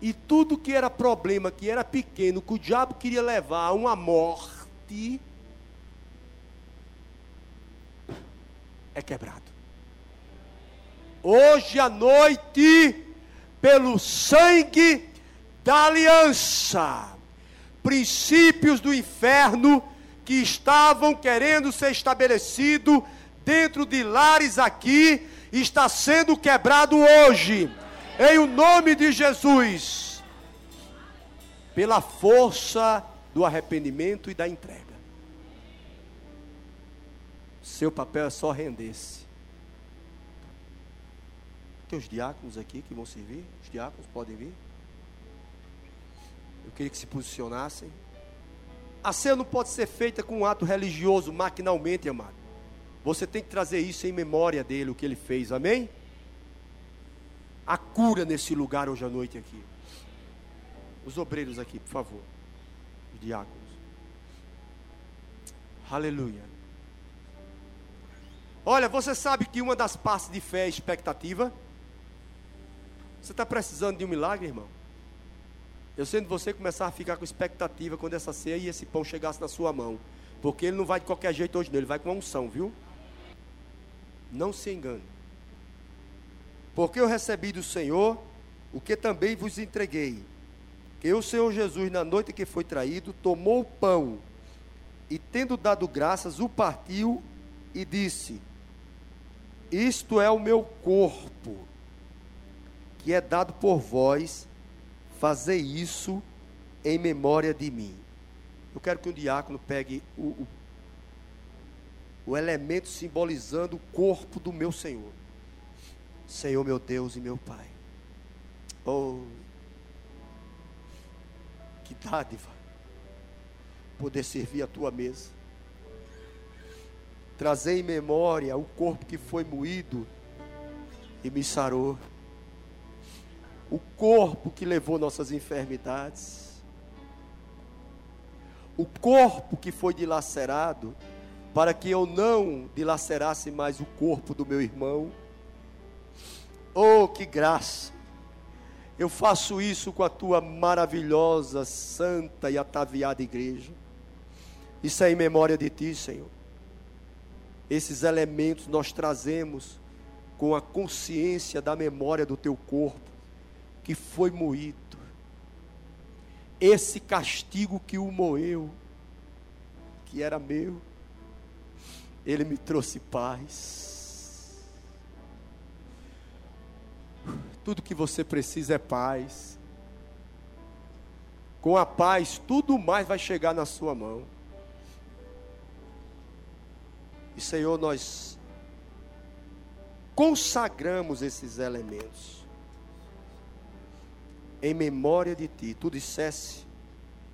E tudo que era problema, que era pequeno, que o diabo queria levar a uma morte, é quebrado. Hoje à noite, pelo sangue da aliança, princípios do inferno que estavam querendo ser estabelecido dentro de lares aqui, está sendo quebrado hoje, em o nome de Jesus, pela força do arrependimento e da entrega. Seu papel é só render-se. Tem os diáconos aqui que vão servir? Os diáconos podem vir? Eu queria que se posicionassem. A ceia não pode ser feita com um ato religioso, maquinalmente, amado. Você tem que trazer isso em memória dele, o que ele fez, amém? A cura nesse lugar hoje à noite aqui. Os obreiros aqui, por favor. Os diáconos. Aleluia. Olha, você sabe que uma das partes de fé é expectativa. Você está precisando de um milagre, irmão? Eu sendo você começar a ficar com expectativa quando essa ceia e esse pão chegasse na sua mão. Porque ele não vai de qualquer jeito hoje, não. Ele vai com uma unção, viu? Não se engane. Porque eu recebi do Senhor o que também vos entreguei. Que o Senhor Jesus, na noite que foi traído, tomou o pão e, tendo dado graças, o partiu e disse: Isto é o meu corpo, que é dado por vós, fazei isso em memória de mim. Eu quero que um diácono pegue o, o o elemento simbolizando o corpo do meu Senhor. Senhor, meu Deus e meu Pai. Oh, que dádiva poder servir a tua mesa. Trazer em memória o corpo que foi moído e me sarou. O corpo que levou nossas enfermidades. O corpo que foi dilacerado para que eu não dilacerasse mais o corpo do meu irmão. Oh, que graça! Eu faço isso com a tua maravilhosa, santa e ataviada igreja. Isso é em memória de ti, Senhor. Esses elementos nós trazemos com a consciência da memória do teu corpo que foi moído. Esse castigo que o moeu, que era meu ele me trouxe paz. Tudo que você precisa é paz. Com a paz, tudo mais vai chegar na sua mão. E Senhor, nós consagramos esses elementos em memória de Ti. Tu dissesse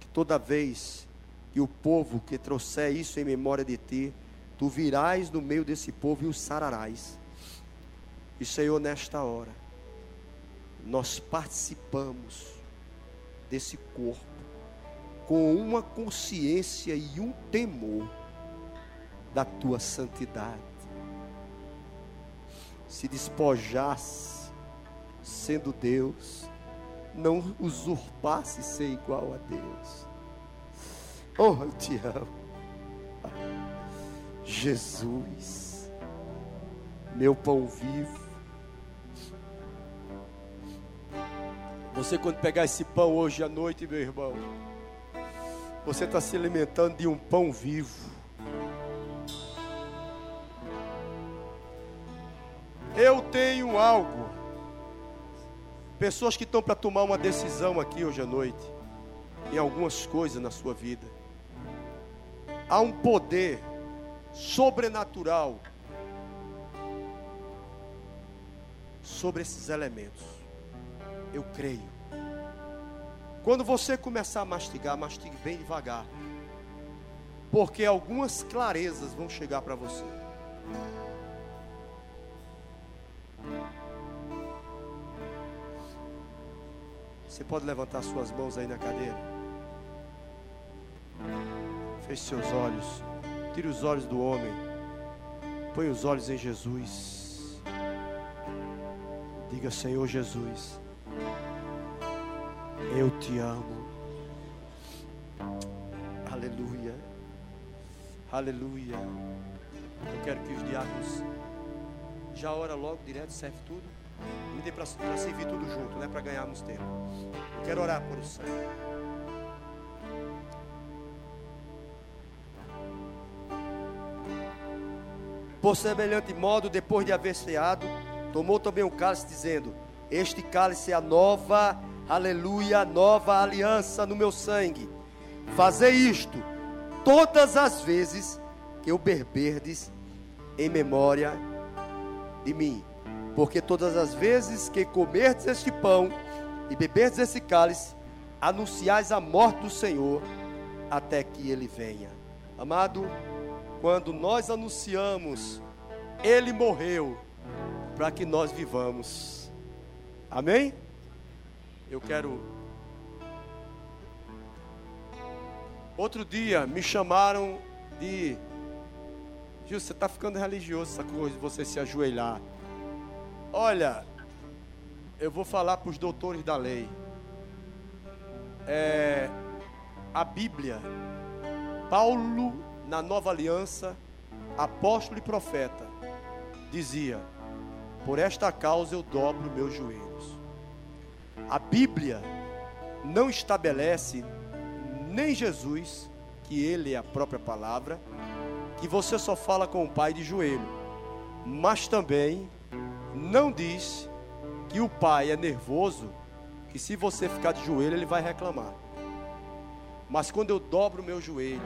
que toda vez que o povo que trouxer isso em memória de Ti, Tu virás no meio desse povo e os sararás. E Senhor, nesta hora, nós participamos desse corpo com uma consciência e um temor da tua santidade. Se despojasse, sendo Deus, não usurpasse ser igual a Deus. Oh, eu te amo. Jesus, meu pão vivo. Você, quando pegar esse pão hoje à noite, meu irmão, você está se alimentando de um pão vivo. Eu tenho algo. Pessoas que estão para tomar uma decisão aqui hoje à noite, em algumas coisas na sua vida. Há um poder sobrenatural sobre esses elementos. Eu creio. Quando você começar a mastigar, mastigue bem devagar. Porque algumas clarezas vão chegar para você. Você pode levantar suas mãos aí na cadeira. Feche seus olhos. Tire os olhos do homem. Põe os olhos em Jesus. Diga, Senhor Jesus eu te amo. Aleluia. Aleluia. Eu quero que os diáconos já ora logo direto, serve tudo. Me dê para servir tudo junto, né? Para ganharmos tempo. Eu quero orar por o sangue. Por semelhante modo, depois de haver ceado, tomou também o cálice, dizendo: Este cálice é a nova aleluia, nova aliança no meu sangue. Fazer isto todas as vezes que eu beberdes em memória de mim. Porque todas as vezes que comerdes este pão e beberdes esse cálice, anunciais a morte do Senhor até que ele venha. Amado, quando nós anunciamos, ele morreu para que nós vivamos. Amém? Eu quero. Outro dia me chamaram de. Gil, você está ficando religioso essa coisa de você se ajoelhar. Olha, eu vou falar para os doutores da lei. É, a Bíblia, Paulo, na nova aliança, apóstolo e profeta, dizia: Por esta causa eu dobro meus joelhos. A Bíblia não estabelece, nem Jesus, que Ele é a própria palavra, que você só fala com o Pai de joelho, mas também não diz que o Pai é nervoso, que se você ficar de joelho ele vai reclamar. Mas quando eu dobro o meu joelho,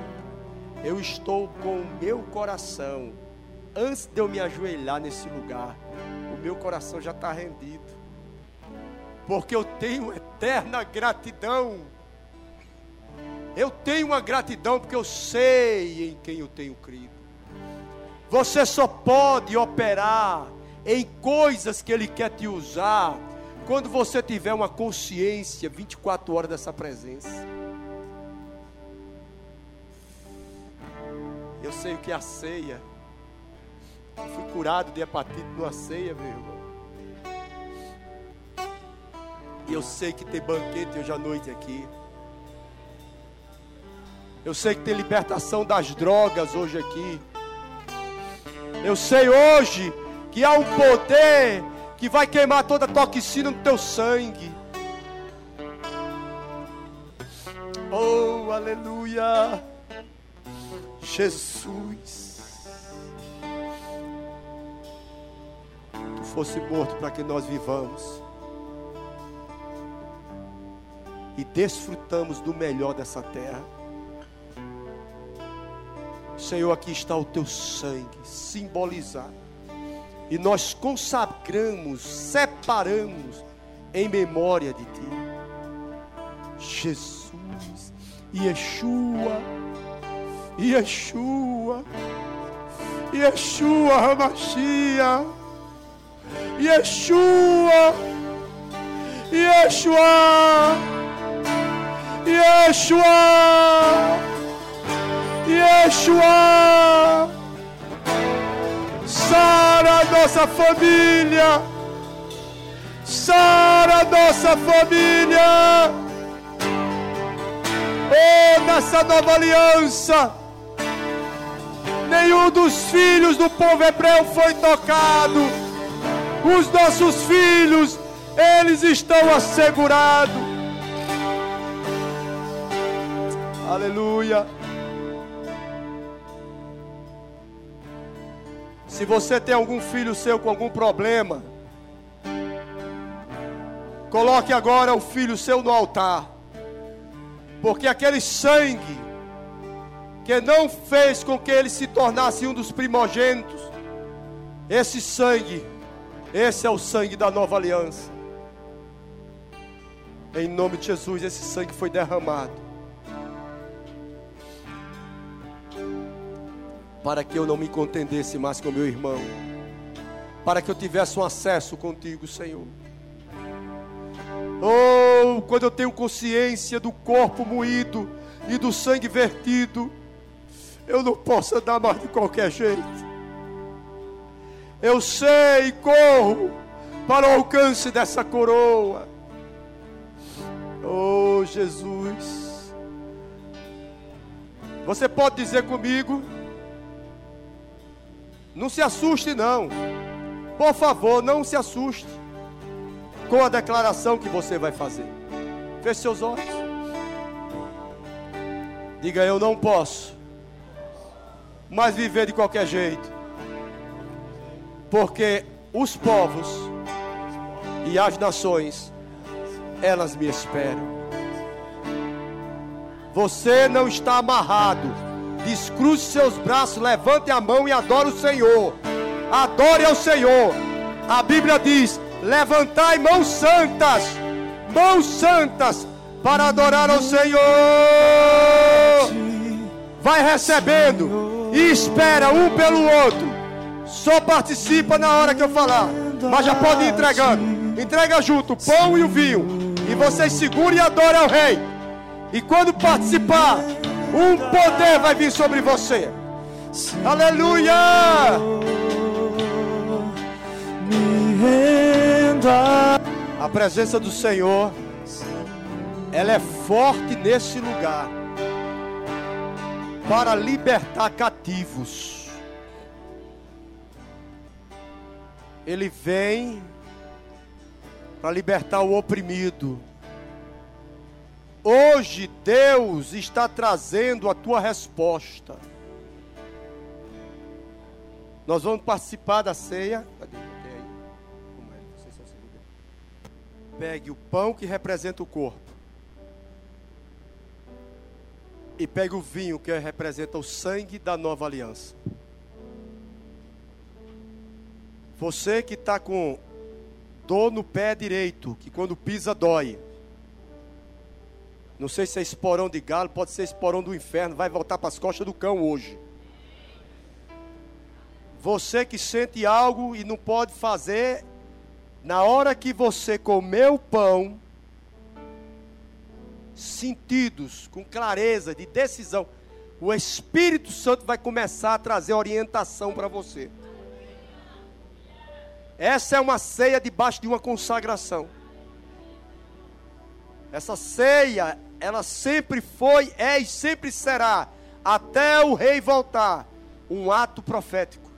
eu estou com o meu coração, antes de eu me ajoelhar nesse lugar, o meu coração já está rendido porque eu tenho eterna gratidão. Eu tenho uma gratidão porque eu sei em quem eu tenho crido. Você só pode operar em coisas que Ele quer te usar quando você tiver uma consciência 24 horas dessa presença. Eu sei o que é a ceia. Eu fui curado de hepatite numa ceia, meu irmão. E eu sei que tem banquete hoje à noite aqui. Eu sei que tem libertação das drogas hoje aqui. Eu sei hoje que há um poder que vai queimar toda a toxina no teu sangue. Oh, aleluia. Jesus. Tu fosse morto para que nós vivamos. e desfrutamos do melhor dessa terra. Senhor, aqui está o teu sangue simbolizado. E nós consagramos, separamos em memória de ti. Jesus, Yeshua, Yeshua, Yeshua Hamashia, Yeshua, Yeshua. Yeshua! Yeshua! Sara nossa família! Sara nossa família. Oh, nessa nova aliança, nenhum dos filhos do povo hebreu foi tocado. Os nossos filhos, eles estão assegurados. Aleluia. Se você tem algum filho seu com algum problema, coloque agora o filho seu no altar. Porque aquele sangue que não fez com que ele se tornasse um dos primogênitos, esse sangue, esse é o sangue da nova aliança. Em nome de Jesus, esse sangue foi derramado. Para que eu não me contendesse mais com meu irmão, para que eu tivesse um acesso contigo, Senhor. Oh, quando eu tenho consciência do corpo moído e do sangue vertido, eu não posso andar mais de qualquer jeito. Eu sei e corro para o alcance dessa coroa. Oh, Jesus. Você pode dizer comigo? Não se assuste, não. Por favor, não se assuste com a declaração que você vai fazer. Feche seus olhos. Diga: Eu não posso mais viver de qualquer jeito, porque os povos e as nações, elas me esperam. Você não está amarrado Descruze seus braços, levante a mão e adore o Senhor. Adore ao Senhor. A Bíblia diz: levantai mãos santas, mãos santas, para adorar ao Senhor. Vai recebendo e espera um pelo outro. Só participa na hora que eu falar. Mas já pode ir entregando. Entrega junto o pão e o vinho. E vocês segurem e adorem ao Rei. E quando participar, um poder vai vir sobre você. Aleluia! A presença do Senhor, ela é forte nesse lugar para libertar cativos. Ele vem para libertar o oprimido. Hoje Deus está trazendo a tua resposta. Nós vamos participar da ceia. Pegue o pão que representa o corpo. E pegue o vinho que representa o sangue da nova aliança. Você que está com dor no pé direito, que quando pisa dói. Não sei se é esporão de galo, pode ser esporão do inferno, vai voltar para as costas do cão hoje. Você que sente algo e não pode fazer, na hora que você comer o pão, sentidos, com clareza, de decisão, o Espírito Santo vai começar a trazer orientação para você. Essa é uma ceia debaixo de uma consagração. Essa ceia ela sempre foi, é e sempre será, até o rei voltar, um ato profético.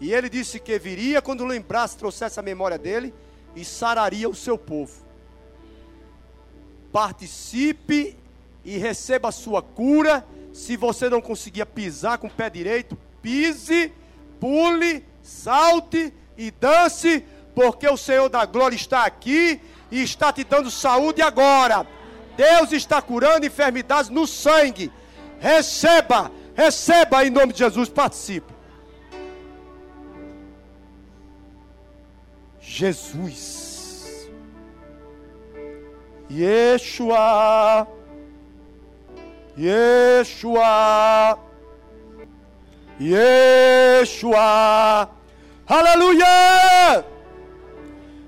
E ele disse que viria quando lembrasse, trouxesse a memória dele e sararia o seu povo. Participe e receba a sua cura. Se você não conseguia pisar com o pé direito, pise, pule, salte e dance, porque o Senhor da glória está aqui e está te dando saúde agora. Deus está curando enfermidades no sangue. Receba, receba em nome de Jesus, participe. Jesus. Yeshua. Yeshua. Yeshua. Aleluia!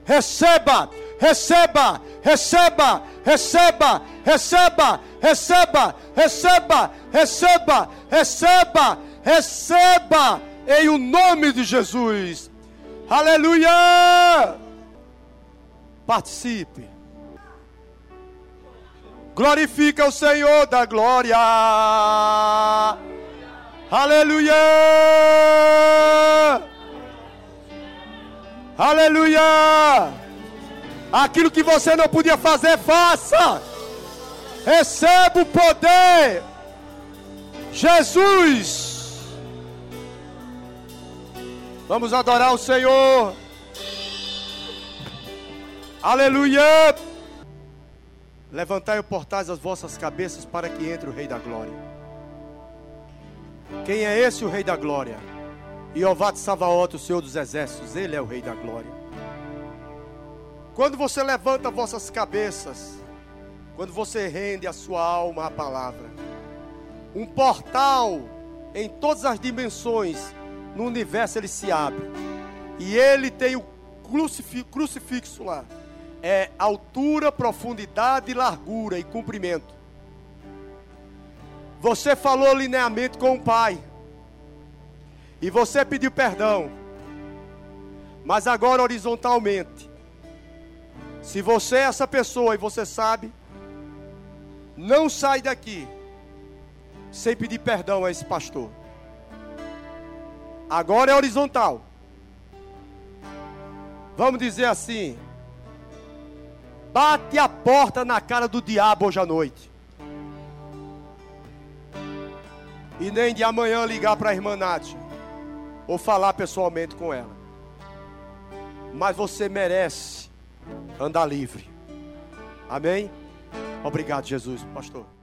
Receba receba, receba, receba, receba, receba, receba, receba, receba, receba, em o nome de Jesus. Aleluia! Participe. Glorifica o Senhor da glória. Aleluia! Aleluia! Aquilo que você não podia fazer, faça. Receba o poder. Jesus. Vamos adorar o Senhor. Aleluia. Levantai o portais as vossas cabeças para que entre o Rei da Glória. Quem é esse o Rei da Glória? Jeová de Savaote, o Senhor dos Exércitos, Ele é o Rei da Glória. Quando você levanta vossas cabeças, quando você rende a sua alma à palavra, um portal em todas as dimensões no universo ele se abre. E ele tem o crucifixo lá. É altura, profundidade, largura e comprimento. Você falou lineamento com o Pai. E você pediu perdão. Mas agora horizontalmente. Se você é essa pessoa e você sabe, não sai daqui sem pedir perdão a esse pastor. Agora é horizontal. Vamos dizer assim: bate a porta na cara do diabo hoje à noite. E nem de amanhã ligar para a irmã Nath ou falar pessoalmente com ela. Mas você merece andar livre. Amém? Obrigado, Jesus, pastor.